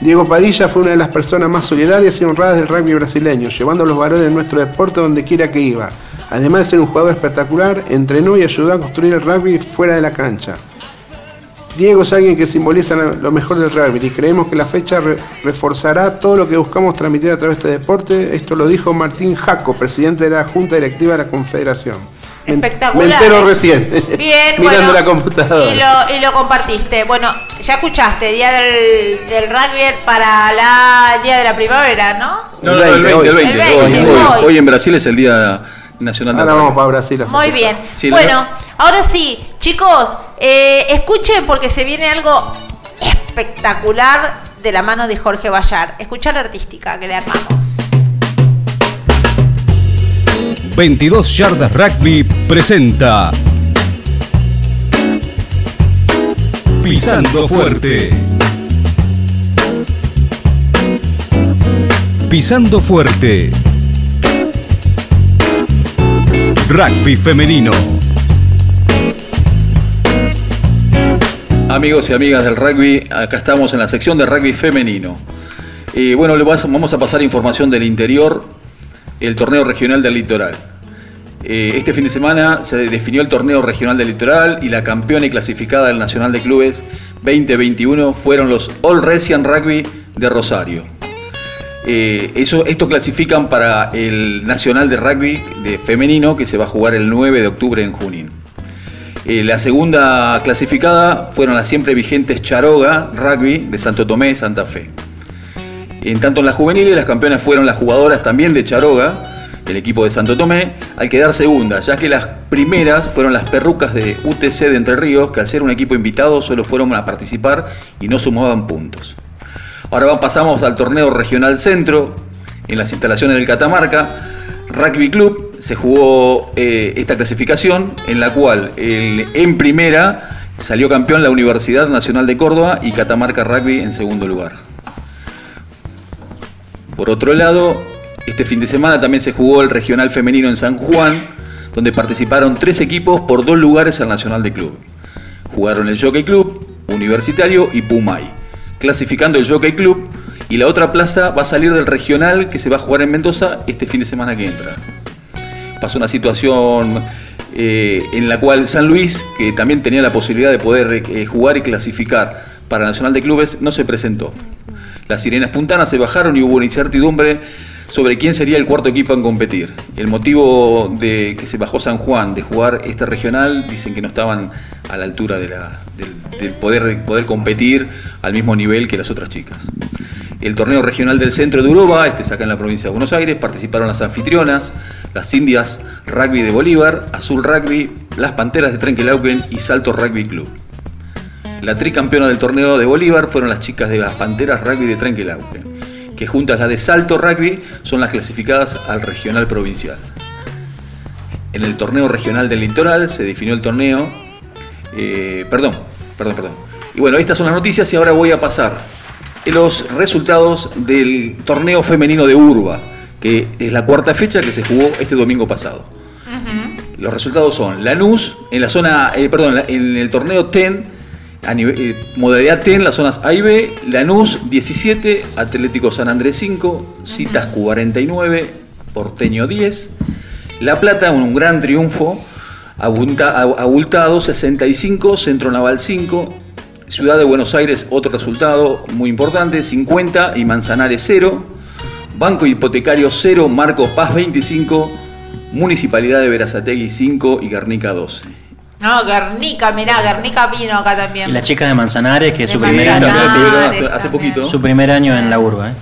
Diego Padilla fue una de las personas más solidarias y honradas del rugby brasileño, llevando los valores de nuestro deporte donde quiera que iba. Además de ser un jugador espectacular, entrenó y ayudó a construir el rugby fuera de la cancha. Diego es alguien que simboliza lo mejor del rugby y creemos que la fecha re- reforzará todo lo que buscamos transmitir a través de este deporte. Esto lo dijo Martín Jaco, presidente de la Junta Directiva de la Confederación. Espectacular, Me entero recién. Bien, Mirando bueno, la computadora. Y lo, y lo compartiste. Bueno, ya escuchaste, Día del, del Rugby para la Día de la Primavera, ¿no? No, no, el 20, el 20. El Hoy, 20, hoy- hoy. hoy en Brasil es el Día Nacional Ahora del vamos Rugby. para Brasil. a Muy bien. Sí, la bueno, ahora sí, chicos, eh, escuchen porque se viene algo espectacular de la mano de Jorge Bayar. Escuchar la artística que le armamos. 22 Yardas Rugby presenta Pisando Fuerte. Pisando Fuerte. Rugby femenino. Amigos y amigas del rugby, acá estamos en la sección de rugby femenino. Y bueno, vamos a pasar información del interior el torneo regional del litoral. Eh, este fin de semana se definió el torneo regional del litoral y la campeona y clasificada del Nacional de Clubes 2021 fueron los All Resian Rugby de Rosario. Eh, eso, esto clasifican para el Nacional de Rugby de femenino que se va a jugar el 9 de octubre en Junín. Eh, la segunda clasificada fueron las siempre vigentes Charoga Rugby de Santo Tomé, Santa Fe. En tanto en las juveniles, las campeonas fueron las jugadoras también de Charoga, el equipo de Santo Tomé, al quedar segunda, ya que las primeras fueron las perrucas de UTC de Entre Ríos, que al ser un equipo invitado solo fueron a participar y no sumaban puntos. Ahora pasamos al torneo regional centro, en las instalaciones del Catamarca. Rugby Club se jugó eh, esta clasificación, en la cual en primera salió campeón la Universidad Nacional de Córdoba y Catamarca Rugby en segundo lugar. Por otro lado, este fin de semana también se jugó el regional femenino en San Juan, donde participaron tres equipos por dos lugares al Nacional de Club. Jugaron el Jockey Club, Universitario y Pumay, clasificando el Jockey Club y la otra plaza va a salir del regional que se va a jugar en Mendoza este fin de semana que entra. Pasó una situación eh, en la cual San Luis, que también tenía la posibilidad de poder eh, jugar y clasificar para Nacional de Clubes, no se presentó. Las sirenas puntanas se bajaron y hubo una incertidumbre sobre quién sería el cuarto equipo en competir. El motivo de que se bajó San Juan de jugar este regional, dicen que no estaban a la altura de del, poder, poder competir al mismo nivel que las otras chicas. El torneo regional del centro de Europa, este es acá en la provincia de Buenos Aires, participaron las anfitrionas, las Indias Rugby de Bolívar, Azul Rugby, las Panteras de Trenquelauquen y Salto Rugby Club. La tricampeona del torneo de Bolívar fueron las chicas de las Panteras Rugby de Trenquelauquen, que juntas las de Salto Rugby son las clasificadas al regional provincial. En el torneo regional del litoral se definió el torneo. eh, perdón, perdón, perdón. Y bueno, estas son las noticias y ahora voy a pasar los resultados del torneo femenino de Urba, que es la cuarta fecha que se jugó este domingo pasado. Los resultados son Lanús en la zona, eh, perdón, en el torneo TEN, a nivel, eh, modalidad TEN, las zonas A y B, Lanús 17, Atlético San Andrés 5, Citas 49, Porteño 10, La Plata un gran triunfo, Abultado 65, Centro Naval 5, Ciudad de Buenos Aires otro resultado muy importante, 50 y Manzanares 0, Banco Hipotecario 0, Marco Paz 25, Municipalidad de Verazategui 5 y Guernica 12. No, Guernica, mirá, Guernica vino acá también. Y las chicas de Manzanares, que es su primer año. Hace, hace poquito. Su primer año en la urba. ¿eh?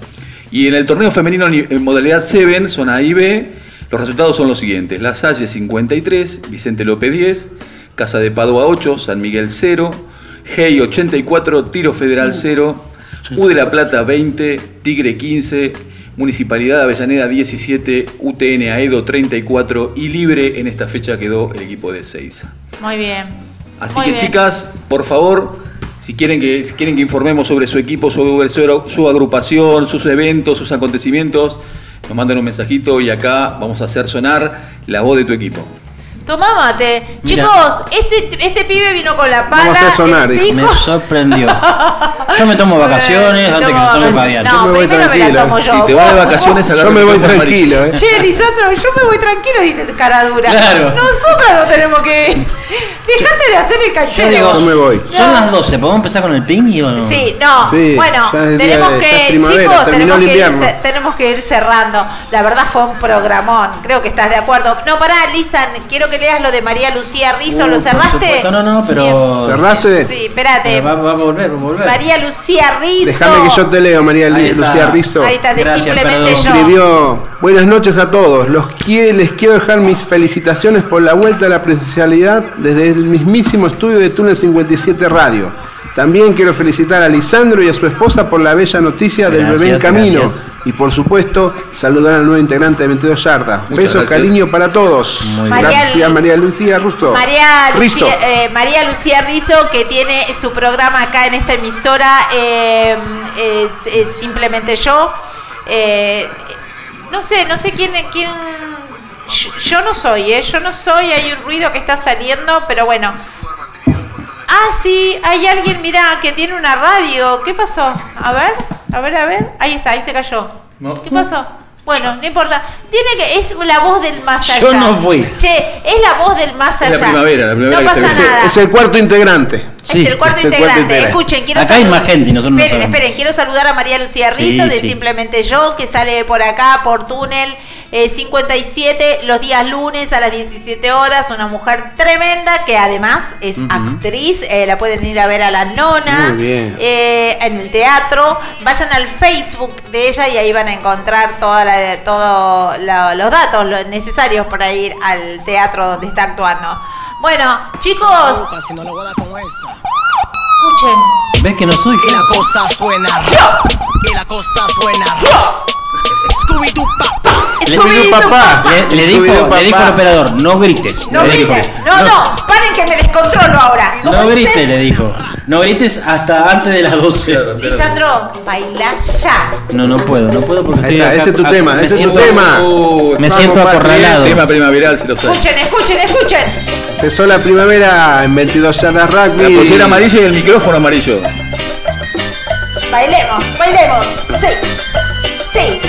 Y en el torneo femenino ni- en modalidad 7, zona A y B, los resultados son los siguientes. La Salle 53, Vicente López 10, Casa de Padua 8, San Miguel 0, Hey 84, Tiro Federal 0, U de la Plata 20, Tigre 15, Municipalidad de Avellaneda 17, UTN Aedo 34 y libre en esta fecha quedó el equipo de Seiza. Muy bien. Así Muy que bien. chicas, por favor, si quieren que, si quieren que informemos sobre su equipo, sobre su, su agrupación, sus eventos, sus acontecimientos, nos mandan un mensajito y acá vamos a hacer sonar la voz de tu equipo. Tomá mate. Mira. Chicos, este, este pibe vino con la pala. Vamos a sonar, el dijo. Me sorprendió. Yo me tomo vacaciones antes que me tome. No, Yo me voy primero me la tranquilo. tomo yo. Si te vas de vacaciones, Yo agarra me el voy tranquilo, eh. Che, Lisandro, yo me voy tranquilo, dice cara dura. Claro. Nosotras no tenemos que. Dejate de hacer el Yo cachero. digo, Yo me voy. son No. las 12, ¿podemos empezar con el ping o no? Sí, no. Sí, bueno, tenemos de- que, chicos, tenemos que, ir, tenemos que cerrando. La verdad fue un programón. Creo que estás de acuerdo. No, pará, Lisan, quiero que leas lo de María Lucía Rizzo. Uh, ¿Lo por cerraste? No, no, pero. ¿Cerraste? Sí, espérate. Va, va a volver, va a volver. María Lucía Rizzo. Déjame que yo te leo, María Ahí está. Lucía Rizzo. Ahí está, de Gracias, simplemente perdón. yo. Escribió, buenas noches a todos. Los que- les quiero dejar mis felicitaciones por la vuelta a la presencialidad desde el mismísimo estudio de Túnel 57 Radio. También quiero felicitar a Lisandro y a su esposa por la bella noticia del Gracias, bebé en camino. gracias. Y por supuesto, saludar al nuevo integrante de 22 Yardas. Muchas Besos, gracias. cariño para todos. Muy bien. Gracias, María- María Lucía Russo. María Rizzo. Lucía, eh, María Lucía Rizzo, que tiene su programa acá en esta emisora, eh, es, es simplemente yo. Eh, no sé, no sé quién, quién. Yo, yo no soy, ¿eh? Yo no soy, hay un ruido que está saliendo, pero bueno. Ah, sí, hay alguien, mira, que tiene una radio. ¿Qué pasó? A ver, a ver, a ver. Ahí está, ahí se cayó. No. ¿Qué pasó? Bueno, no importa. Tiene que es la voz del más allá. Yo no fui. Che, es la voz del más Es allá. la primavera, la primavera no que pasa nada. Es el cuarto integrante. Es el cuarto Es el integrante. integrante. Escuchen, quiero Acá hay saludar- más gente y nosotros no Esperen, esperen, quiero saludar a María Lucía Sí, Rizzo de sí. Simplemente Yo, que sale por acá, por túnel eh, 57, los días lunes a las 17 horas. Una mujer tremenda que además es actriz. eh, la pueden ir a ver a la nona eh, en el teatro. Vayan al Facebook de ella y ahí van a encontrar toda la, todo la- los datos los necesarios para ir al teatro donde está actuando. Bueno, chicos, escuchen. ¿Ves que no soy? Y la cosa suena Y la cosa suena Scooby-Doo papá Le, papá. le- le dijo, le dijo al operador, no grites. No le dijo. grites. No, no, paren que me descontrolo ahora. ¿Cómo No dice? grites, le dijo. No grites hasta antes de las 12. Lisandro, baila ya. No, no puedo, no puedo porque estoy está, acá- ese es tu acá- tema, ese es tu tema. Uh, Me siento acorralado. tema primaveral, si lo. Escuchen, escuchen, escuchen. Empezó la primavera en 22 yardas rugby. La pulsera amarilla y el micrófono amarillo. Bailemos, bailemos. Sí, sí,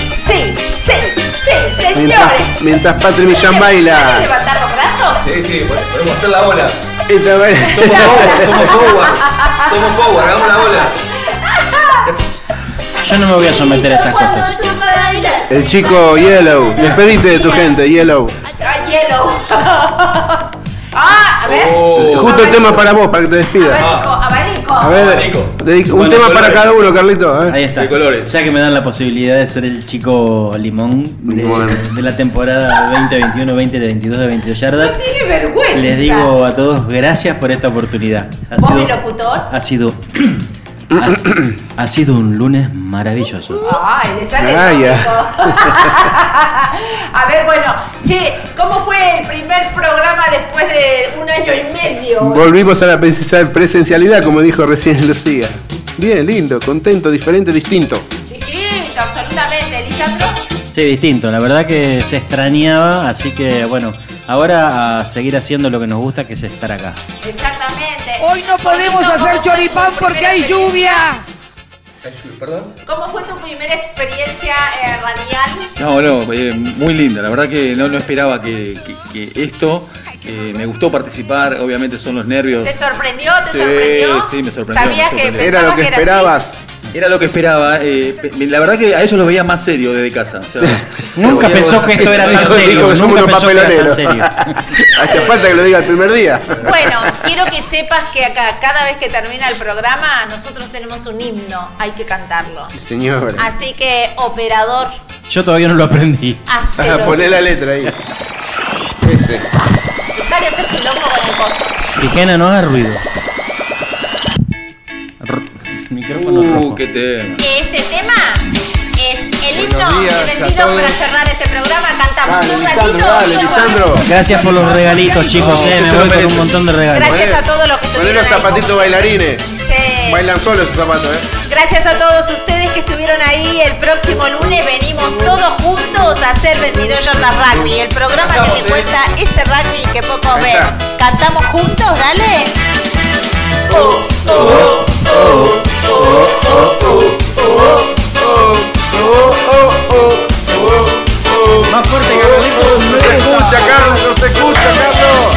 sí, sí, sí, señores. Mientras, mientras Patri Millán ¿Pueden baila. levantar los brazos? Sí, sí, podemos hacer la bola. Esta. Somos forward, somos forward. Somos forward, hagamos la bola. Yo no me voy a someter a estas cosas. El chico Yellow. Despedite de tu gente, Yellow. Ah, hielo. ah, a ver. Oh. Justo el tema para vos, para que te despidas. A ver, un Bueno, tema colores. para cada uno, Carlito. a ver. Ahí está. De colores. Ya que me dan la posibilidad de ser el chico limón de, la temporada 2021-20 de 22 de 22 yardas, Tiene vergüenza. les digo a todos gracias por esta oportunidad. Ha ¿Vos de sido, locutor? ha sido, ha, ha sido un lunes maravilloso. Ay, le sale Ah. A ver, bueno, che, ¿cómo fue el primer programa después de un año y medio? Volvimos a la presencia- presencialidad, como dijo recién Lucía. Bien, lindo, contento, diferente, distinto. Distinto, absolutamente, Lisandro. Sí, distinto. La verdad que se extrañaba, así que bueno, ahora a seguir haciendo lo que nos gusta, que es estar acá. Exactamente. Hoy no podemos ¿cómo hacer choripán porque hay lluvia. ¿Perdón? ¿Cómo fue tu primera experiencia eh, radial? No, no, eh, muy linda. La verdad que no, no esperaba que, que- que esto. eh, me gustó participar, obviamente son los nervios. ¿Te sorprendió? ¿Te Sí, sorprendió? sí, me sorprendió, ¿Sabías me que sorprendió. Era lo pensabas que era esperabas. Era lo que esperaba. eh, la verdad que a ellos los veía más serio desde casa. o sea, Nunca pensó que esto era tan serio. Nunca pensó que era tan serio. Hace falta que lo diga el primer día. Bueno, quiero que sepas que acá, cada vez que termina el programa, nosotros tenemos un himno, hay que cantarlo. Sí, señor. Así que, operador, Yo todavía no lo aprendí. hacelo. Ah, poné la letra ahí. Ese. Dejá de hacer quilombo con el coso. Tijena, no haga ruido. Micrófono Uh, rojo. qué tema. Este tema es el himno vendido todos. para cerrar este programa. Cantamos Dale, un ratito. dale, Lisandro. Gracias por los regalitos, chicos. eh, que me voy con un montón de regalos. Gracias a todos los que Poné estuvieron los ahí. zapatitos bailarines. Sí. Bailan solos esos zapatos, ¿eh? Gracias a todos ustedes que estuvieron ahí. El próximo lunes venimos todos juntos a hacer 22 yardas rugby. El programa que te cuenta ese rugby que pocos ven. ¿Cantamos juntos? Dale. Más fuerte que se escucha, Carlos, no se escucha, Carlos.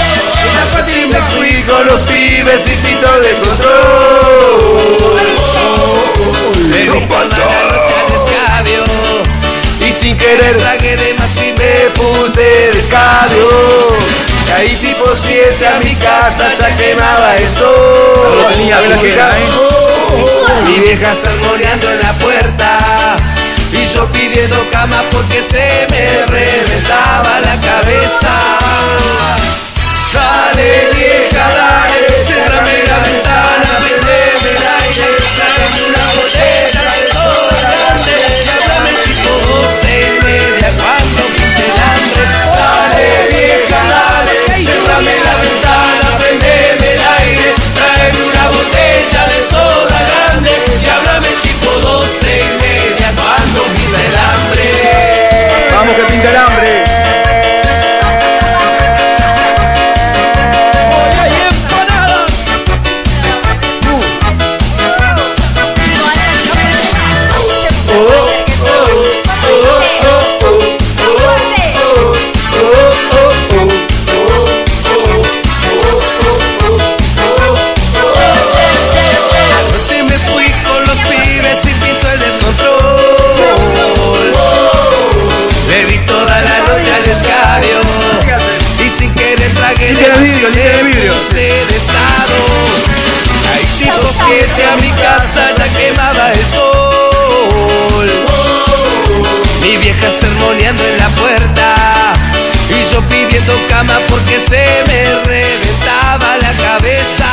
Me fui con los pibes y pito descontrol. Me Y sin querer tragué de más y me puse de escabio. Caí tipo 7 a mi casa, ya quemaba el sol. No tenía mi, vieja, ¿eh? mi vieja salmoneando en la puerta. Y yo pidiendo cama porque se me reventaba la cabeza. Dale vieja, dale, cerrame la ventana, prendeme el aire, tráeme una botella de sol grande, háblame Vamos que pinta hambre. Mi casa ya quemaba el sol. Mi vieja sermoneando en la puerta y yo pidiendo cama porque se me reventaba la cabeza.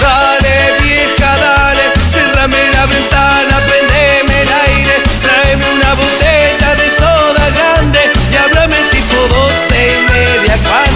Dale vieja, dale, cerrame la ventana, prendeme el aire, tráeme una botella de soda grande y háblame tipo doce y media cuando